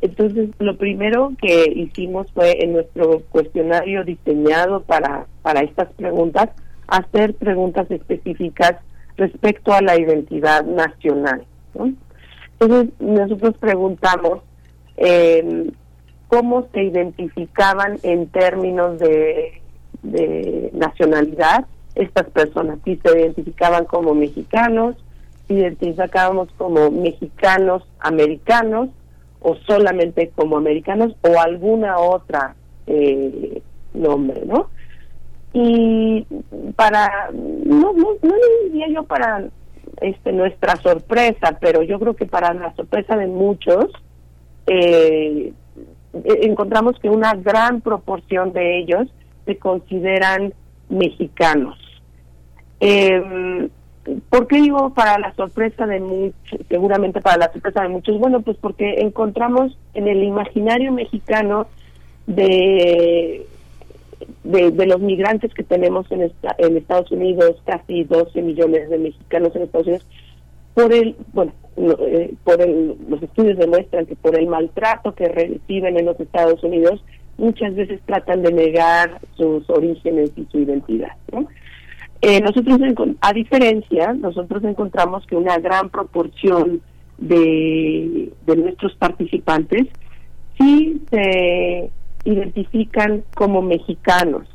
Entonces, lo primero que hicimos fue en nuestro cuestionario diseñado para, para estas preguntas, hacer preguntas específicas respecto a la identidad nacional. Entonces, nosotros preguntamos eh, cómo se identificaban en términos de, de nacionalidad estas personas, si se identificaban como mexicanos, si identificábamos como mexicanos americanos o solamente como americanos o alguna otra eh, nombre, ¿no? Y para, no, no, no diría yo para este nuestra sorpresa, pero yo creo que para la sorpresa de muchos, eh, eh, encontramos que una gran proporción de ellos se consideran mexicanos. Eh, ¿Por qué digo para la sorpresa de muchos, seguramente para la sorpresa de muchos? Bueno, pues porque encontramos en el imaginario mexicano de, de, los migrantes que tenemos en, en Estados Unidos, casi 12 millones de mexicanos en Estados Unidos, por el, bueno, no, eh, por el, los estudios demuestran que por el maltrato que reciben en los Estados Unidos, muchas veces tratan de negar sus orígenes y su identidad, ¿no? Eh, nosotros, a diferencia, nosotros encontramos que una gran proporción de, de nuestros participantes sí se identifican como mexicanos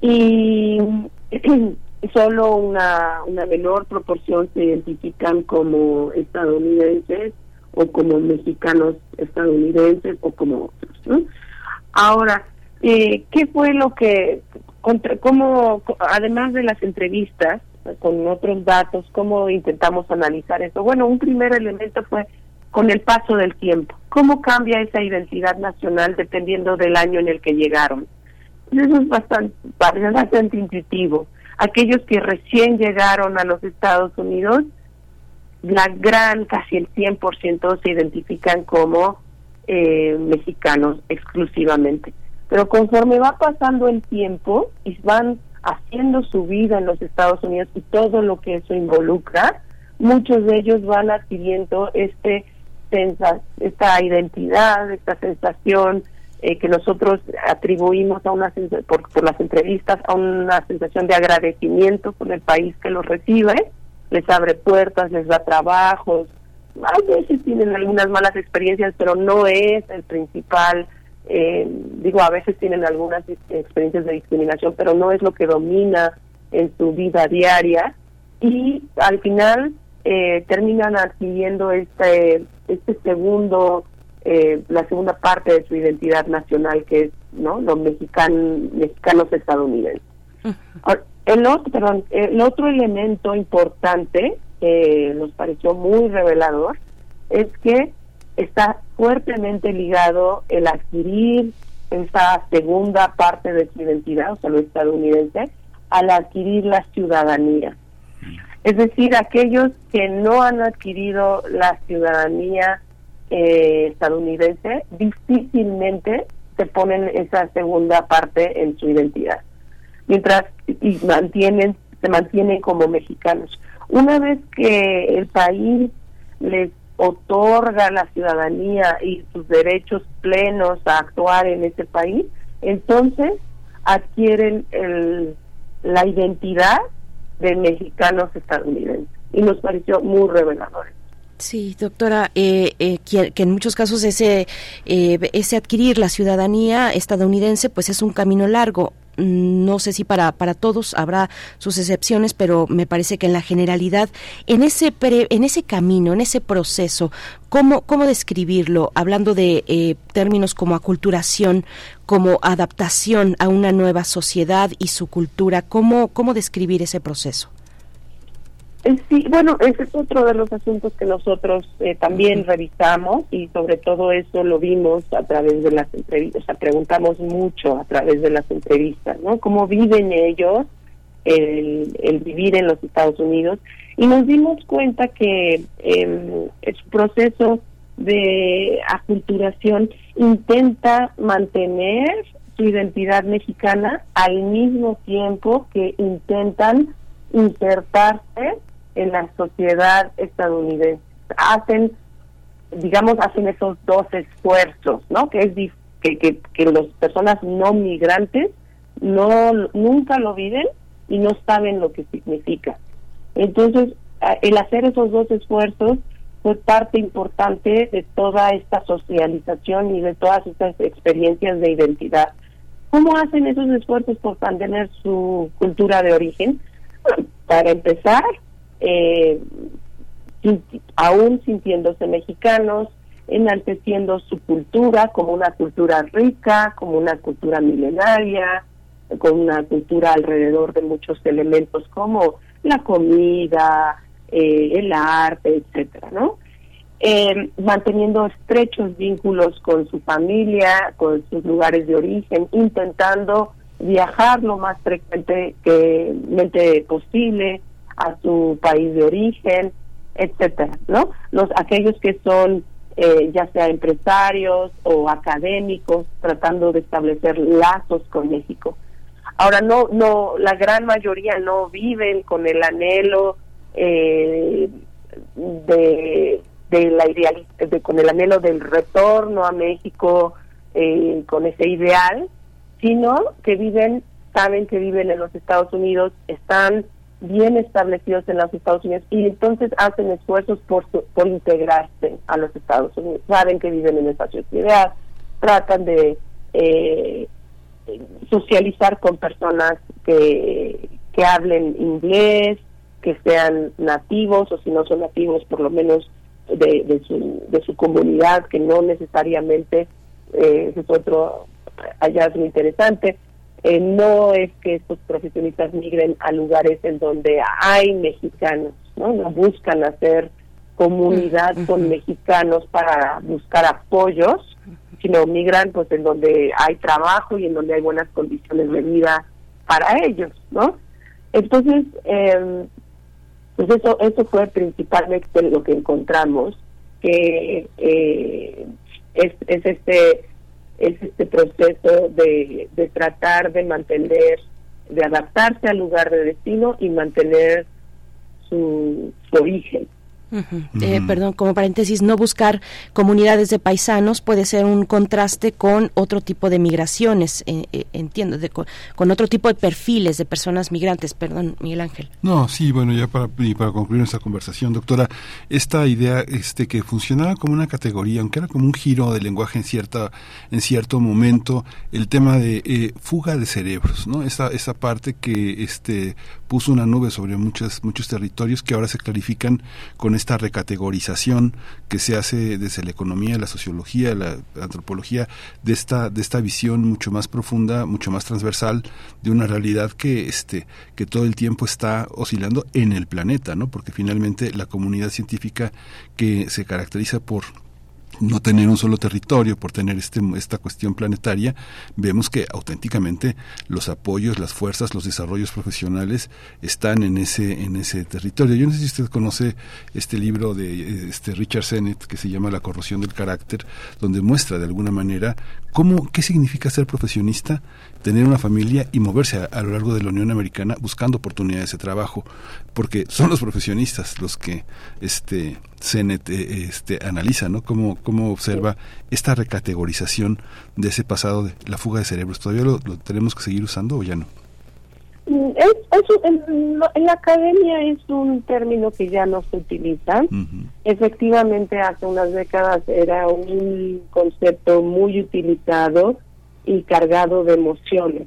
y solo una, una menor proporción se identifican como estadounidenses o como mexicanos estadounidenses o como otros. Ahora, eh, ¿qué fue lo que, contra, cómo, además de las entrevistas eh, con otros datos, cómo intentamos analizar eso? Bueno, un primer elemento fue con el paso del tiempo. ¿Cómo cambia esa identidad nacional dependiendo del año en el que llegaron? Eso es bastante, bastante intuitivo. Aquellos que recién llegaron a los Estados Unidos, la gran, casi el 100% se identifican como eh, mexicanos exclusivamente. Pero conforme va pasando el tiempo y van haciendo su vida en los Estados Unidos y todo lo que eso involucra, muchos de ellos van adquiriendo este esta identidad, esta sensación eh, que nosotros atribuimos a una por, por las entrevistas a una sensación de agradecimiento con el país que los recibe, les abre puertas, les da trabajos, a veces tienen algunas malas experiencias, pero no es el principal, eh, digo, a veces tienen algunas experiencias de discriminación, pero no es lo que domina en su vida diaria. Y al final eh, terminan adquiriendo este, este segundo, eh, la segunda parte de su identidad nacional, que es no los mexican, mexicanos estadounidenses. Ahora, el otro, perdón, el otro elemento importante que nos pareció muy revelador es que está fuertemente ligado el adquirir esa segunda parte de su identidad, o sea, lo estadounidense, al adquirir la ciudadanía. Es decir, aquellos que no han adquirido la ciudadanía eh, estadounidense difícilmente se ponen esa segunda parte en su identidad mientras y mantienen se mantienen como mexicanos una vez que el país les otorga la ciudadanía y sus derechos plenos a actuar en ese país entonces adquieren el, la identidad de mexicanos estadounidenses y nos pareció muy revelador Sí, doctora, eh, eh, que, que en muchos casos ese, eh, ese adquirir la ciudadanía estadounidense pues es un camino largo. No sé si para, para todos habrá sus excepciones, pero me parece que en la generalidad, en ese, pre- en ese camino, en ese proceso, ¿cómo, cómo describirlo? Hablando de eh, términos como aculturación, como adaptación a una nueva sociedad y su cultura, ¿cómo, cómo describir ese proceso? Eh, Sí, bueno, ese es otro de los asuntos que nosotros eh, también revisamos y sobre todo eso lo vimos a través de las entrevistas, o sea, preguntamos mucho a través de las entrevistas, ¿no? Cómo viven ellos el, el vivir en los Estados Unidos y nos dimos cuenta que eh, su proceso de aculturación intenta mantener su identidad mexicana al mismo tiempo que intentan insertarse en la sociedad estadounidense. Hacen digamos, hacen esos dos esfuerzos, ¿no? Que es que, que, que las personas no migrantes no nunca lo viven y no saben lo que significa. Entonces, el hacer esos dos esfuerzos fue parte importante de toda esta socialización y de todas estas experiencias de identidad. ¿Cómo hacen esos esfuerzos por mantener su cultura de origen? Para empezar, eh, aún sintiéndose mexicanos, enalteciendo su cultura como una cultura rica, como una cultura milenaria, con una cultura alrededor de muchos elementos como la comida, eh, el arte, etcétera, ¿no? Eh, manteniendo estrechos vínculos con su familia, con sus lugares de origen, intentando viajar lo más frecuentemente posible a su país de origen, etcétera, ¿no? Los aquellos que son eh, ya sea empresarios o académicos tratando de establecer lazos con México. Ahora no no la gran mayoría no viven con el anhelo eh, de la ideal de, con el anhelo del retorno a México eh, con ese ideal, sino que viven saben que viven en los Estados Unidos, están bien establecidos en los Estados Unidos y entonces hacen esfuerzos por, por integrarse a los Estados Unidos. Saben que viven en esa sociedad, tratan de eh, socializar con personas que, que hablen inglés, que sean nativos o si no son nativos por lo menos de, de, su, comunidad, que no necesariamente, eh, es otro hallazgo interesante, eh, no es que estos profesionistas migren a lugares en donde hay mexicanos, ¿no? No buscan hacer comunidad con mexicanos para buscar apoyos, sino migran pues en donde hay trabajo y en donde hay buenas condiciones de vida para ellos, ¿no? Entonces, eh, pues eso, eso fue principalmente lo que encontramos, que eh, es, es este es este proceso de, de tratar de mantener, de adaptarse al lugar de destino y mantener su, su origen. Eh, perdón, como paréntesis, no buscar comunidades de paisanos puede ser un contraste con otro tipo de migraciones, eh, eh, entiendo, de, con, con otro tipo de perfiles de personas migrantes. Perdón, Miguel Ángel. No, sí, bueno, ya para, y para concluir nuestra conversación, doctora, esta idea este, que funcionaba como una categoría, aunque era como un giro del lenguaje en, cierta, en cierto momento, el tema de eh, fuga de cerebros, ¿no? Esa, esa parte que este, puso una nube sobre muchos, muchos territorios que ahora se clarifican con esta recategorización que se hace desde la economía, la sociología, la antropología, de esta, de esta visión mucho más profunda, mucho más transversal de una realidad que, este, que todo el tiempo está oscilando en el planeta, ¿no? Porque finalmente la comunidad científica que se caracteriza por no tener un solo territorio, por tener este, esta cuestión planetaria, vemos que auténticamente los apoyos, las fuerzas, los desarrollos profesionales están en ese, en ese territorio. Yo no sé si usted conoce este libro de este Richard Sennett que se llama La corrosión del carácter, donde muestra de alguna manera cómo, qué significa ser profesionista, tener una familia y moverse a, a lo largo de la Unión Americana buscando oportunidades de trabajo, porque son los profesionistas los que este Eh, este, analiza, ¿no? Cómo, cómo observa esta recategorización de ese pasado de la fuga de cerebros. ¿Todavía lo, lo tenemos que seguir usando o ya no? Mm, Es, es en la academia es un término que ya no se utiliza. Efectivamente, hace unas décadas era un concepto muy utilizado y cargado de emociones.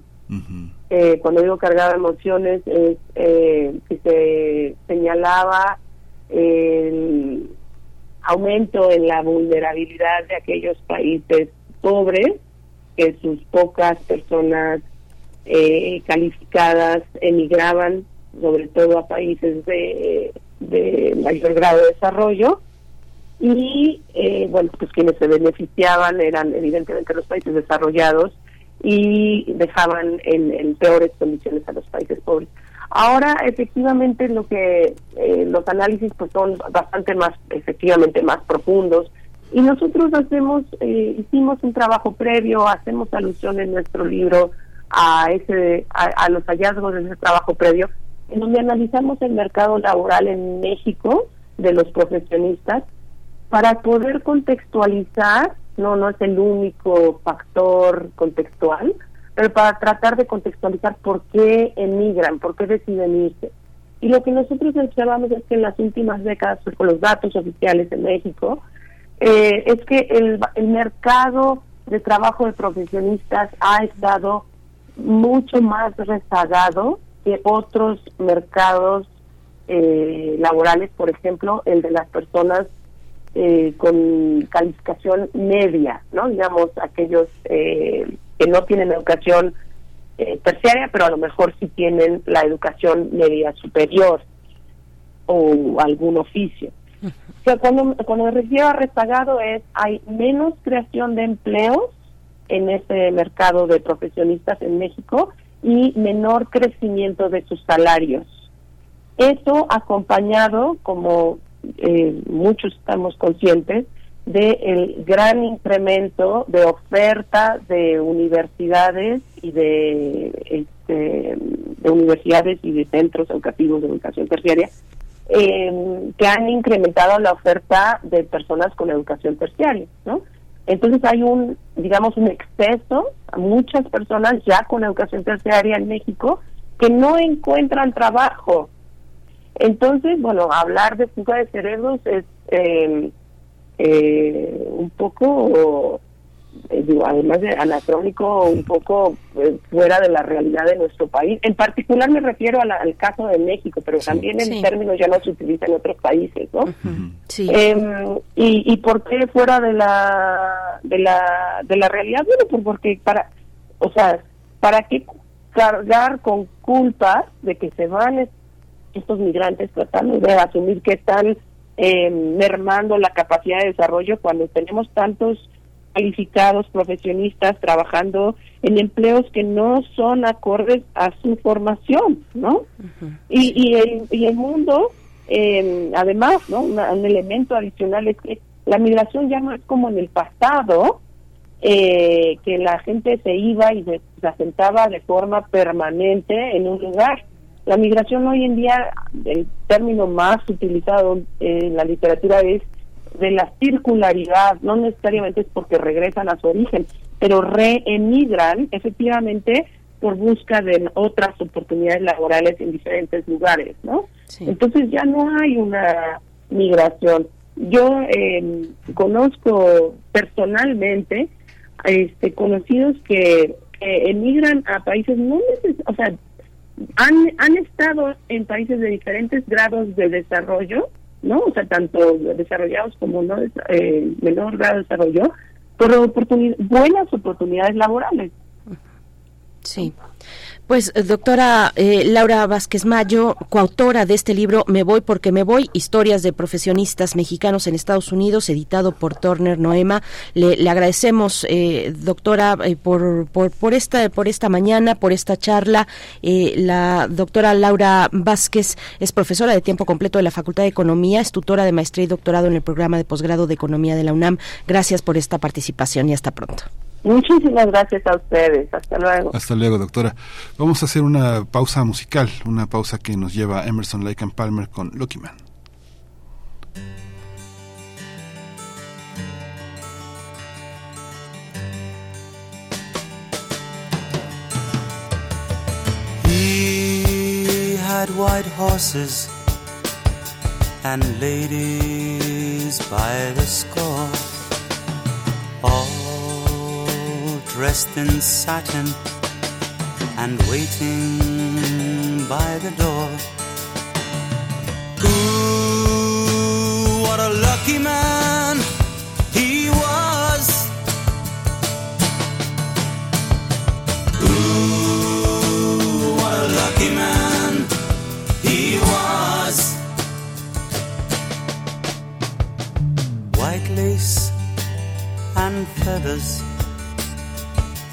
Eh, cuando digo cargado de emociones es eh, que se señalaba el aumento en la vulnerabilidad de aquellos países pobres, que sus pocas personas eh, calificadas emigraban, sobre todo a países de, mayor grado de desarrollo, y eh, bueno, pues quienes se beneficiaban eran evidentemente los países desarrollados y dejaban en peores condiciones a los países pobres. Ahora, efectivamente, lo que eh, los análisis pues son bastante más, efectivamente, más profundos. Y nosotros hacemos, eh, hicimos un trabajo previo, hacemos alusión en nuestro libro a ese, a, a los hallazgos de ese trabajo previo, en donde analizamos el mercado laboral en México de los profesionistas para poder contextualizar, no, no es el único factor contextual, pero para tratar de contextualizar por qué emigran, por qué deciden irse. Y lo que nosotros observamos es que en las últimas décadas, pues, con los datos oficiales en México, eh, es que el, el mercado de trabajo de profesionistas ha estado mucho más rezagado que otros mercados eh, laborales, por ejemplo, el de las personas eh, con calificación media, ¿no? Digamos, aquellos eh, que no tienen educación eh, terciaria, pero a lo mejor sí tienen la educación media superior o algún oficio. O sea, cuando, cuando me refiero a rezagado es, hay menos creación de empleos en ese mercado de profesionistas en México y menor crecimiento de sus salarios. Eso acompañado, como eh, muchos estamos conscientes, del gran incremento de oferta de universidades y de, este, de universidades y de centros educativos de educación terciaria eh, que han incrementado la oferta de personas con educación terciaria, ¿no? Entonces hay un, digamos, un exceso, a muchas personas ya con educación terciaria en México que no encuentran trabajo. Entonces, bueno, hablar de fuga de cerebros es eh, eh, un poco, eh, digo, además de anacrónico, un poco eh, fuera de la realidad de nuestro país. En particular me refiero a la- al caso de México, pero también en Sí. términos ya no se utiliza en otros países, ¿no? Sí. Em, y, ¿Y por qué fuera de la, de la de la realidad? Bueno, pues porque para, o sea, ¿para qué cargar con culpa de que se van es- estos migrantes tratando de asumir que están eh, mermando la capacidad de desarrollo cuando tenemos tantos calificados profesionistas trabajando en empleos que no son acordes a su formación, ¿no? Y, y, el, y el mundo, eh, además, ¿no? Una- un elemento adicional es que la migración ya no es como en el pasado, eh, que la gente se iba y se asentaba de forma permanente en un lugar. La migración hoy en día, el término más utilizado en la literatura es de la circularidad, no necesariamente es porque regresan a su origen, pero reemigran efectivamente por busca de otras oportunidades laborales en diferentes lugares, ¿no? Entonces ya no hay una migración. Yo eh, conozco personalmente este conocidos que, que emigran a países no neces- o sea, han, han estado en países de diferentes grados de desarrollo, ¿no? O sea, tanto desarrollados como no eh, menor grado de desarrollo, pero buenas oportunidades laborales. Sí. Pues doctora eh, Laura Vázquez Mayo, coautora de este libro Me voy porque me voy, historias de profesionistas mexicanos en Estados Unidos, editado por Turner Noema. Le, le agradecemos, eh, doctora, eh, por, por, por, esta, por esta mañana, por esta charla. Eh, la doctora Laura Vázquez es profesora de tiempo completo de la Facultad de Economía, es tutora de maestría y doctorado en el programa de posgrado de Economía de la UNAM. Gracias por esta participación y hasta pronto. Muchísimas gracias a ustedes. Hasta luego. Hasta luego, doctora. Vamos a hacer una pausa musical, una pausa que nos lleva a Emerson Lake and Palmer con Lucky Man. He had white horses and ladies by the score, dressed in satin and waiting by the door. Ooh, what a lucky man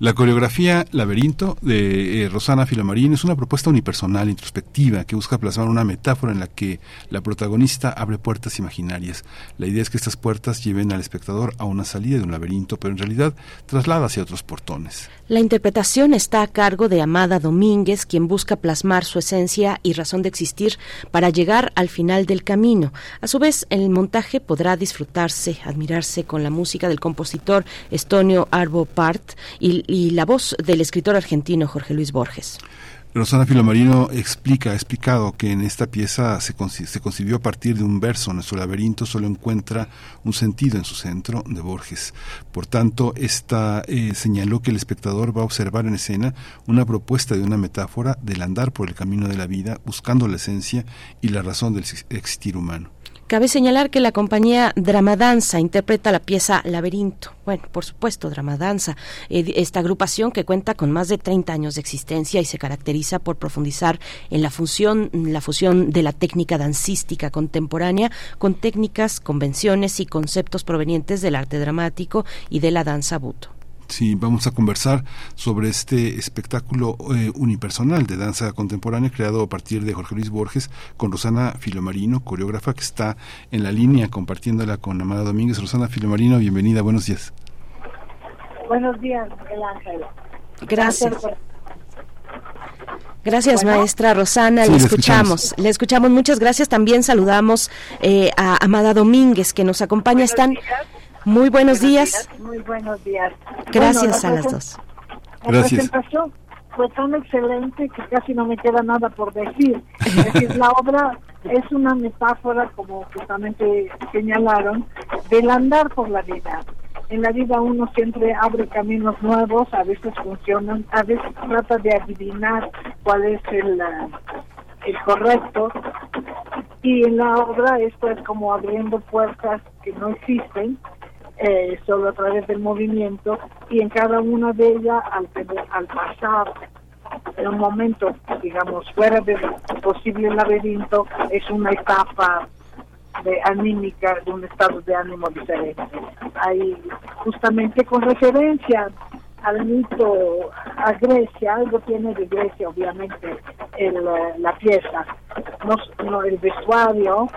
La coreografía Laberinto de eh, Rosana Filomarín es una propuesta unipersonal, introspectiva, que busca plasmar una metáfora en la que la protagonista abre puertas imaginarias. La idea es que estas puertas lleven al espectador a una salida de un laberinto, pero en realidad traslada hacia otros portones. La interpretación está a cargo de Amada Domínguez, quien busca plasmar su esencia y razón de existir para llegar al final del camino. A su vez, el montaje podrá disfrutarse, admirarse con la música del compositor Estonio Arbo Part y, y la voz del escritor argentino Jorge Luis Borges. Rosana Filomarino explica, ha explicado que en esta pieza se, conci- se concibió a partir de un verso. Nuestro laberinto solo encuentra un sentido en su centro, de Borges. Por tanto, esta eh, señaló que el espectador va a observar en escena una propuesta de una metáfora del andar por el camino de la vida, buscando la esencia y la razón del ex- existir humano. Cabe señalar que la compañía Dramadanza interpreta la pieza Laberinto. Bueno, por supuesto, Dramadanza, eh, esta agrupación que cuenta con más de 30 años de existencia y se caracteriza por profundizar en la función, la fusión de la técnica dancística contemporánea con técnicas, convenciones y conceptos provenientes del arte dramático y de la danza buto. Sí, vamos a conversar sobre este espectáculo eh, unipersonal de danza contemporánea creado a partir de Jorge Luis Borges con Rosana Filomarino, coreógrafa que está en la línea compartiéndola con Amada Domínguez. Rosana Filomarino, bienvenida, buenos días. Buenos días, Miguel Ángel. Gracias. Gracias, Bueno. maestra Rosana. Sí, le escuchamos. Le escuchamos. Muchas gracias. También saludamos eh, a Amada Domínguez, que nos acompaña. Están muy buenos días. Muy buenos días. Gracias Bueno, a la las presen- dos. La Gracias. presentación fue tan excelente que casi no me queda nada por decir. Es decir, la obra es una metáfora, como justamente señalaron, del andar por la vida. En la vida uno siempre abre caminos nuevos, a veces funcionan, a veces trata de adivinar cuál es el, ah, el correcto. Y en la obra esto es como abriendo puertas que no existen eh, solo a través del movimiento y en cada una de ellas al, pasar en un momento, digamos, fuera del posible laberinto, es una etapa de anímica, de un estado de ánimo diferente. Hay justamente con referencia al mito a Grecia, algo tiene de Grecia obviamente el, eh, la pieza, no, no el vestuario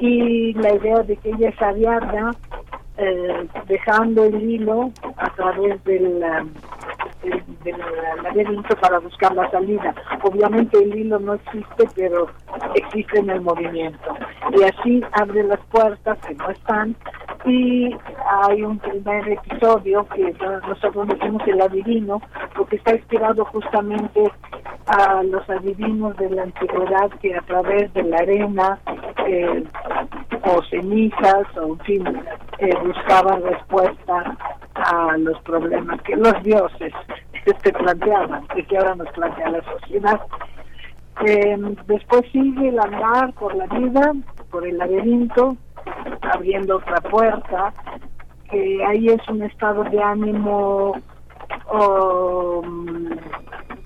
y la idea de que ella es Ariadna eh, dejando el hilo a través del, eh, del, del laberinto para buscar la salida. Obviamente el hilo no existe, pero existe en el movimiento. Y así abre las puertas que no están y hay un primer episodio que nosotros decimos el adivino, porque está inspirado justamente a los adivinos de la antigüedad que a través de la arena eh, o cenizas o en fin eh, buscaban respuesta a los problemas que los dioses te planteaban y que ahora nos plantea la sociedad. Eh, después sigue el andar por la vida, por el laberinto, abriendo otra puerta, que ahí es un estado de ánimo,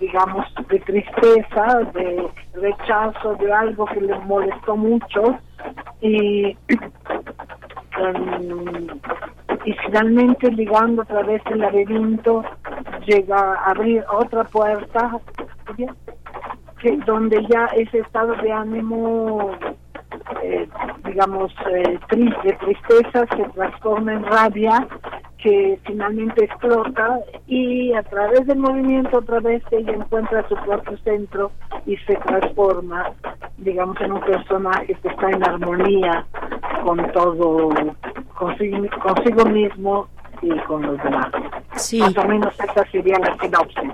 digamos, de tristeza, de rechazo de algo que le molestó mucho y, em, y finalmente ligando a través del laberinto llega a abrir otra puerta donde ya ese estado de ánimo eh, digamos eh, triste tristeza se transforma en rabia que finalmente explota y a través del movimiento otra vez ella encuentra su propio centro y se transforma digamos en un personaje que está en armonía con todo consigo, consigo mismo y con los demás. Más o menos esa sería la sinopsis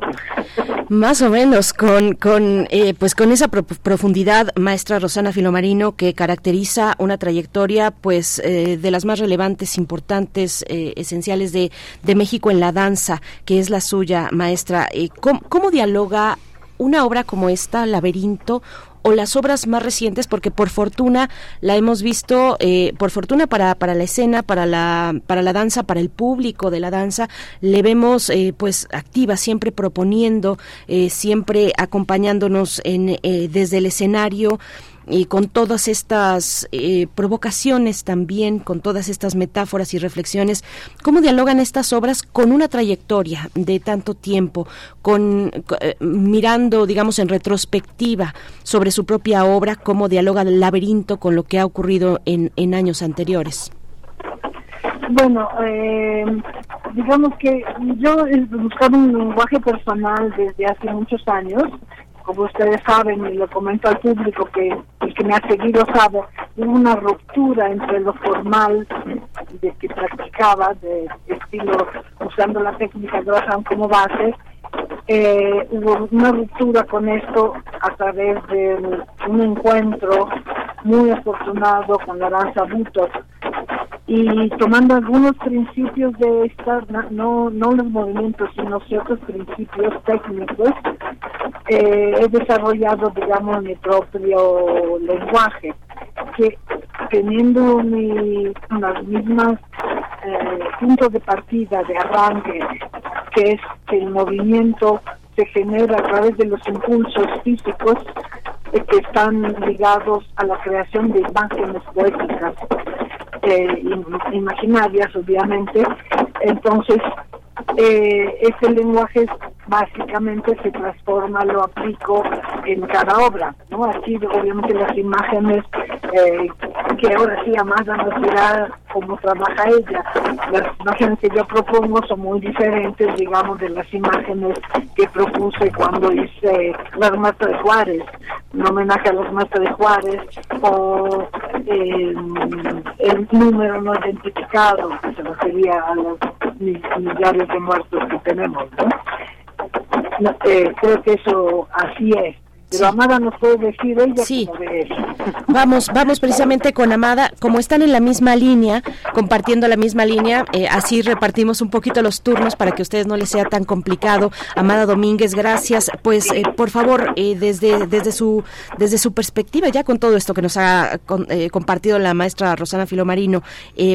Más o menos, con, con, eh, pues con esa pro- profundidad, maestra Rosana Filomarino, que caracteriza una trayectoria pues eh, de las más relevantes, importantes, eh, esenciales de, de México en la danza, que es la suya, maestra. ¿cómo, cómo dialoga una obra como esta, Laberinto, o las obras más recientes, porque por fortuna la hemos visto, eh, por fortuna para, para la escena, para la, para la danza, para el público de la danza, le vemos eh, pues activa, siempre proponiendo, eh, siempre acompañándonos en, eh, desde el escenario y con todas estas eh, provocaciones también, con todas estas metáforas y reflexiones, cómo dialogan estas obras con una trayectoria de tanto tiempo, con co- eh, mirando, digamos, en retrospectiva sobre su propia obra, cómo dialoga el laberinto con lo que ha ocurrido en, en años anteriores. Bueno, eh, digamos que yo he buscado un lenguaje personal desde hace muchos años. Como ustedes saben, y lo comento al público que el que me ha seguido sabe, hubo una ruptura entre lo formal de que practicaba, de estilo usando la técnica Graham como base, eh, hubo una ruptura con esto a través de un encuentro muy afortunado con la danza Butok y tomando algunos principios de esta, na- no, no los movimientos, sino ciertos principios técnicos, eh, he desarrollado, digamos, mi propio lenguaje, que teniendo mi, las mismas eh, puntos de partida, de arranque, que es que el movimiento se genera a través de los impulsos físicos eh, que están ligados a la creación de imágenes poéticas eh, im- imaginarias, obviamente. Entonces, eh, ese lenguaje básicamente se transforma, lo aplico en cada obra, ¿no? Aquí, obviamente, las imágenes eh, que ahora sí Amada nos dirá cómo trabaja ella. Las imágenes que yo propongo son muy diferentes, digamos, de las imágenes que propuse cuando hice la Armata de Juárez, un homenaje a los Armata de Juárez, o eh, el número no identificado, que se refería a los mi- de muertos que tenemos. No, eh, creo que eso así es. Pero Amada nos puede decir ella Sí. eso. Vamos, vamos precisamente con Amada, como están en la misma línea, compartiendo la misma línea, eh, así repartimos un poquito los turnos para que a ustedes no les sea tan complicado. Amada Domínguez, gracias. Pues eh, por favor, eh, desde desde su desde su perspectiva, ya con todo esto que nos ha con- compartido la maestra Rosana Filomarino,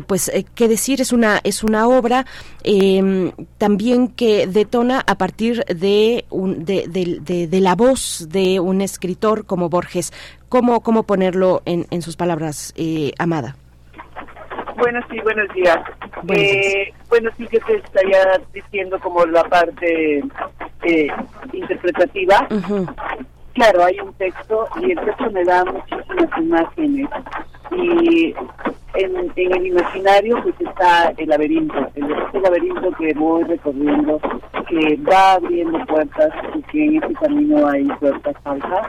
pues qué decir es una es una obra eh, también que detona a partir de, un- de, de- de- de la voz de un escritor como Borges. ¿Cómo, cómo ponerlo en, en sus palabras, eh, Amada? Bueno, sí, buenos días. Buenos Eh, bueno, sí que te estaría diciendo como la parte eh, interpretativa. Claro, hay un texto y el texto me da muchísimas imágenes. Y en, en el imaginario pues está el laberinto, el, este laberinto que voy recorriendo, que va abriendo puertas y que en ese camino hay puertas falsas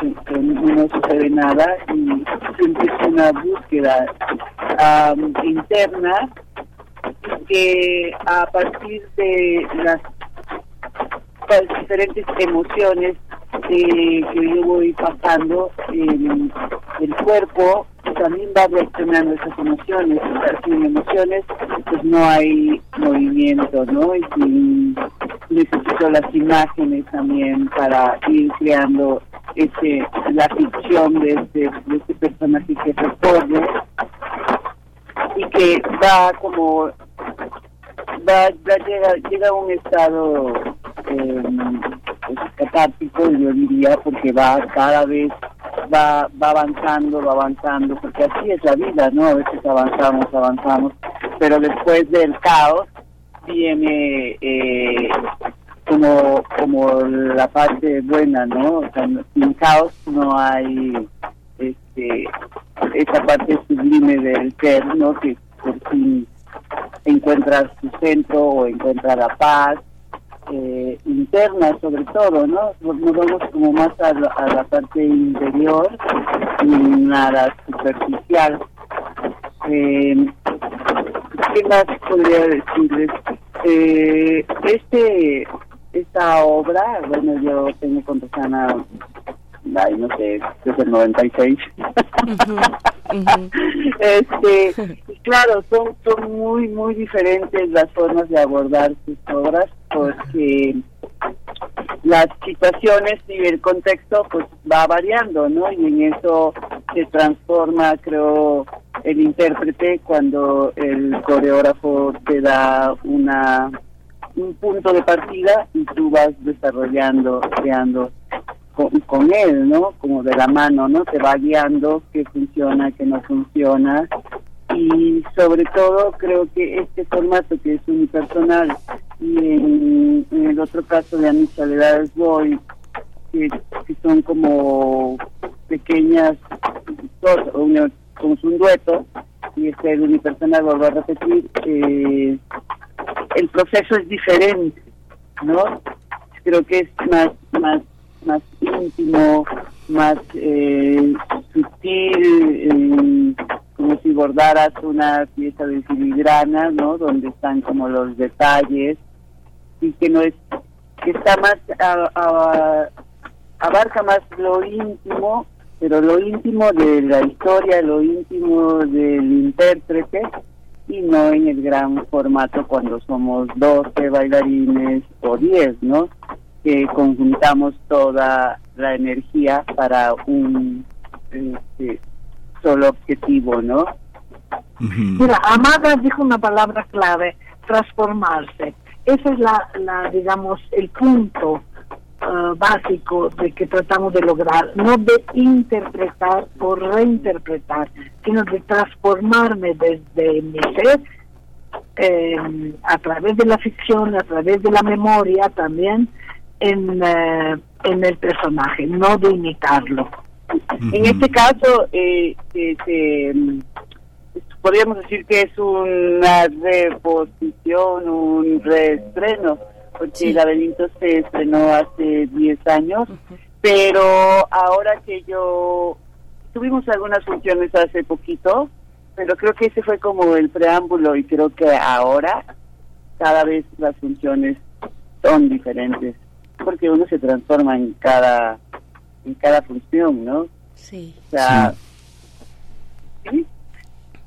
que, que no sucede nada y siempre es una búsqueda am, interna que a partir de las, las diferentes emociones eh, que yo voy pasando, el, el cuerpo también va reaccionando esas emociones. Sin emociones, pues no hay movimiento, ¿no? Y sin, necesito las imágenes también para ir creando ese, la ficción de este, de este personaje que recorre y que va como va, va- llega, llega a un estado eh, pues, catártico yo diría porque va cada vez va va avanzando va avanzando porque así es la vida no a veces avanzamos avanzamos pero después del caos viene eh, como como la parte buena no o sin caos no hay este esa parte sublime del ser no que por fin encuentras tu centro o encuentras la paz eh, interna sobre todo no nos vamos como más a la, a la parte interior y nada superficial. Eh, qué más podría decirles eh, este esta obra bueno yo tengo con Rosana ay, no sé desde el 96 este y claro son son muy muy diferentes las formas de abordar sus obras porque las situaciones y el contexto pues va variando no y en eso se transforma creo el intérprete cuando el coreógrafo te da una un punto de partida y tú vas desarrollando creando con, con él, ¿no? Como de la mano, ¿no? Te va guiando qué funciona, qué no funciona. Y sobre todo creo que este formato que es unipersonal y en, el otro caso de Soledades Boy, que, que son como pequeñas una- como es un dueto, y este el unipersonal, vuelvo a repetir, eh, el proceso es diferente, ¿no? Creo que es más, más, más íntimo, más eh, sutil, eh, como si bordaras una pieza de filigrana, ¿no? Donde están como los detalles y que no es, que está más, abarca más lo íntimo, pero lo íntimo de la historia, lo íntimo del intérprete y no en el gran formato cuando somos 12 bailarines o 10, ¿no? Que conjuntamos toda la energía para un este, solo objetivo, ¿no? Mira, Amada dijo una palabra clave, transformarse. Ese es la, la digamos, el punto ah, básico de que tratamos de lograr, no de interpretar o reinterpretar, sino de transformarme desde mi ser eh, a través de la ficción, a través de la memoria también en, eh, en el personaje, no de imitarlo. En este caso, eh, se, mm, podríamos decir que es una reposición, un reestreno, porque el laberinto se estrenó hace 10 años, pero ahora que yo tuvimos algunas funciones hace poquito, pero creo que ese fue como el preámbulo y creo que ahora cada vez las funciones son diferentes, porque uno se transforma en cada en cada función, ¿no? Sí. O sea,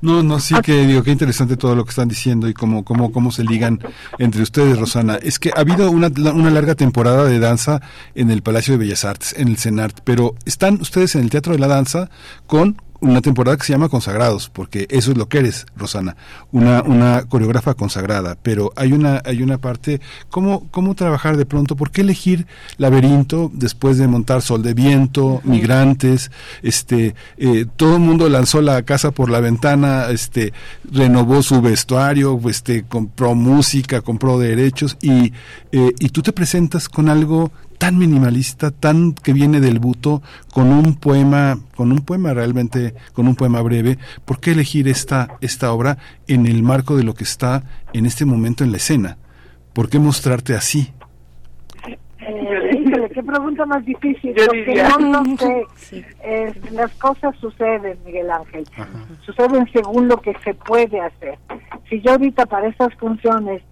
No, no, sí que digo, qué interesante todo lo que están diciendo y cómo, cómo, cómo se ligan entre ustedes, Rosana. Es que ha habido una, una larga temporada de danza en el Palacio de Bellas Artes, en el CENART, pero están ustedes en el Teatro de la Danza con una temporada que se llama Consagrados, porque eso es lo que eres, Rosana, una, una coreógrafa consagrada, pero hay una, hay una parte, ¿cómo, cómo trabajar de pronto? ¿Por qué elegir laberinto después de montar Sol de Viento, Migrantes, este, eh, todo el mundo lanzó la casa por la ventana, este, renovó su vestuario, este, compró música, compró derechos y, eh, y tú te presentas con algo tan minimalista, tan que viene del buto, con un poema, con un poema realmente, con un poema breve. ¿Por qué elegir esta, esta obra en el marco de lo que está en este momento en la escena? ¿Por qué mostrarte así? Eh, híjole, qué pregunta más difícil. Yo porque diría- no lo sé. Eh, las cosas suceden, Miguel Ángel. Suceden según lo que se puede hacer. Si yo ahorita para estas funciones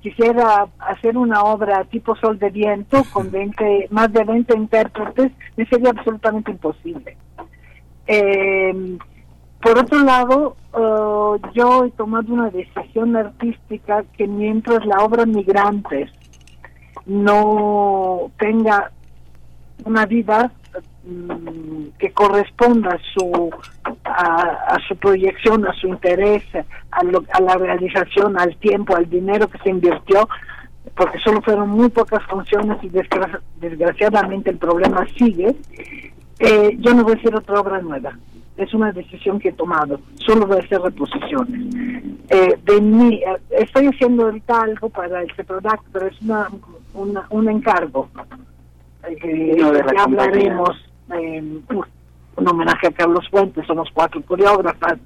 quisiera hacer una obra tipo Sol de Viento con 20, más de 20 intérpretes, me sería absolutamente imposible. Eh, por otro lado, eh, yo he tomado una decisión artística que mientras la obra Migrantes no tenga una vida que corresponda a su a, su proyección, a su interés, a, lo- a la realización, al tiempo, al dinero que se invirtió, porque solo fueron muy pocas funciones y desgra- desgraciadamente el problema sigue. Eh, yo no voy a hacer otra obra nueva. Es una decisión que he tomado. Solo voy a hacer reposiciones. Eh, de mí, eh, estoy haciendo ahorita algo para el CEPRODAC, pero es una, una- un encargo. No, de la que hablaremos. eh, un homenaje a Carlos Fuentes, somos cuatro coreógrafas.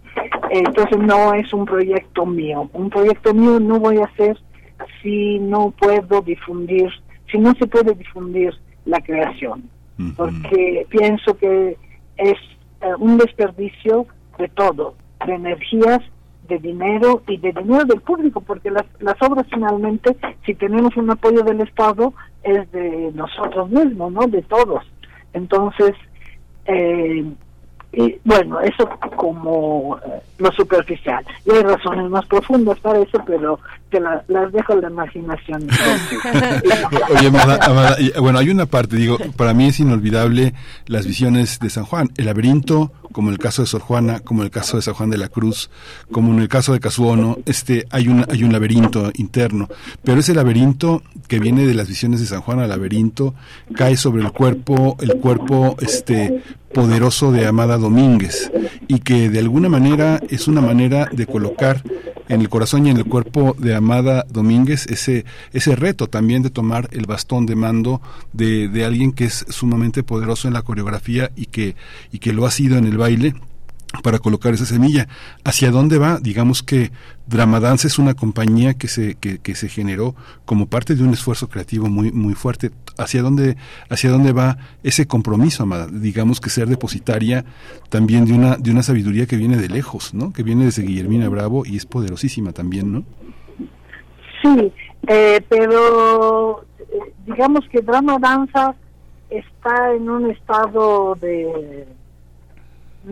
Entonces no es un proyecto mío. Un proyecto mío no voy a hacer si no puedo difundir, si no se puede difundir la creación porque pienso que es eh, un desperdicio de todo, de energías, de dinero y de dinero del público, porque las, las obras finalmente, si tenemos un apoyo del Estado, es de nosotros mismos, ¿no? De todos. Entonces, eh, y, bueno, eso como eh, lo superficial. Y hay razones más profundas para eso, pero te la- las dejo a la imaginación. Oye, bueno, hay una parte, digo, para mí es inolvidable las visiones de San Juan. El laberinto, como el caso de Sor Juana, como el caso de San Juan de la Cruz, como en el caso de Casuono, este, hay un, hay un laberinto interno. Pero ese laberinto que viene de las visiones de San Juan al laberinto cae sobre el cuerpo, el cuerpo, este, poderoso de Amada Domínguez y que de alguna manera es una manera de colocar en el corazón y en el cuerpo de Amada Domínguez ese ese reto también de tomar el bastón de mando de, de alguien que es sumamente poderoso en la coreografía y que y que lo ha sido en el baile para colocar esa semilla. ¿Hacia dónde va? Digamos que Dramadance es una compañía que se, que, que se generó como parte de un esfuerzo creativo muy, muy fuerte. ¿Hacia dónde, ¿Hacia dónde va ese compromiso, Amada? Digamos que ser depositaria también de una, de una sabiduría que viene de lejos, ¿no? Que viene desde Guillermina Bravo y es poderosísima también, ¿no? Sí, eh, pero eh, digamos que Drama Danza está en un estado de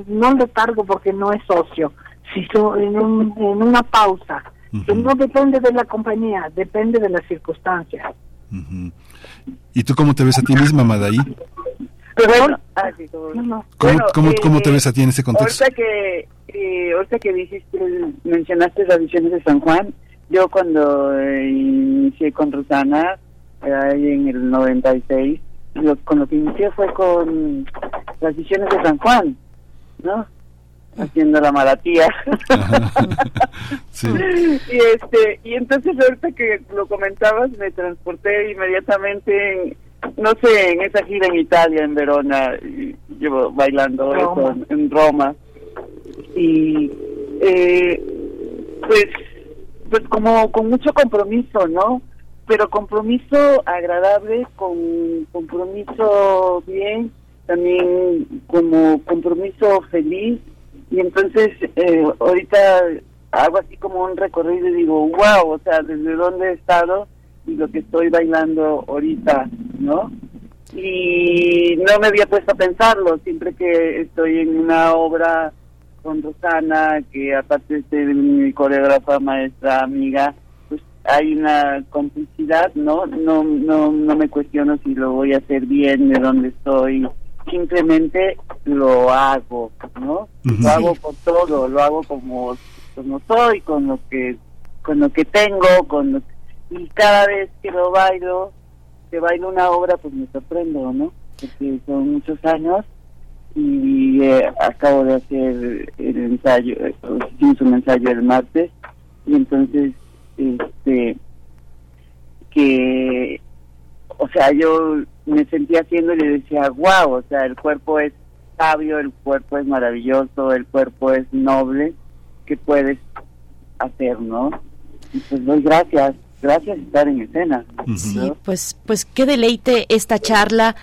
no letargo porque no es socio, sino en, un- en una pausa que no depende de la compañía, depende de las circunstancias. ¿Y tú cómo te ves a ti misma, Amada, ahí? Pero bueno, ah, sí, todo bien. ¿Cómo, Bueno, cómo, cómo eh, te ves a ti en ese contexto? Ahorita que, eh, ahorita que dijiste, mencionaste las visiones de San Juan, yo cuando eh, inicié con Rosana, eh, ahí en el 96, lo, con lo que inicié fue con las visiones de San Juan, ¿no? Haciendo la malatía. Sí. y este y entonces ahorita que lo comentabas me transporté inmediatamente en, no sé en esa gira en Italia en Verona y llevo bailando eso en, en Roma y eh, pues pues como con mucho compromiso no pero compromiso agradable con compromiso bien también como compromiso feliz y entonces eh, ahorita hago así como un recorrido y digo, wow, o sea, desde dónde he estado y lo que estoy bailando ahorita, ¿no? y no me había puesto a pensarlo, siempre que estoy en una obra con Rosana, que aparte de ser mi coreógrafa, maestra, amiga, pues hay una complicidad, ¿no? No, no, no me cuestiono si lo voy a hacer bien, de dónde estoy, simplemente lo hago, ¿no? Lo hago con todo, lo hago como, como soy, con lo que, con lo que tengo, con lo y cada vez que lo bailo, que bailo una obra, pues me sorprendo, ¿no? Porque son muchos años y eh, acabo de hacer el ensayo, eh, hicimos un ensayo el martes y entonces, este, que, o sea, yo me sentía haciendo y le decía, wow, o sea, el cuerpo es sabio, el cuerpo es maravilloso, el cuerpo es noble, ¿qué puedes hacer, no? Y pues doy gracias, gracias por estar en escena. Sí, pues, pues qué deleite esta charla.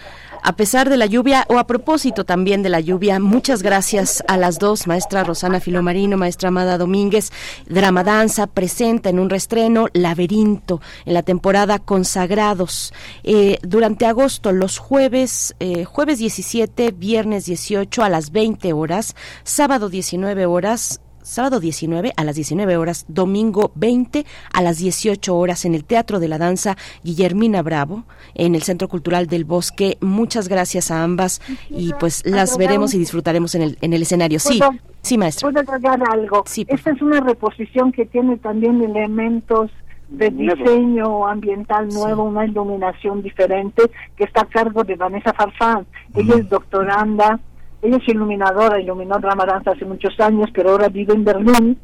A pesar de la lluvia, o a propósito también de la lluvia, muchas gracias a las dos, maestra Rosana Filomarino, maestra Amada Domínguez. Dramadanza presenta en un restreno Laberinto en la temporada Consagrados. Eh, durante agosto, los jueves, eh, jueves 17, viernes 18 a las 20 horas, sábado 19 horas, sábado 19 a las 19 horas, domingo 20 a las 18 horas en el Teatro de la Danza Guillermina Bravo, en el Centro Cultural del Bosque. Muchas gracias a ambas y pues las veremos y disfrutaremos en el, en el escenario. Sí, ¿Puedo- sí, maestro. ¿Puedo agregar algo? Esta es una reposición que tiene también elementos de diseño ambiental nuevo, una iluminación diferente, que está a cargo de Vanessa Farfán. Ella es doctoranda, ella es iluminadora, iluminó Ramadanza hace muchos años, pero ahora vive en Berlín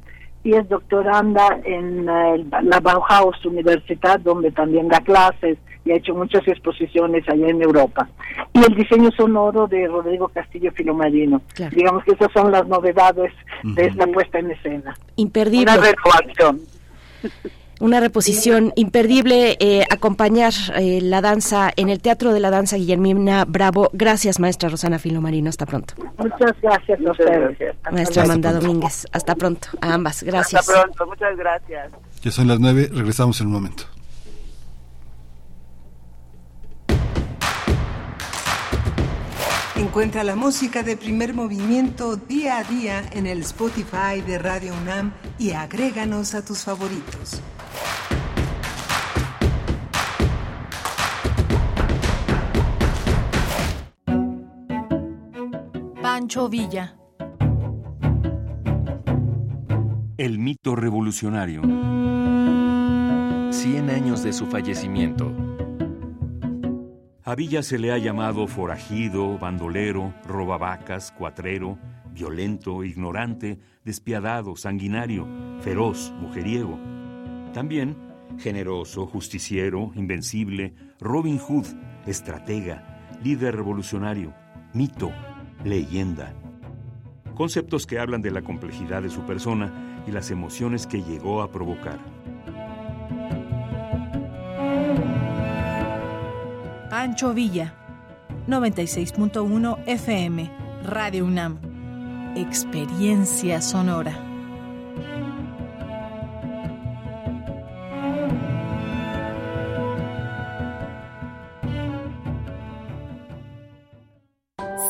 y es doctoranda en eh, la Bauhaus Universidad, donde también da clases y ha hecho muchas exposiciones allá en Europa. Y el diseño sonoro de Rodrigo Castillo Filomarino. Digamos que esas son las novedades de esta puesta en escena. Imperdible. Una. Una reposición imperdible, eh, acompañar eh, la danza en el Teatro de la Danza Guillermina Bravo. Gracias, maestra Rosana Filomarino. Hasta pronto. Muchas gracias a ustedes. Maestra. Amanda Domínguez. Hasta pronto. A ambas. Gracias. Hasta pronto, muchas gracias. Ya son las nueve, regresamos en un momento. Encuentra la música de primer movimiento día a día en el Spotify de Radio UNAM y agréganos a tus favoritos. Pancho Villa. El mito revolucionario. 100 años de su fallecimiento. A Villa se le ha llamado forajido, bandolero, robavacas, cuatrero, violento, ignorante, despiadado, sanguinario, feroz, mujeriego. También generoso, justiciero, invencible, Robin Hood, estratega, líder revolucionario, mito, leyenda. Conceptos que hablan de la complejidad de su persona y las emociones que llegó a provocar. Pancho Villa. 96.1 FM. Radio UNAM. Experiencia sonora.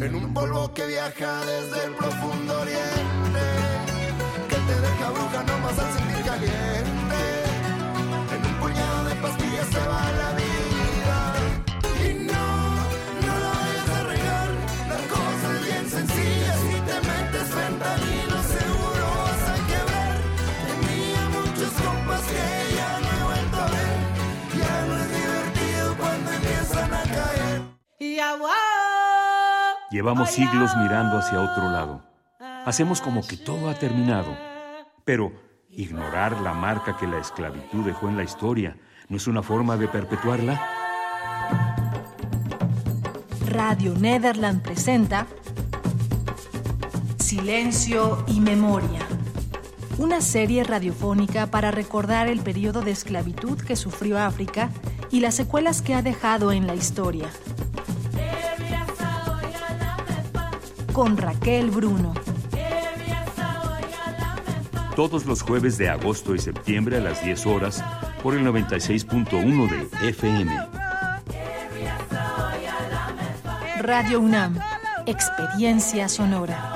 En un polvo que viaja desde el profundo Llevamos siglos mirando hacia otro lado. Hacemos como que todo ha terminado. Pero ignorar la marca que la esclavitud dejó en la historia no es una forma de perpetuarla. Radio Nederland presenta Silencio y Memoria. Una serie radiofónica para recordar el periodo de esclavitud que sufrió África y las secuelas que ha dejado en la historia. Con Raquel Bruno. Todos los jueves de agosto y septiembre a las 10 horas por el 96.1 de FM. Radio UNAM. Experiencia sonora.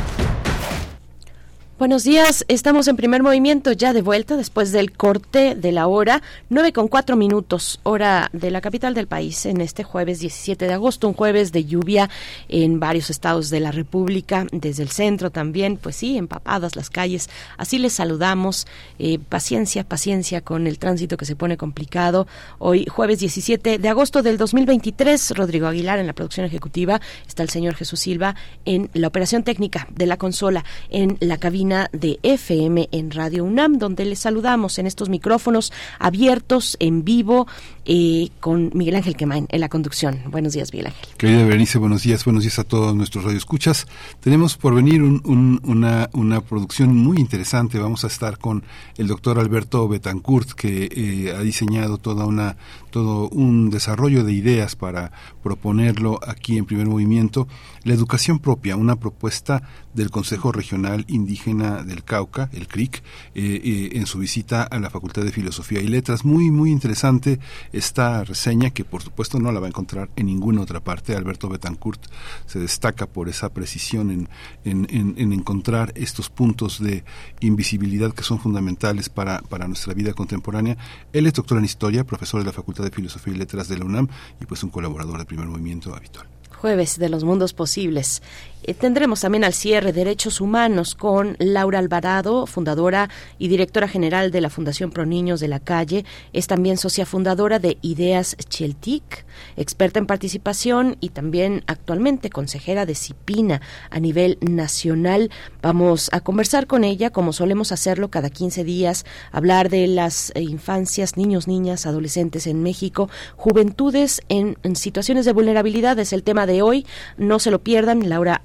Buenos días, estamos en primer movimiento ya de vuelta después del corte de la hora, 9 con 4 minutos, hora de la capital del país, en este jueves 17 de agosto, un jueves de lluvia en varios estados de la República, desde el centro también, pues sí, empapadas las calles, así les saludamos, eh, paciencia, paciencia con el tránsito que se pone complicado. Hoy jueves 17 de agosto del 2023, Rodrigo Aguilar en la producción ejecutiva, está el señor Jesús Silva en la operación técnica de la consola, en la cabina de FM en Radio UNAM, donde les saludamos en estos micrófonos abiertos en vivo eh, con Miguel Ángel Quemain en la conducción. Buenos días, Miguel Ángel. Querida Berenice, buenos días, buenos días a todos nuestros radioescuchas. Tenemos por venir una, una producción muy interesante. Vamos a estar con el doctor Alberto Betancourt, que eh, ha diseñado toda una, todo un desarrollo de ideas para proponerlo aquí en primer movimiento. La educación propia, una propuesta del Consejo Regional Indígena del Cauca, el CRIC, eh, en su visita a la Facultad de Filosofía y Letras. Muy, muy interesante esta reseña que por supuesto no la va a encontrar en ninguna otra parte. Alberto Betancourt se destaca por esa precisión en, en, en, encontrar estos puntos de invisibilidad que son fundamentales para, para nuestra vida contemporánea. Él es doctor en Historia, profesor de la Facultad de Filosofía y Letras de la UNAM y pues un colaborador del primer movimiento habitual jueves de los mundos posibles. Eh, tendremos también al cierre Derechos Humanos con Laura Alvarado, fundadora y directora general de la Fundación Pro Niños de la Calle. Es también socia fundadora de Ideas Cheltic, experta en participación y también actualmente consejera de CIPINA a nivel nacional. Vamos a conversar con ella, como solemos hacerlo cada 15 días, hablar de las eh, infancias, niños, niñas, adolescentes en México, juventudes en, en situaciones de vulnerabilidad. Es el tema de hoy. No se lo pierdan. Laura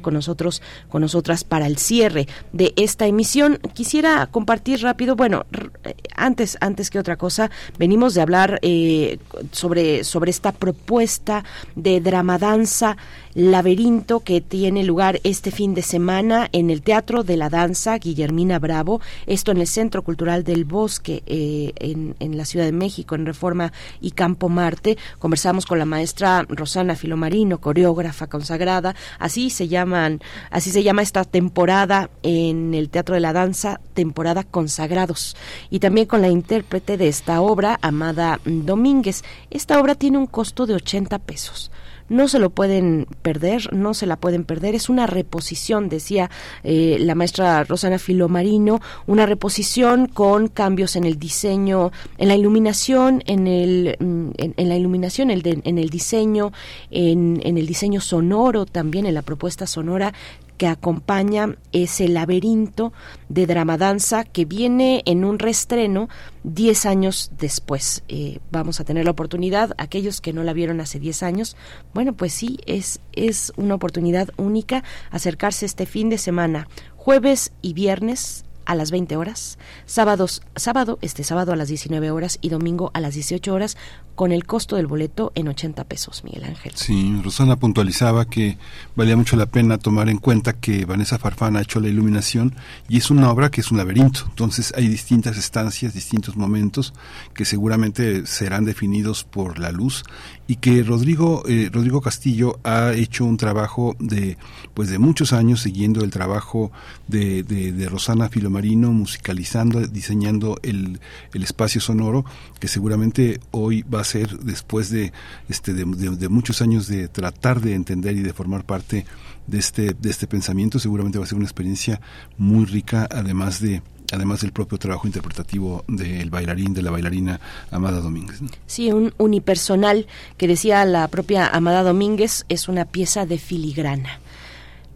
con nosotros, con nosotras para el cierre de esta emisión. Quisiera compartir rápido, bueno, eh, antes, antes que otra cosa, venimos de hablar eh, sobre, sobre esta propuesta de dramadanza laberinto que tiene lugar este fin de semana en el Teatro de la Danza Guillermina Bravo, esto en el Centro Cultural del Bosque eh, en, la Ciudad de México, en Reforma y Campo Marte. Conversamos con la maestra Rosana Filomarino, coreógrafa consagrada, así se llaman, así se llama esta temporada en el Teatro de la Danza, temporada consagrados, y también con la intérprete de esta obra, Amada Domínguez. Esta obra tiene un costo de 80 pesos no se lo pueden perder, no se la pueden perder. Es una reposición, decía eh, la maestra Rosana Filomarino, una reposición con cambios en el diseño, en la iluminación, en el mm, en, la iluminación, el en el diseño, en, en el diseño sonoro también, en la propuesta sonora que acompaña ese laberinto de dramadanza que viene en un restreno 10 años después. Eh, vamos a tener la oportunidad, aquellos que no la vieron hace 10 años, bueno, pues sí, es, es una oportunidad única acercarse este fin de semana, jueves y viernes a las 20 horas, sábados, sábado, este sábado a las 19 horas y domingo a las 18 horas, con el costo del boleto en 80 pesos, Miguel Ángel. Sí, Rosana puntualizaba que valía mucho la pena tomar en cuenta que Vanessa Farfán ha hecho la iluminación y es una obra que es un laberinto. Entonces hay distintas estancias, distintos momentos que seguramente serán definidos por la luz y que Rodrigo eh, Rodrigo Castillo ha hecho un trabajo de pues de muchos años siguiendo el trabajo de, de, Rosana Filomarino musicalizando diseñando el, el espacio sonoro que seguramente hoy va a ser después de este de, muchos años de tratar de entender y de formar parte de este de este pensamiento seguramente va a ser una experiencia muy rica además de además del propio trabajo interpretativo del bailarín, de la bailarina Amada Domínguez. Sí, un unipersonal que decía la propia Amada Domínguez es una pieza de filigrana.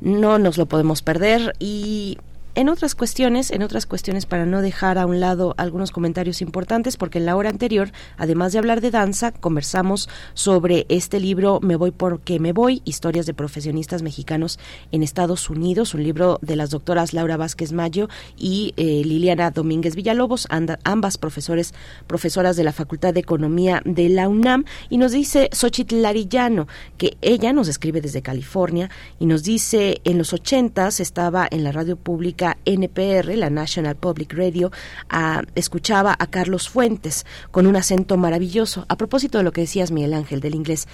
No nos lo podemos perder y en otras cuestiones, en otras cuestiones para no dejar a un lado algunos comentarios importantes, porque en la hora anterior, además de hablar de danza, conversamos sobre este libro Me voy porque me voy, historias de profesionistas mexicanos en Estados Unidos, un libro de las doctoras Laura Vázquez Mayo y eh, Liliana Domínguez Villalobos, ambas profesores, profesoras de la Facultad de Economía de la UNAM, y nos dice Xochitl Larillano, que ella nos escribe desde California, y nos dice en los ochentas estaba en la radio pública NPR, la National Public Radio, escuchaba a Carlos Fuentes con un acento maravilloso. A propósito de lo que decías, Miguel Ángel, del inglés,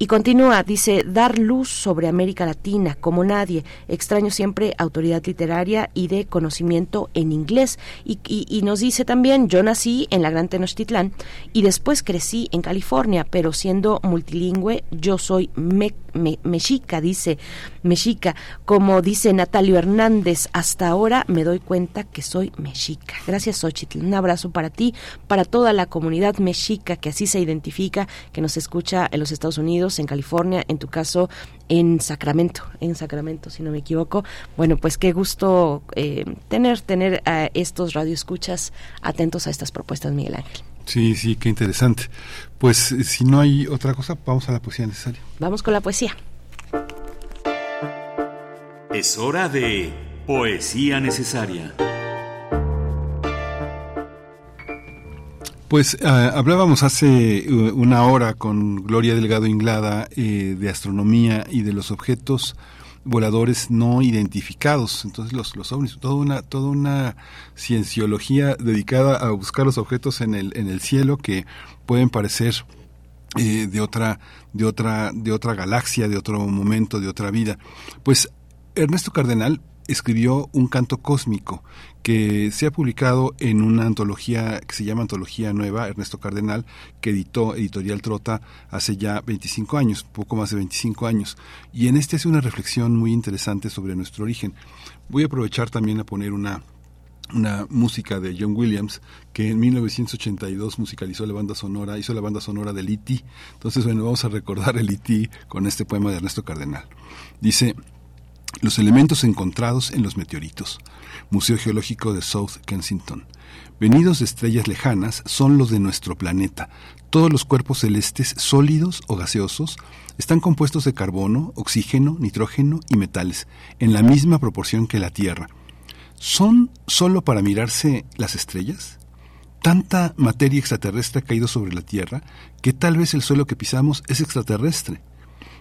y continúa, dice, dar luz sobre América Latina como nadie. Extraño siempre autoridad literaria y de conocimiento en inglés. Y, y, nos dice también, yo nací en la Gran Tenochtitlán y después crecí en California, pero siendo multilingüe, yo soy mexica, dice mexica. Como dice Natalio Hernández, hasta ahora me doy cuenta que soy mexica. Gracias, Xochitl. Un abrazo para ti, para toda la comunidad mexica que así se identifica, que nos escucha en los Estados Unidos en California, en tu caso en Sacramento, en Sacramento, si no me equivoco. Bueno, pues qué gusto eh, tener, tener a estos radioescuchas atentos a estas propuestas, Miguel Ángel. Sí, sí, qué interesante. Pues eh, si no hay otra cosa, vamos a la poesía necesaria. Vamos con la poesía. Es hora de poesía necesaria. Pues ah, hablábamos hace uh, una hora con Gloria Delgado Inglada eh, de astronomía y de los objetos voladores no identificados, entonces los, los ovnis, toda una, toda una cienciología dedicada a buscar los objetos en el, en el cielo que pueden parecer eh, de otra, de otra, de otra galaxia, de otro momento, de otra vida. Pues Ernesto Cardenal escribió un canto cósmico que se ha publicado en una antología que se llama Antología Nueva, Ernesto Cardenal, que editó Editorial Trota hace ya 25 años, poco más de 25 años. Y en este hace una reflexión muy interesante sobre nuestro origen. Voy a aprovechar también a poner una una música de John Williams que en 1982 musicalizó la banda sonora, hizo la banda sonora del E.T. Entonces, bueno, vamos a recordar el E.T. con este poema de Ernesto Cardenal. Dice, los elementos encontrados en los meteoritos. Museo Geológico de South Kensington. Venidos de estrellas lejanas son los de nuestro planeta. Todos los cuerpos celestes, sólidos o gaseosos, están compuestos de carbono, oxígeno, nitrógeno y metales, en la misma proporción que la Tierra. ¿Son solo para mirarse las estrellas? Tanta materia extraterrestre ha caído sobre la Tierra que tal vez el suelo que pisamos es extraterrestre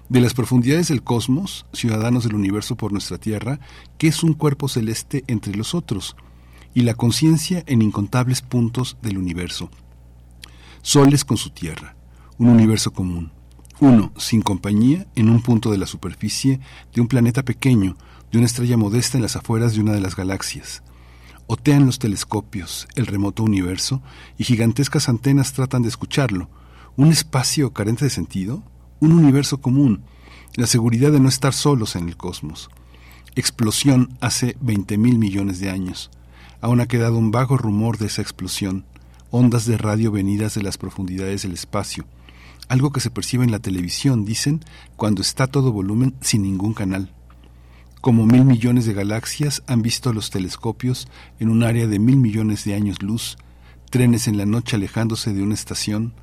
de las profundidades del cosmos, ciudadanos del universo por nuestra tierra, que es un cuerpo celeste entre los otros, y la conciencia en incontables puntos del universo. Soles con su tierra, un universo común. Uno, sin compañía, en un punto de la superficie de un planeta pequeño, de una estrella modesta en las afueras de una de las galaxias. Otean los telescopios, el remoto universo, y gigantescas antenas tratan de escucharlo. ¿Un espacio carente de sentido? Un universo común, la seguridad de no estar solos en el cosmos. Explosión hace 20 mil millones de años. Aún ha quedado un vago rumor de esa explosión, ondas de radio venidas de las profundidades del espacio, algo que se percibe en la televisión, dicen, cuando está todo volumen sin ningún canal. Como mil millones de galaxias han visto los telescopios en un área de mil millones de años luz, trenes en la noche alejándose de una estación,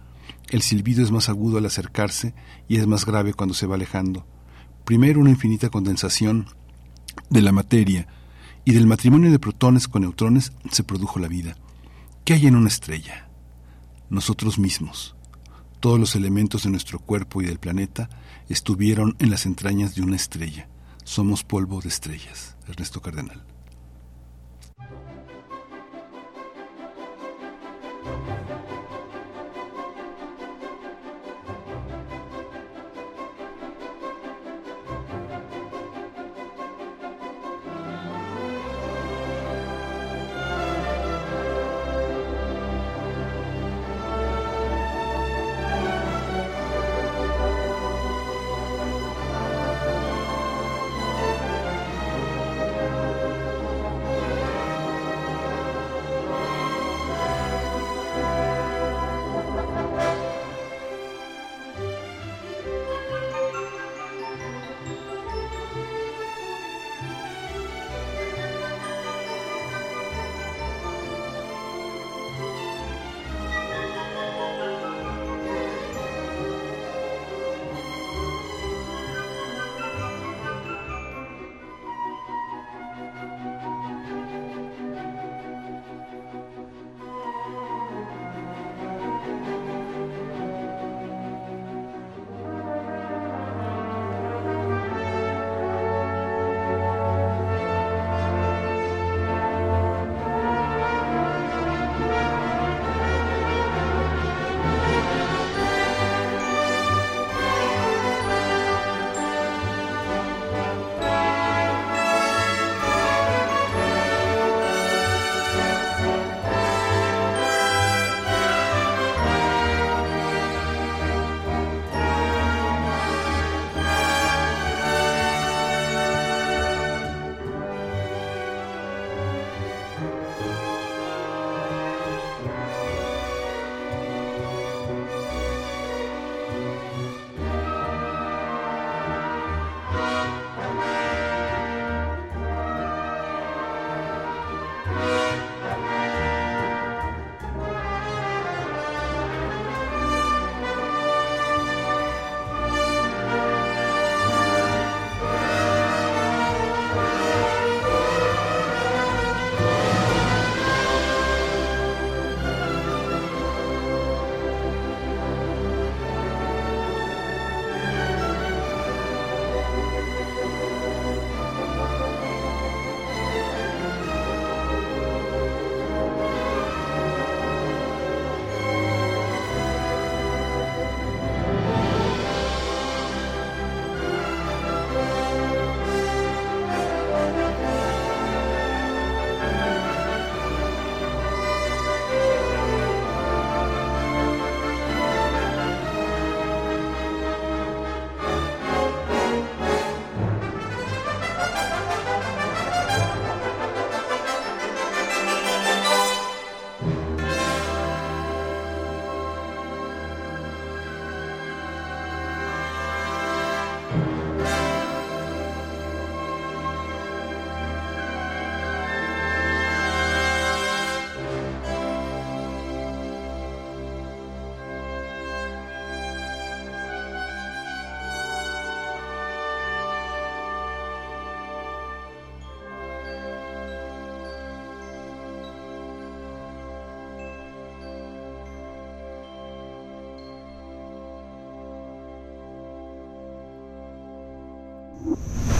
el silbido es más agudo al acercarse y es más grave cuando se va alejando. Primero una infinita condensación de la materia y del matrimonio de protones con neutrones se produjo la vida. ¿Qué hay en una estrella? Nosotros mismos. Todos los elementos de nuestro cuerpo y del planeta estuvieron en las entrañas de una estrella. Somos polvo de estrellas. Ernesto Cardenal.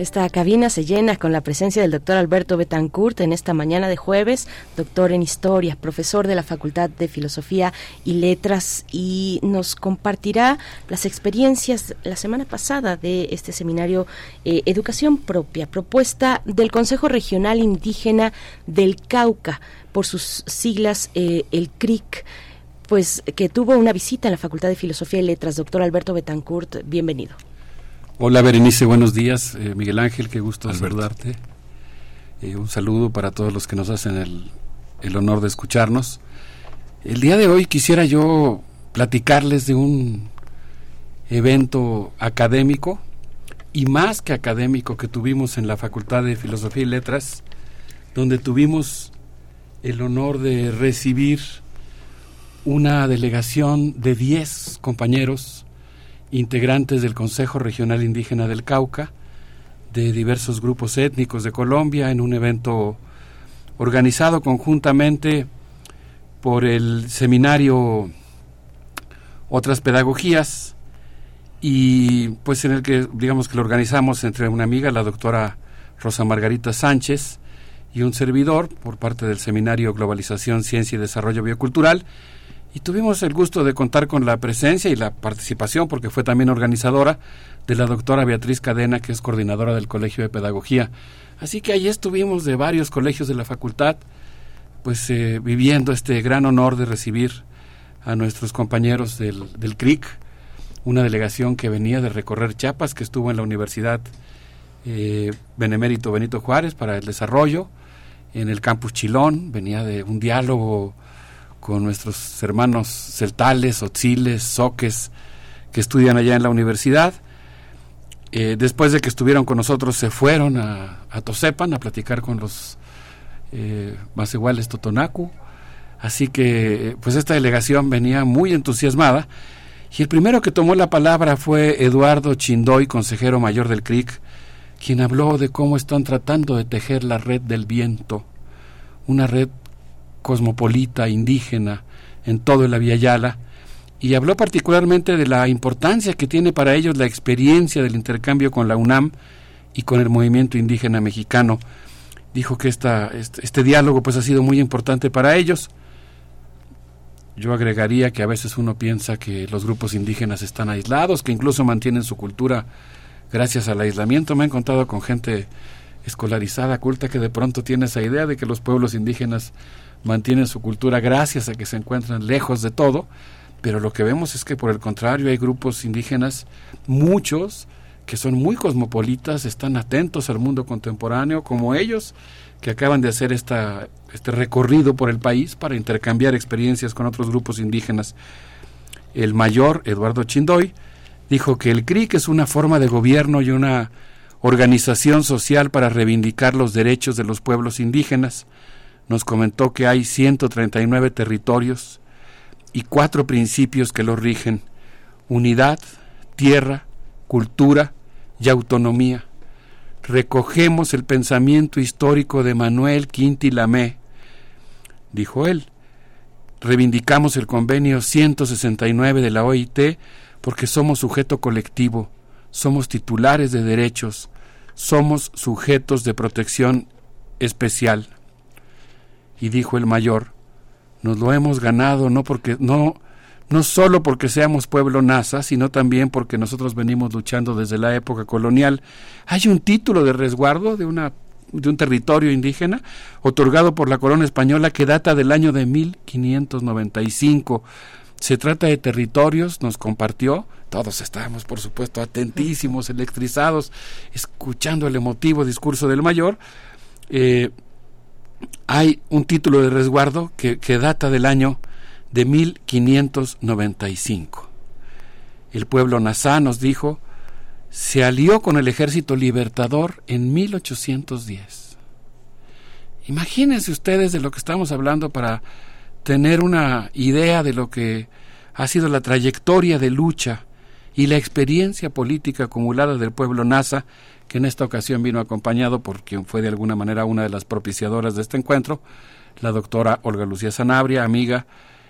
Esta cabina se llena con la presencia del doctor Alberto Betancourt en esta mañana de jueves, doctor en historia, profesor de la Facultad de Filosofía y Letras y nos compartirá las experiencias la semana pasada de este seminario eh, Educación Propia, propuesta del Consejo Regional Indígena del Cauca, por sus siglas eh, el CRIC pues que tuvo una visita en la Facultad de Filosofía y Letras. Doctor Alberto Betancourt, bienvenido. Hola Berenice, buenos días. Eh, Miguel Ángel, qué gusto saludarte. Eh, un saludo para todos los que nos hacen el, el, honor de escucharnos. El día de hoy quisiera yo platicarles de un evento académico y más que académico que tuvimos en la Facultad de Filosofía y Letras, donde tuvimos el honor de recibir una delegación de 10 compañeros integrantes del Consejo Regional Indígena del Cauca, de diversos grupos étnicos de Colombia, en un evento organizado conjuntamente por el seminario Otras Pedagogías y pues en el que digamos que lo organizamos entre una amiga, la doctora Rosa Margarita Sánchez, y un servidor por parte del seminario Globalización, Ciencia y Desarrollo Biocultural, y tuvimos el gusto de contar con la presencia y la participación, porque fue también organizadora, de la doctora Beatriz Cadena, que es coordinadora del Colegio de Pedagogía. Así que ahí estuvimos de varios colegios de la facultad, pues eh, viviendo este gran honor de recibir a nuestros compañeros del, del CRIC, una delegación que venía de recorrer Chiapas, que estuvo en la Universidad eh, Benemérito Benito Juárez para el desarrollo, en el campus Chilón, venía de un diálogo con nuestros hermanos celtales, otziles, soques, que estudian allá en la universidad. Eh, después de que estuvieron con nosotros, se fueron a, a Tosepan a platicar con los eh, más iguales Totonacu. Así que, pues esta delegación venía muy entusiasmada. Y el primero que tomó la palabra fue Eduardo Chindoy, consejero mayor del CRIC, quien habló de cómo están tratando de tejer la red del viento, una red cosmopolita, indígena, en todo el Yala, y habló particularmente de la importancia que tiene para ellos la experiencia del intercambio con la UNAM y con el movimiento indígena mexicano. Dijo que esta, este, este diálogo pues ha sido muy importante para ellos. Yo agregaría que a veces uno piensa que los grupos indígenas están aislados, que incluso mantienen su cultura gracias al aislamiento. Me he encontrado con gente escolarizada, culta, que de pronto tiene esa idea de que los pueblos indígenas mantienen su cultura gracias a que se encuentran lejos de todo, pero lo que vemos es que por el contrario hay grupos indígenas, muchos, que son muy cosmopolitas, están atentos al mundo contemporáneo, como ellos, que acaban de hacer esta, este recorrido por el país para intercambiar experiencias con otros grupos indígenas. El mayor, Eduardo Chindoy, dijo que el CRIC es una forma de gobierno y una organización social para reivindicar los derechos de los pueblos indígenas, nos comentó que hay 139 territorios y cuatro principios que los rigen, unidad, tierra, cultura y autonomía. Recogemos el pensamiento histórico de Manuel Quinti Lamé, dijo él. Reivindicamos el convenio 169 de la OIT porque somos sujeto colectivo, somos titulares de derechos, somos sujetos de protección especial y dijo el mayor, nos lo hemos ganado no porque no no solo porque seamos pueblo NASA, sino también porque nosotros venimos luchando desde la época colonial. Hay un título de resguardo de una de un territorio indígena otorgado por la corona española que data del año de 1595. Se trata de territorios, nos compartió, todos estábamos por supuesto atentísimos, electrizados, escuchando el emotivo discurso del mayor. Eh, hay un título de resguardo que, data del año de 1595. El pueblo nazá, nos dijo, se alió con el ejército libertador en 1810. Imagínense ustedes de lo que estamos hablando para tener una idea de lo que ha sido la trayectoria de lucha y la experiencia política acumulada del pueblo NASA, que en esta ocasión vino acompañado por quien fue de alguna manera una de las propiciadoras de este encuentro, la doctora Olga Lucía Sanabria, amiga,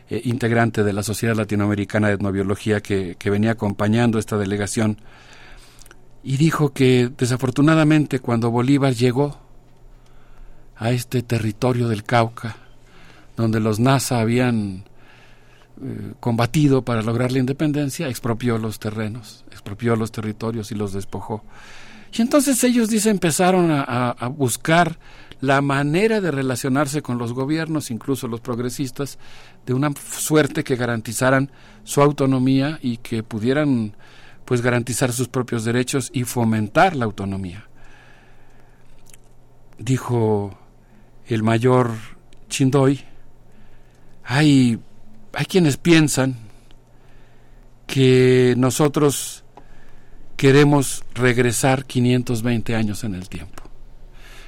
eh, integrante de la Sociedad Latinoamericana de Etnobiología que, que venía acompañando esta delegación, y dijo que desafortunadamente cuando Bolívar llegó a este territorio del Cauca, donde los NASA habían eh, combatido para lograr la independencia, expropió los terrenos, expropió los territorios y los despojó. Y entonces ellos, dice, empezaron a, buscar la manera de relacionarse con los gobiernos, incluso los progresistas, de una suerte que garantizaran su autonomía y que pudieran pues garantizar sus propios derechos y fomentar la autonomía. Dijo el mayor Chindoy, hay, hay quienes piensan que nosotros queremos regresar 520 años en el tiempo.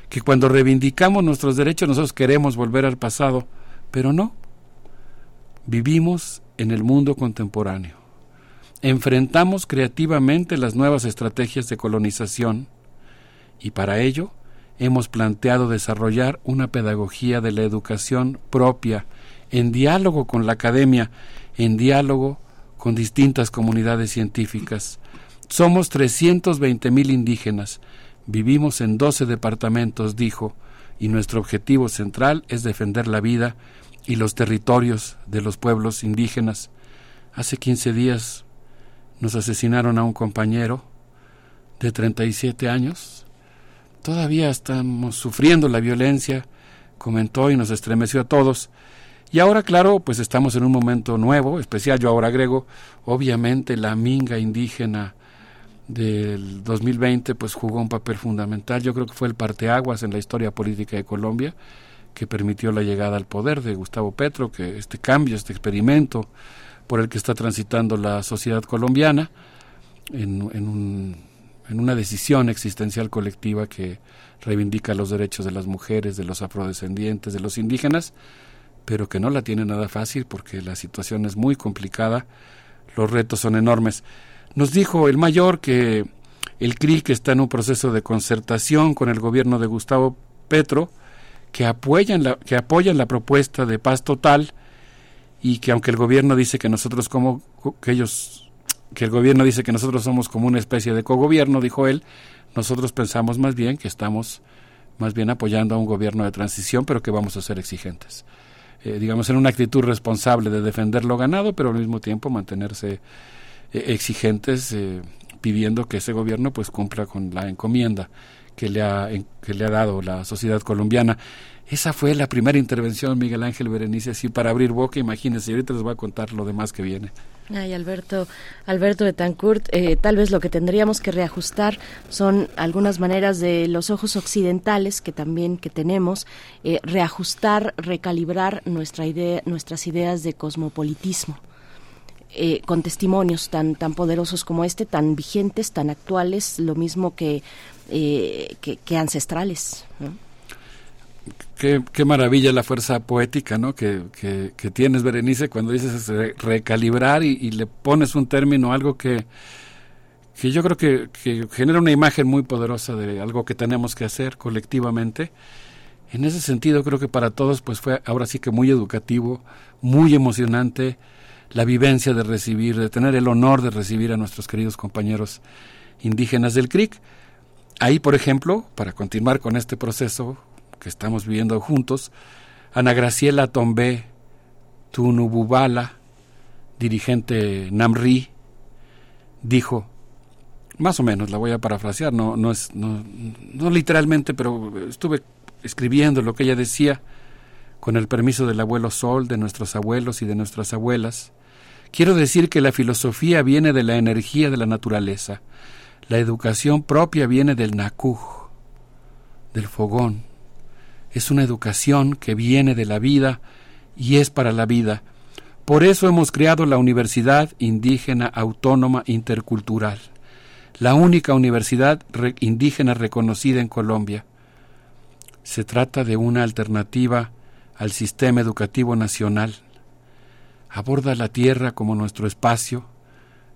Que cuando reivindicamos nuestros derechos nosotros queremos volver al pasado, pero no. Vivimos en el mundo contemporáneo. Enfrentamos creativamente las nuevas estrategias de colonización y para ello hemos planteado desarrollar una pedagogía de la educación propia, en diálogo con la academia, en diálogo con distintas comunidades científicas. Somos 320 mil indígenas, vivimos en 12 departamentos, dijo, y nuestro objetivo central es defender la vida y los territorios de los pueblos indígenas. Hace 15 días nos asesinaron a un compañero de 37 años. Todavía estamos sufriendo la violencia, comentó y nos estremeció a todos. Y ahora, claro, pues estamos en un momento nuevo, especial, yo ahora agrego, obviamente la minga indígena del 2020 pues jugó un papel fundamental, yo creo que fue el parteaguas en la historia política de Colombia que permitió la llegada al poder de Gustavo Petro, que este cambio, este experimento por el que está transitando la sociedad colombiana en, en, en una decisión existencial colectiva que reivindica los derechos de las mujeres, de los afrodescendientes, de los indígenas, pero que no la tiene nada fácil porque la situación es muy complicada, los retos son enormes. Nos dijo el mayor que el CRIC está en un proceso de concertación con el gobierno de Gustavo Petro, que apoyan la, que apoyan la propuesta de paz total y que aunque el gobierno dice que nosotros como que ellos que el gobierno dice que nosotros somos como una especie de cogobierno, dijo él, nosotros pensamos más bien que estamos más bien apoyando a un gobierno de transición, pero que vamos a ser exigentes. Eh, digamos, en una actitud responsable de defender lo ganado, pero al mismo tiempo mantenerse eh, exigentes, eh, pidiendo que ese gobierno pues cumpla con la encomienda que le ha, que le ha dado la sociedad colombiana. Esa fue la primera intervención, Miguel Ángel Berenice, así para abrir boca, imagínense, ahorita les voy a contar lo demás que viene. Ay, Alberto, Alberto de Tancourt, eh, tal vez lo que tendríamos que reajustar son algunas maneras de los ojos occidentales que también que tenemos, eh, reajustar, recalibrar nuestra idea, nuestras ideas de cosmopolitismo. Eh, con testimonios tan tan poderosos como este, tan vigentes, tan actuales, lo mismo que, eh, que, ancestrales. Qué, qué, maravilla la fuerza poética ¿no? que, que, tienes, Berenice, cuando dices recalibrar y, le pones un término, algo que, que yo creo que, que genera una imagen muy poderosa de algo que tenemos que hacer colectivamente. En ese sentido, creo que para todos pues fue ahora sí que muy educativo, muy emocionante la vivencia de recibir, de tener el honor de recibir a nuestros queridos compañeros indígenas del CRIC. Ahí, por ejemplo, para continuar con este proceso que estamos viviendo juntos, Ana Graciela Tombé Tunububala, dirigente NAMRI, dijo, más o menos, la voy a parafrasear, no, no, es, no, no literalmente, pero estuve escribiendo lo que ella decía, con el permiso del abuelo Sol, de nuestros abuelos y de nuestras abuelas, Quiero decir que la filosofía viene de la energía de la naturaleza. La educación propia viene del nakuj, del fogón. Es una educación que viene de la vida y es para la vida. Por eso hemos creado la Universidad Indígena Autónoma Intercultural, la única universidad indígena reconocida en Colombia. Se trata de una alternativa al sistema educativo nacional aborda la tierra como nuestro espacio,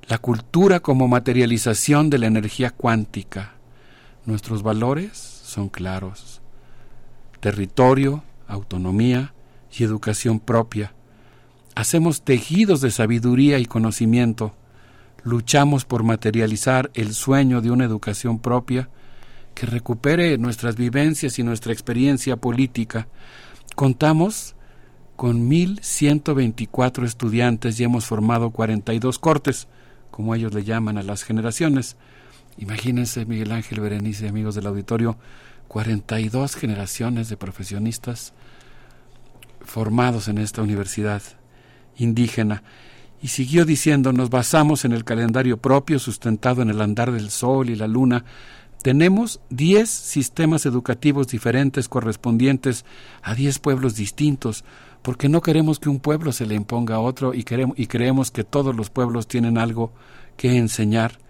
la cultura como materialización de la energía cuántica. Nuestros valores son claros. Territorio, autonomía y educación propia. Hacemos tejidos de sabiduría y conocimiento. Luchamos por materializar el sueño de una educación propia que recupere nuestras vivencias y nuestra experiencia política. Contamos con 1.124 estudiantes y hemos formado 42 cortes, como ellos le llaman a las generaciones. Imagínense, Miguel Ángel Berenice, amigos del auditorio, 42 generaciones de profesionistas formados en esta universidad indígena. Y siguió diciendo, nos basamos en el calendario propio sustentado en el andar del sol y la luna. Tenemos 10 sistemas educativos diferentes correspondientes a 10 pueblos distintos, porque no queremos que un pueblo se le imponga a otro y, queremos, y creemos que todos los pueblos tienen algo que enseñar.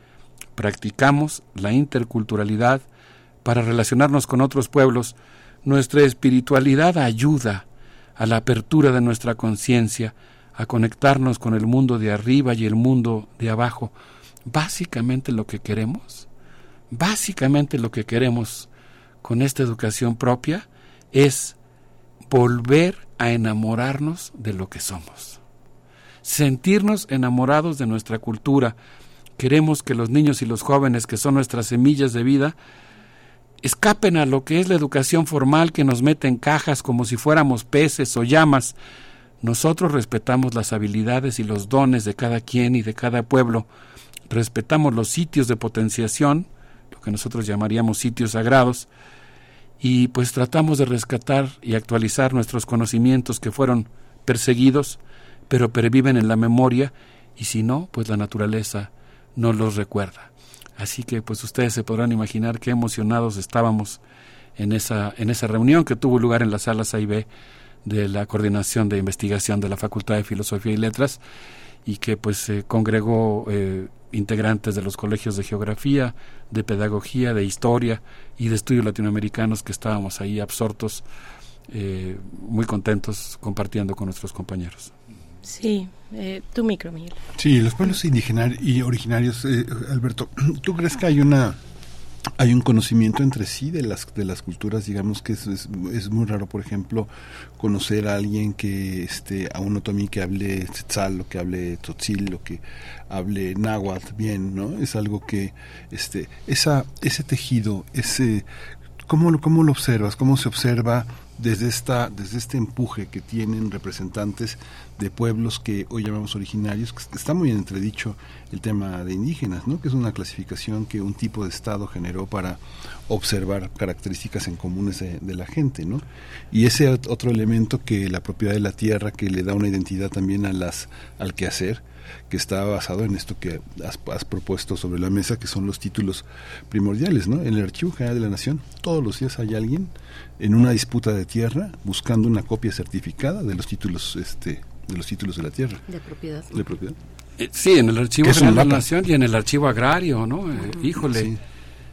Practicamos la interculturalidad para relacionarnos con otros pueblos. Nuestra espiritualidad ayuda a la apertura de nuestra conciencia, a conectarnos con el mundo de arriba y el mundo de abajo. Básicamente lo que queremos, básicamente lo que queremos con esta educación propia es volver a enamorarnos de lo que somos. Sentirnos enamorados de nuestra cultura. Queremos que los niños y los jóvenes, que son nuestras semillas de vida, escapen a lo que es la educación formal que nos mete en cajas como si fuéramos peces o llamas. Nosotros respetamos las habilidades y los dones de cada quien y de cada pueblo. Respetamos los sitios de potenciación, lo que nosotros llamaríamos sitios sagrados, y pues tratamos de rescatar y actualizar nuestros conocimientos que fueron perseguidos, pero perviven en la memoria y si no, pues la naturaleza no los recuerda. Así que pues ustedes se podrán imaginar qué emocionados estábamos en esa, en esa reunión que tuvo lugar en la sala B de la Coordinación de Investigación de la Facultad de Filosofía y Letras y que pues se congregó eh, integrantes de los colegios de geografía, de pedagogía, de historia y de estudios latinoamericanos que estábamos ahí absortos, eh, muy contentos compartiendo con nuestros compañeros. Sí, eh, tu micro, Miguel. Sí, los pueblos indígenas y originarios, eh, Alberto, ¿tú crees que hay una hay un conocimiento entre sí de las de las culturas digamos que es, es, muy raro por ejemplo conocer a alguien que este a un otomí que hable tzetzal o que hable tzotzil o que hable náhuatl bien no es algo que este esa ese tejido ese cómo cómo lo observas cómo se observa desde esta desde este empuje que tienen representantes de pueblos que hoy llamamos originarios, está muy entredicho el tema de indígenas, ¿no? que es una clasificación que un tipo de Estado generó para observar características en comunes de, la gente. ¿no? Y ese otro elemento que la propiedad de la tierra, que le da una identidad también a las, al quehacer, que está basado en esto que has, has, propuesto sobre la mesa, que son los títulos primordiales, ¿no? En el Archivo General de la Nación, todos los días hay alguien en una disputa de tierra buscando una copia certificada de los títulos este, de los títulos de la tierra. De propiedad. De propiedad. Eh, sí, en el Archivo de la Nación y en el Archivo Agrario, ¿no? Eh, híjole.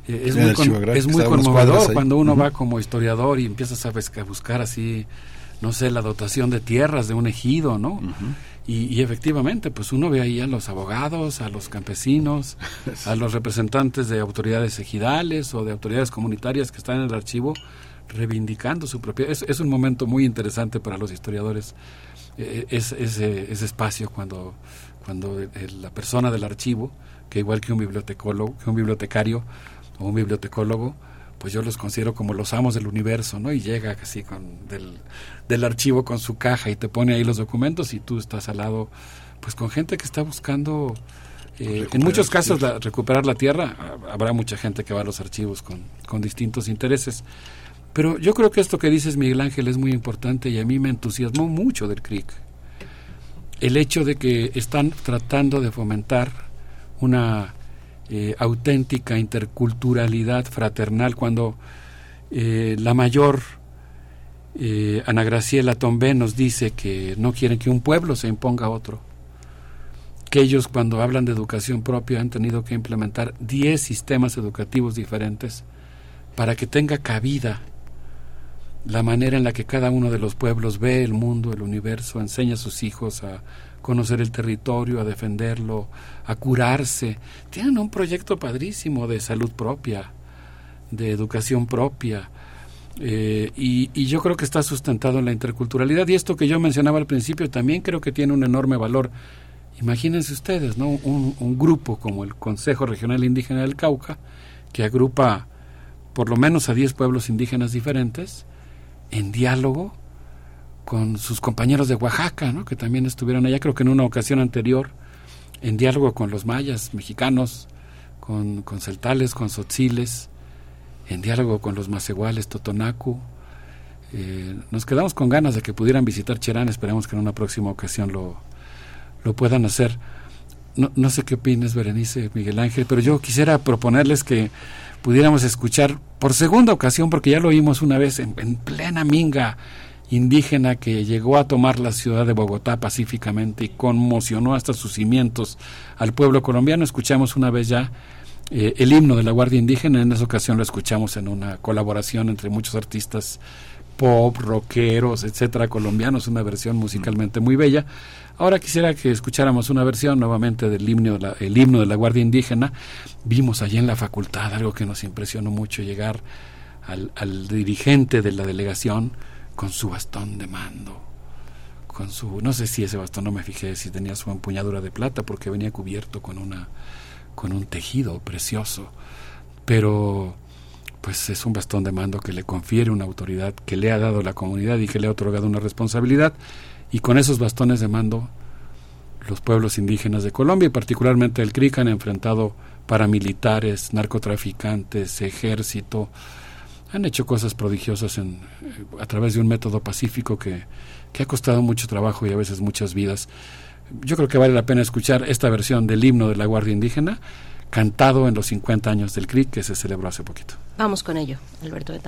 Eh, es, muy es, muy conmovedor cuando uno va como historiador y empiezas a, buscar así, no sé, la dotación de tierras de un ejido, ¿no? y, efectivamente, pues uno ve ahí a los abogados, a los campesinos, a los representantes de autoridades ejidales o de autoridades comunitarias que están en el archivo reivindicando su propiedad. Es, es un momento muy interesante para los historiadores ese, ese, espacio cuando, cuando la persona del archivo, que igual que un bibliotecólogo, que un bibliotecario o un bibliotecólogo, pues yo los considero como los amos del universo, ¿no? Y llega así con del, del archivo con su caja y te pone ahí los documentos y tú estás al lado, pues con gente que está buscando, eh, en muchos casos, recuperar la tierra. Habrá mucha gente que va a los archivos con, con distintos intereses. Pero yo creo que esto que dices, Miguel Ángel, es muy importante y a mí me entusiasmó mucho del CRIC. El hecho de que están tratando de fomentar una eh, auténtica interculturalidad fraternal cuando eh, la mayor eh, Ana Graciela Tombé nos dice que no quieren que un pueblo se imponga a otro. Que ellos cuando hablan de educación propia han tenido que implementar 10 sistemas educativos diferentes para que tenga cabida la manera en la que cada uno de los pueblos ve el mundo, el universo, enseña a sus hijos a conocer el territorio, a defenderlo, a curarse. Tienen un proyecto padrísimo de salud propia, de educación propia. Eh, y, yo creo que está sustentado en la interculturalidad. Y esto que yo mencionaba al principio también creo que tiene un enorme valor. Imagínense ustedes, ¿no? Un, un grupo como el Consejo Regional Indígena del Cauca, que agrupa por lo menos a 10 pueblos indígenas diferentes, en diálogo con sus compañeros de Oaxaca, ¿no? que también estuvieron allá, creo que en una ocasión anterior, en diálogo con los mayas mexicanos, con, con celtales, con sotziles, en diálogo con los macehuales, Totonacu. Eh, nos quedamos con ganas de que pudieran visitar Cherán, esperemos que en una próxima ocasión lo, lo puedan hacer. No, no sé qué opinas, Berenice, Miguel Ángel, pero yo quisiera proponerles que pudiéramos escuchar por segunda ocasión, porque ya lo oímos una vez en, en plena minga indígena que llegó a tomar la ciudad de Bogotá pacíficamente y conmocionó hasta sus cimientos al pueblo colombiano. Escuchamos una vez ya eh, el himno de la Guardia Indígena, en esa ocasión lo escuchamos en una colaboración entre muchos artistas pop, rockeros, etcétera, colombianos, una versión musicalmente muy bella. Ahora quisiera que escucháramos una versión nuevamente del himno la, el himno de la Guardia Indígena. Vimos allí en la facultad algo que nos impresionó mucho, llegar al, al dirigente de la delegación con su bastón de mando, con su, no sé si ese bastón, no me fijé si tenía su empuñadura de plata porque venía cubierto con una, con un tejido precioso, pero pues es un bastón de mando que le confiere una autoridad que le ha dado la comunidad y que le ha otorgado una responsabilidad y con esos bastones de mando los pueblos indígenas de Colombia y particularmente el CRIC han enfrentado paramilitares, narcotraficantes, ejército, han hecho cosas prodigiosas en, a través de un método pacífico que, que ha costado mucho trabajo y a veces muchas vidas. Yo creo que vale la pena escuchar esta versión del himno de la Guardia Indígena cantado en los 50 años del CRIC que se celebró hace poquito. Vamos con ello, Alberto de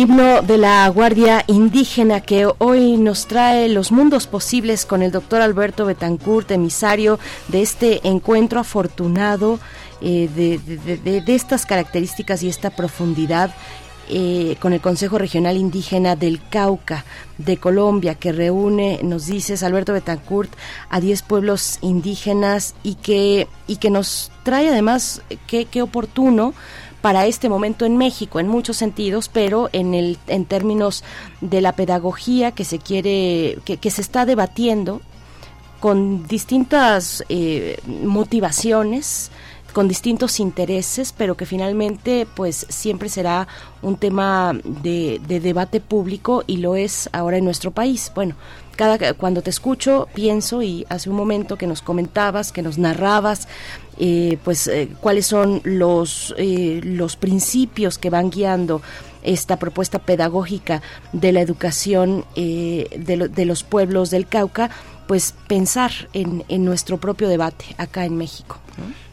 himno de la Guardia Indígena que hoy nos trae los mundos posibles con el doctor Alberto Betancourt, emisario de este encuentro afortunado eh, de, estas características y esta profundidad eh, con el Consejo Regional Indígena del Cauca de Colombia, que reúne, nos dices, Alberto Betancourt, a 10 pueblos indígenas y que, y que nos trae además, qué, qué oportuno, para este momento en México en muchos sentidos, pero en el en términos de la pedagogía que se quiere que, que se está debatiendo con distintas eh, motivaciones con distintos intereses, pero que finalmente pues siempre será un tema de, debate público y lo es ahora en nuestro país. Bueno, cada cuando te escucho pienso y hace un momento que nos comentabas, que nos narrabas, eh, pues eh, cuáles son los eh, los principios que van guiando esta propuesta pedagógica de la educación de, de, los pueblos del Cauca, pues pensar en, en nuestro propio debate acá en México.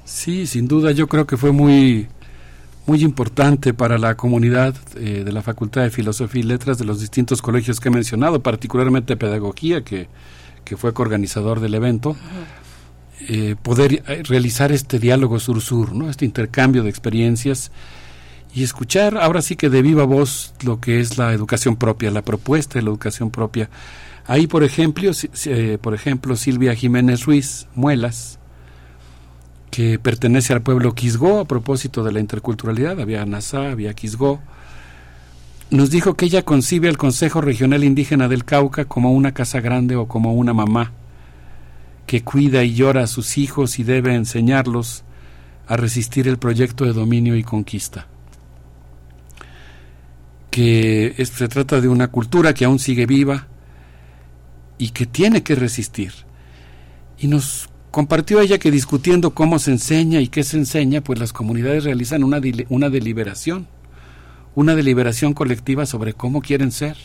Sí, sin duda, yo creo que fue muy, muy importante para la comunidad eh, de la Facultad de Filosofía y Letras de los distintos colegios que he mencionado, particularmente Pedagogía, que, que fue coorganizador del evento, eh, poder eh, realizar este diálogo sur-sur, ¿no? este intercambio de experiencias y escuchar ahora sí que de viva voz lo que es la educación propia, la propuesta de la educación propia. Ahí, por ejemplo, por ejemplo Silvia Jiménez Ruiz, Muelas, que pertenece al pueblo Quisgó a propósito de la interculturalidad, había Nasá, había Quisgó, nos dijo que ella concibe al Consejo Regional Indígena del Cauca como una casa grande o como una mamá, que cuida y llora a sus hijos y debe enseñarlos a resistir el proyecto de dominio y conquista. Que se trata de una cultura que aún sigue viva y que tiene que resistir. Y nos Compartió ella que discutiendo cómo se enseña y qué se enseña, pues las comunidades realizan una, una deliberación, una deliberación colectiva sobre cómo quieren ser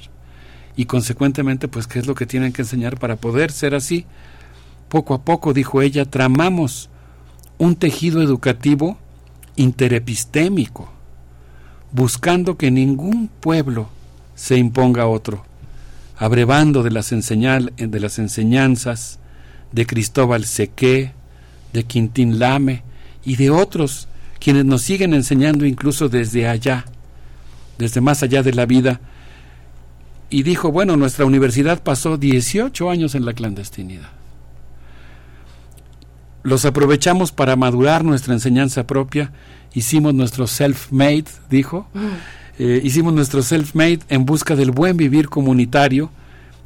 y consecuentemente pues qué es lo que tienen que enseñar para poder ser así. Poco a poco, dijo ella, tramamos un tejido educativo interepistémico, buscando que ningún pueblo se imponga a otro, abrevando de las, de las enseñanzas, de Cristóbal Sequé, de Quintín Lame y de otros quienes nos siguen enseñando incluso desde allá, desde más allá de la vida. Y dijo, bueno, nuestra universidad pasó 18 años en la clandestinidad. Los aprovechamos para madurar nuestra enseñanza propia, hicimos nuestro self-made, dijo, mm. eh, hicimos nuestro self-made en busca del buen vivir comunitario,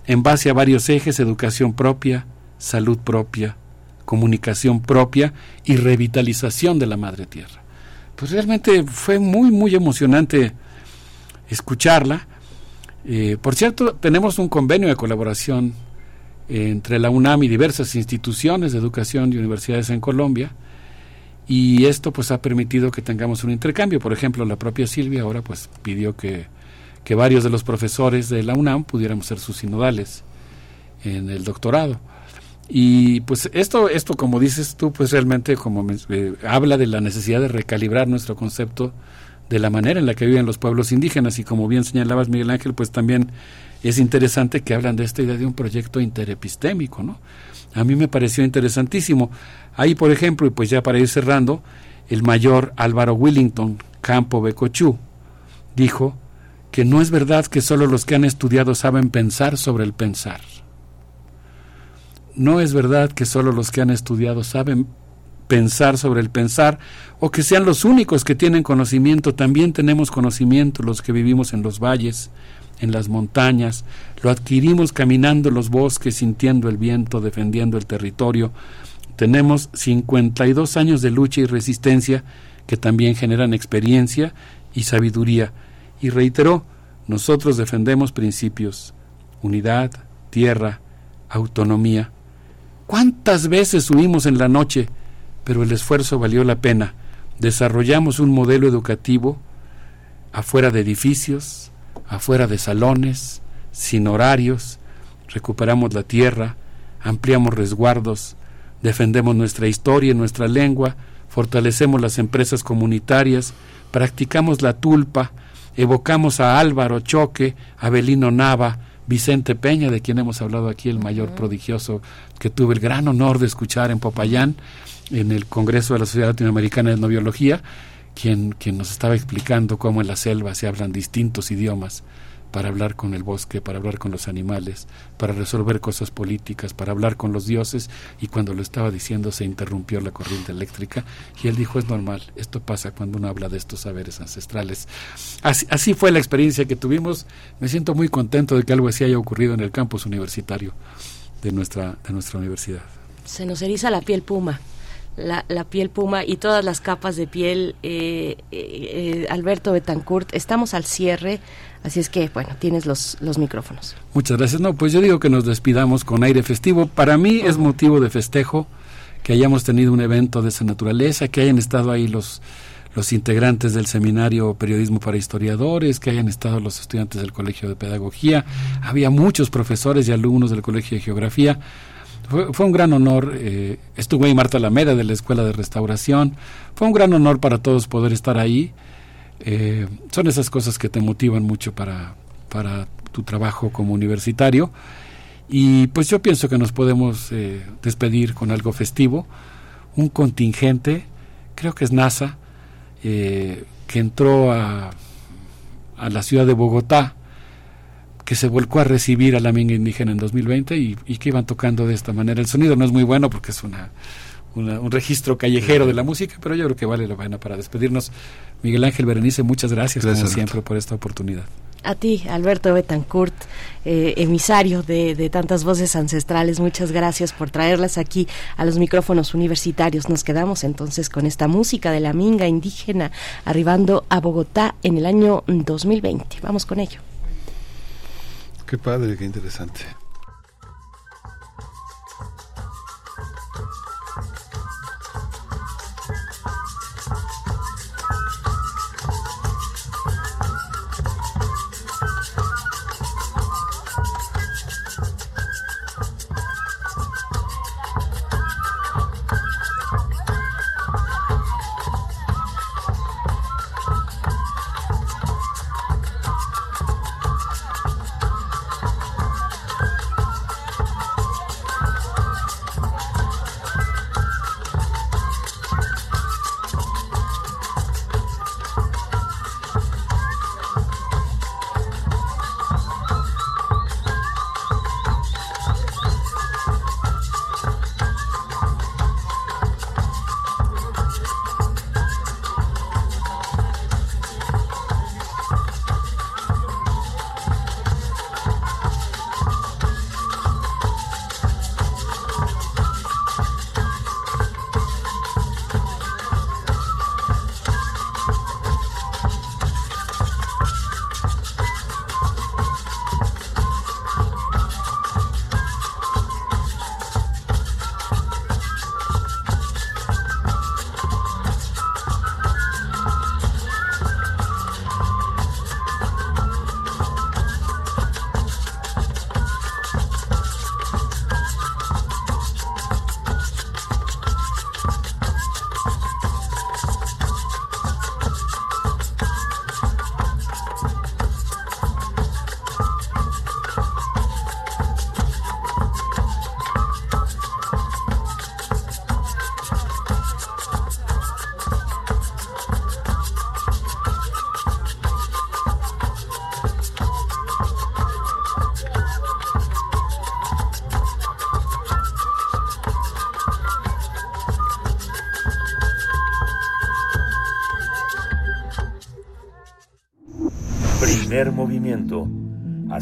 en base a varios ejes, educación propia, salud propia, comunicación propia y revitalización de la madre tierra. Pues realmente fue muy, muy emocionante escucharla. Eh, por cierto, tenemos un convenio de colaboración entre la UNAM y diversas instituciones de educación y universidades en Colombia y esto pues ha permitido que tengamos un intercambio. Por ejemplo, la propia Silvia ahora pues pidió que, que varios de los profesores de la UNAM pudiéramos ser sus sinodales en el doctorado. Y pues esto, esto como dices tú, pues realmente como eh, habla de la necesidad de recalibrar nuestro concepto de la manera en la que viven los pueblos indígenas y como bien señalabas Miguel Ángel, pues también es interesante que hablan de esta idea de un proyecto interepistémico, ¿no? A mí me pareció interesantísimo. Ahí, por ejemplo, y pues ya para ir cerrando, el mayor Álvaro Willington Campo Becochú dijo que no es verdad que solo los que han estudiado saben pensar sobre el pensar no es verdad que solo los que han estudiado saben pensar sobre el pensar o que sean los únicos que tienen conocimiento. También tenemos conocimiento los que vivimos en los valles, en las montañas, lo adquirimos caminando los bosques, sintiendo el viento, defendiendo el territorio. Tenemos 52 años de lucha y resistencia que también generan experiencia y sabiduría. Y reiteró, nosotros defendemos principios, unidad, tierra, autonomía. ¿Cuántas veces huimos en la noche? Pero el esfuerzo valió la pena. Desarrollamos un modelo educativo afuera de edificios, afuera de salones, sin horarios, recuperamos la tierra, ampliamos resguardos, defendemos nuestra historia y nuestra lengua, fortalecemos las empresas comunitarias, practicamos la tulpa, evocamos a Álvaro Choque, a Belino Nava, Vicente Peña, de quien hemos hablado aquí, el mayor prodigioso que tuve el gran honor de escuchar en Popayán, en el Congreso de la Sociedad Latinoamericana de Etnobiología, quien, quien nos estaba explicando cómo en la selva se hablan distintos idiomas para hablar con el bosque, para hablar con los animales, para resolver cosas políticas, para hablar con los dioses, y cuando lo estaba diciendo se interrumpió la corriente eléctrica y él dijo, es normal, esto pasa cuando uno habla de estos saberes ancestrales. Así, así fue la experiencia que tuvimos, me siento muy contento de que algo así haya ocurrido en el campus universitario de nuestra, de nuestra universidad. Se nos eriza la piel puma la, la, piel puma y todas las capas de piel. Eh, eh, eh, Alberto Betancourt, estamos al cierre, así es que, bueno, tienes los, los micrófonos. Muchas gracias. No, pues yo digo que nos despidamos con aire festivo. Para mí es motivo de festejo que hayamos tenido un evento de esa naturaleza, que hayan estado ahí los los integrantes del seminario Periodismo para Historiadores, que hayan estado los estudiantes del Colegio de Pedagogía, había muchos profesores y alumnos del Colegio de Geografía, fue, un gran honor. Eh, estuvo ahí Marta Alameda de la Escuela de Restauración. Fue un gran honor para todos poder estar ahí. Eh, son esas cosas que te motivan mucho para, para tu trabajo como universitario. Y pues yo pienso que nos podemos eh, despedir con algo festivo. Un contingente, creo que es NASA, que entró a, a la ciudad de Bogotá que se volcó a recibir a la minga indígena en 2020 y, que iban tocando de esta manera. El sonido no es muy bueno porque es una, un registro callejero de la música, pero yo creo que vale la pena para despedirnos. Miguel Ángel Berenice, muchas gracias, como siempre por esta oportunidad. A ti, Alberto Betancourt, eh, emisario de, de, tantas voces ancestrales, muchas gracias por traerlas aquí a los micrófonos universitarios. Nos quedamos entonces con esta música de la minga indígena arribando a Bogotá en el año 2020. Vamos con ello. Qué padre, qué interesante.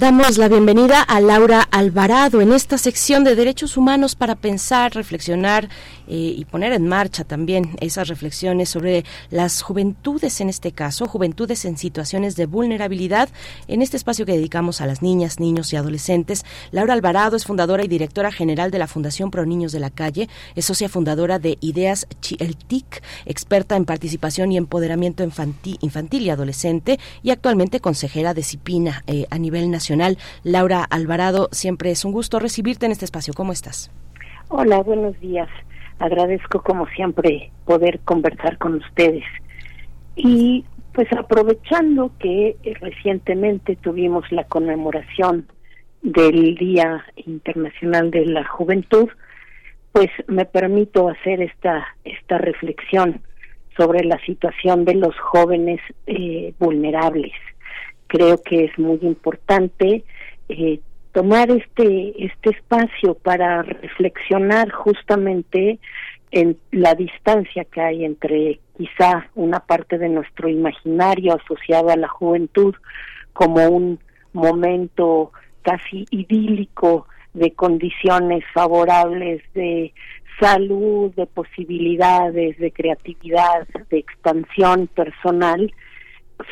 Damos la bienvenida a Laura Alvarado en esta sección de derechos humanos para pensar, reflexionar eh, y poner en marcha también esas reflexiones sobre las juventudes en este caso, juventudes en situaciones de vulnerabilidad, en este espacio que dedicamos a las niñas, niños y adolescentes. Laura Alvarado es fundadora y directora general de la Fundación Pro Niños de la Calle, es socia fundadora de Ideas El TIC, experta en participación y empoderamiento infantil, y adolescente y actualmente consejera de CIPINA eh, a nivel Nacional, Laura Alvarado. Siempre es un gusto recibirte en este espacio. ¿Cómo estás? Hola, buenos días. Agradezco como siempre poder conversar con ustedes. Y pues aprovechando que recientemente tuvimos la conmemoración del Día Internacional de la Juventud, pues me permito hacer esta esta reflexión sobre la situación de los jóvenes eh, vulnerables. Creo que es muy importante eh, tomar este este espacio para reflexionar justamente en la distancia que hay entre quizá una parte de nuestro imaginario asociado a la juventud como un momento casi idílico de condiciones favorables de salud, de posibilidades, de creatividad, de expansión personal,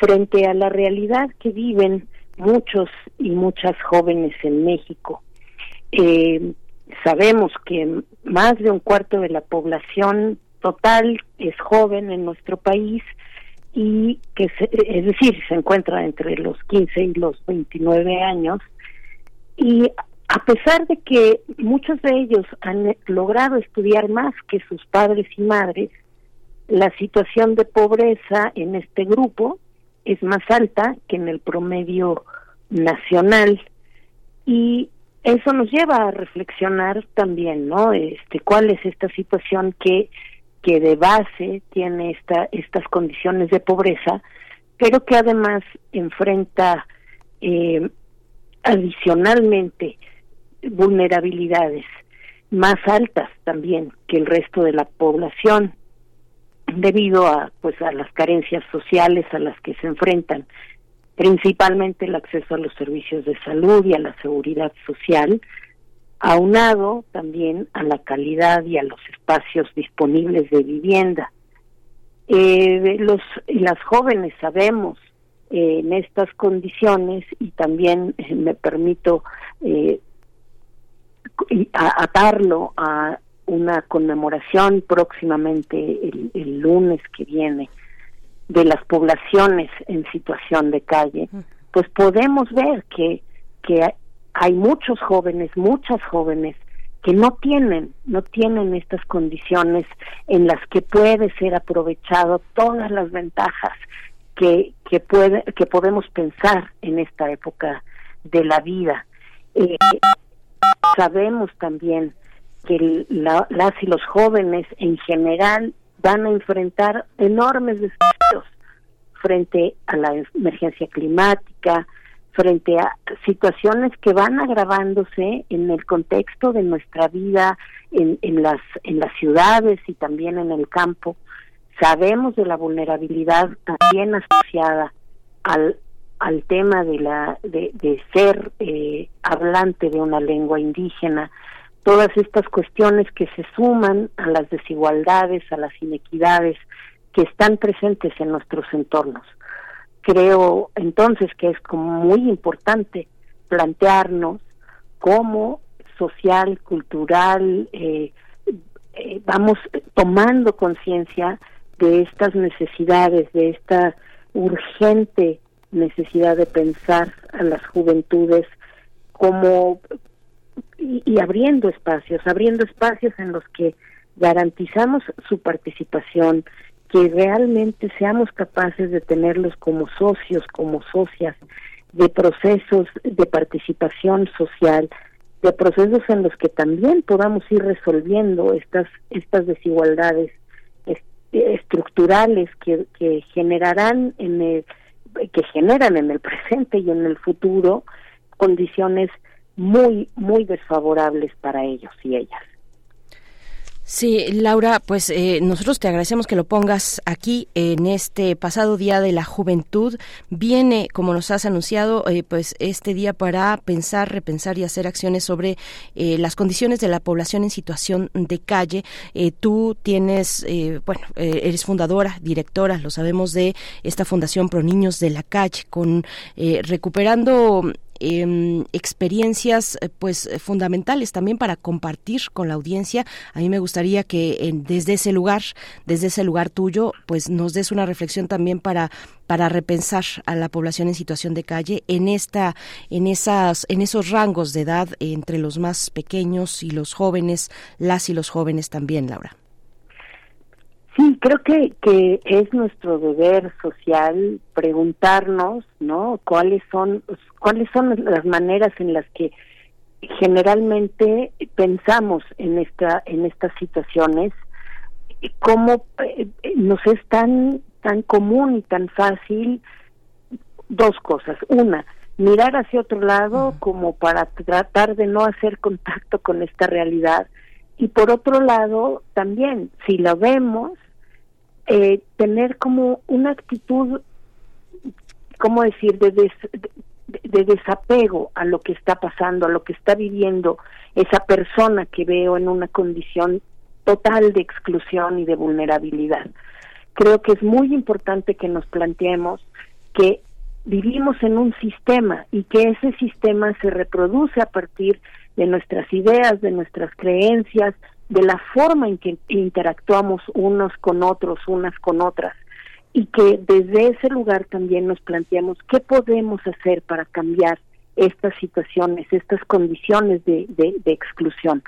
frente a la realidad que viven muchos y muchas jóvenes en México. Eh, sabemos que más de un cuarto de la población total es joven en nuestro país y que es decir se encuentra entre los 15 y los 29 años y a pesar de que muchos de ellos han logrado estudiar más que sus padres y madres la situación de pobreza en este grupo es más alta que en el promedio nacional y eso nos lleva a reflexionar también, ¿no? Este, cuál es esta situación que que de base tiene esta estas condiciones de pobreza, pero que además enfrenta eh, adicionalmente vulnerabilidades más altas también que el resto de la población debido a pues a las carencias sociales a las que se enfrentan principalmente el acceso a los servicios de salud y a la seguridad social, aunado también a la calidad y a los espacios disponibles de vivienda. Eh, los las jóvenes sabemos eh, en estas condiciones y también eh, me permito eh, atarlo a una conmemoración próximamente el, el lunes que viene de las poblaciones en situación de calle, pues podemos ver que, que hay muchos jóvenes, muchas jóvenes que no tienen, no tienen estas condiciones en las que puede ser aprovechado todas las ventajas que, que puede, que podemos pensar en esta época de la vida. Eh, sabemos también que las y los jóvenes en general van a enfrentar enormes desafíos frente a la emergencia climática, frente a situaciones que van agravándose en el contexto de nuestra vida en, en las en las ciudades y también en el campo. Sabemos de la vulnerabilidad también asociada al al tema de la de, de ser eh, hablante de una lengua indígena, todas estas cuestiones que se suman a las desigualdades, a las inequidades que están presentes en nuestros entornos. Creo entonces que es como muy importante plantearnos cómo social, cultural, eh, eh, vamos tomando conciencia de estas necesidades, de esta urgente necesidad de pensar a las juventudes como y, abriendo espacios, abriendo espacios en los que garantizamos su participación, que realmente seamos capaces de tenerlos como socios, como socias de procesos de participación social, de procesos en los que también podamos ir resolviendo estas estas desigualdades estructurales que, que generarán en el, que generan en el presente y en el futuro condiciones muy, muy desfavorables para ellos y ellas. Sí, Laura, pues eh, nosotros te agradecemos que lo pongas aquí en este pasado Día de la Juventud. Viene, como nos has anunciado, eh, pues este día para pensar, repensar y hacer acciones sobre eh, las condiciones de la población en situación de calle. tú tienes, bueno, eres fundadora, directora, lo sabemos, de esta Fundación Pro Niños de la Calle, con recuperando em, experiencias pues fundamentales también para compartir con la audiencia. A mí me gustaría que desde ese lugar, desde ese lugar tuyo, pues nos des una reflexión también para para repensar a la población en situación de calle en esta en esas en esos rangos de edad entre los más pequeños y los jóvenes, las y los jóvenes también, Laura. Sí, creo que, que es nuestro deber social preguntarnos, ¿no? ¿Cuáles son cuáles son las maneras en las que generalmente pensamos en esta en estas situaciones cómo eh, nos es tan tan común y tan fácil dos cosas. Una mirar hacia otro lado como para tratar de no hacer contacto con esta realidad. Y por otro lado también si lo vemos eh, tener como una actitud, ¿cómo decir?, de, de, desapego a lo que está pasando, a lo que está viviendo esa persona que veo en una condición total de exclusión y de vulnerabilidad. Creo que es muy importante que nos planteemos que vivimos en un sistema y que ese sistema se reproduce a partir de nuestras ideas, de nuestras creencias, de la forma en que interactuamos unos con otros, unas con otras, y que desde ese lugar también nos planteamos qué podemos hacer para cambiar estas situaciones, estas condiciones de, exclusión.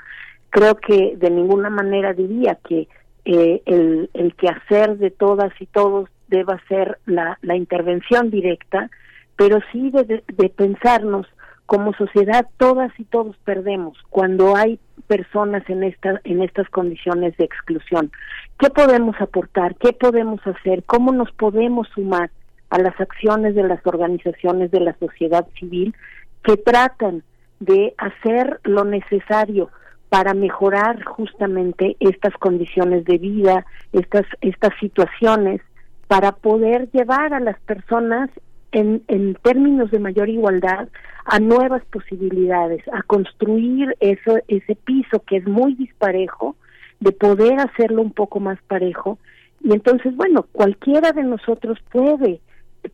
Creo que de ninguna manera diría que eh, el, el quehacer de todas y todos deba ser la, la intervención directa, pero sí de, de pensarnos como sociedad todas y todos perdemos cuando hay personas en esta en estas condiciones de exclusión. ¿Qué podemos aportar? ¿Qué podemos hacer? ¿Cómo nos podemos sumar a las acciones de las organizaciones de la sociedad civil que tratan de hacer lo necesario para mejorar justamente estas condiciones de vida, estas estas situaciones para poder llevar a las personas en, en términos de mayor igualdad a nuevas posibilidades, a construir eso, ese piso que es muy disparejo, de poder hacerlo un poco más parejo. Y entonces, bueno, cualquiera de nosotros puede,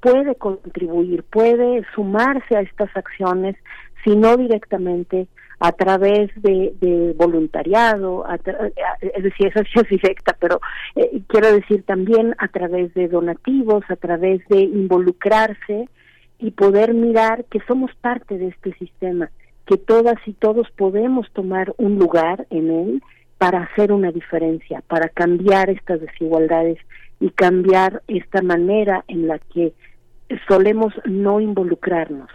puede contribuir, puede sumarse a estas acciones, si no directamente, a través de, voluntariado, es decir, esa es directa, pero eh, quiero decir también a través de donativos, a través de involucrarse y poder mirar que somos parte de este sistema, que todas y todos podemos tomar un lugar en él para hacer una diferencia, para cambiar estas desigualdades y cambiar esta manera en la que solemos no involucrarnos.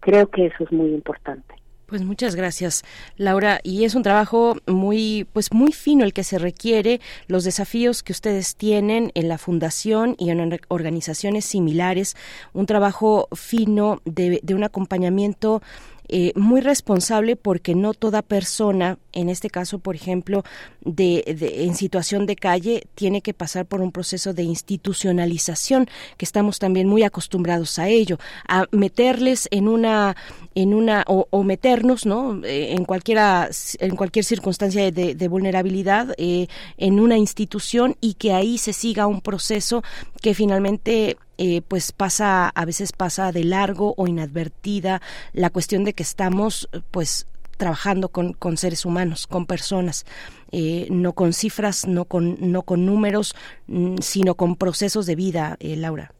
Creo que eso es muy importante. Pues muchas gracias, Laura. Y es un trabajo muy, pues muy fino el que se requiere, los desafíos que ustedes tienen en la fundación y en organizaciones similares, un trabajo fino de, de un acompañamiento eh, muy responsable porque no toda persona, en este caso, por ejemplo, de, en situación de calle, tiene que pasar por un proceso de institucionalización, que estamos también muy acostumbrados a ello, a meterles en una, en una, o, meternos, ¿no? Eh, en cualquiera, en cualquier circunstancia de, vulnerabilidad, eh, en una institución y que ahí se siga un proceso que finalmente eh, pues pasa, a veces pasa de largo o inadvertida la cuestión de que estamos pues trabajando con, con seres humanos, con personas, eh, no con cifras, no con, no con números, mm, sino con procesos de vida, eh, Laura.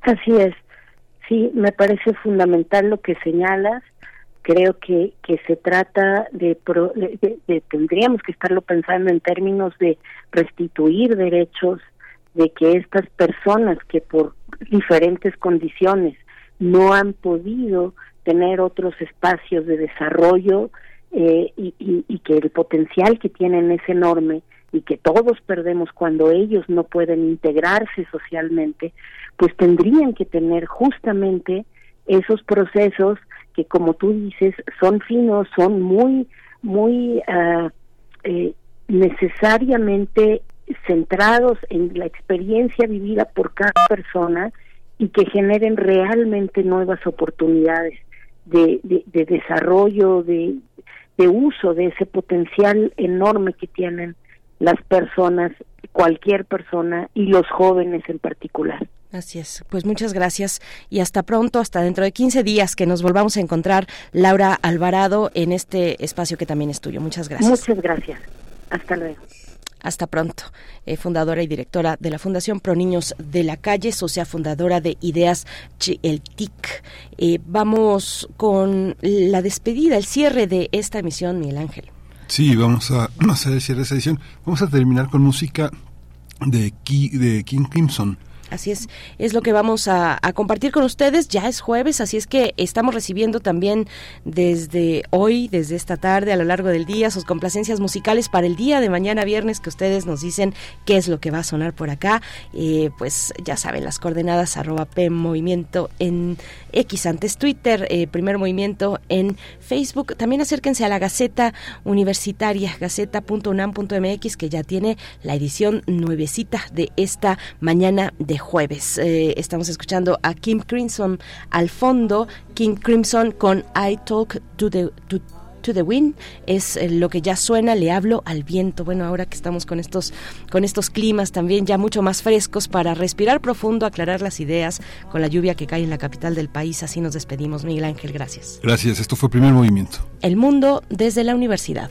Así es. Sí, me parece fundamental lo que señalas. Creo que, que se trata de, de tendríamos que estarlo pensando en términos de restituir derechos, de que estas personas que por diferentes condiciones. No han podido tener otros espacios de desarrollo eh, y, que el potencial que tienen es enorme y que todos perdemos cuando ellos no pueden integrarse socialmente, pues tendrían que tener justamente esos procesos que como tú dices son finos, son muy, muy uh, necesariamente centrados en la experiencia vivida por cada persona y que generen realmente nuevas oportunidades de, de, desarrollo, de, de uso de ese potencial enorme que tienen las personas, cualquier persona y los jóvenes en particular. Así es. Pues muchas gracias y hasta pronto, hasta dentro de 15 días que nos volvamos a encontrar, Laura Alvarado, en este espacio que también es tuyo. Muchas gracias. Muchas gracias. Hasta luego. Hasta pronto. Eh, fundadora y directora de la Fundación Pro Niños de la Calle, socia fundadora de Ideas El TIC. Eh, vamos con la despedida, el cierre de esta emisión, Miguel Ángel. Sí, vamos a hacer el cierre de esta edición. Vamos a terminar con música de, de King Crimson. Así es, es lo que vamos a, compartir con ustedes. Ya es jueves, así es que estamos recibiendo también desde hoy, desde esta tarde, a lo largo del día, sus complacencias musicales para el día de mañana viernes que ustedes nos dicen qué es lo que va a sonar por acá. Eh, pues ya saben, las coordenadas arroba P Movimiento en X antes Twitter, eh, Primer Movimiento en Facebook. También acérquense a la Gaceta Universitaria, gaceta.unam.mx, que ya tiene la edición nuevecita de esta mañana de jueves. Eh, estamos escuchando a Kim Crimson al fondo, Kim Crimson con I Talk to the the Wind es eh, lo que ya suena, le hablo al viento. Bueno, ahora que estamos con estos con estos climas también ya mucho más frescos para respirar profundo, aclarar las ideas con la lluvia que cae en la capital del país, así nos despedimos. Miguel Ángel, gracias. Gracias, esto fue Primer Movimiento. El mundo desde la universidad.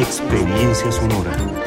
Experiencia sonora.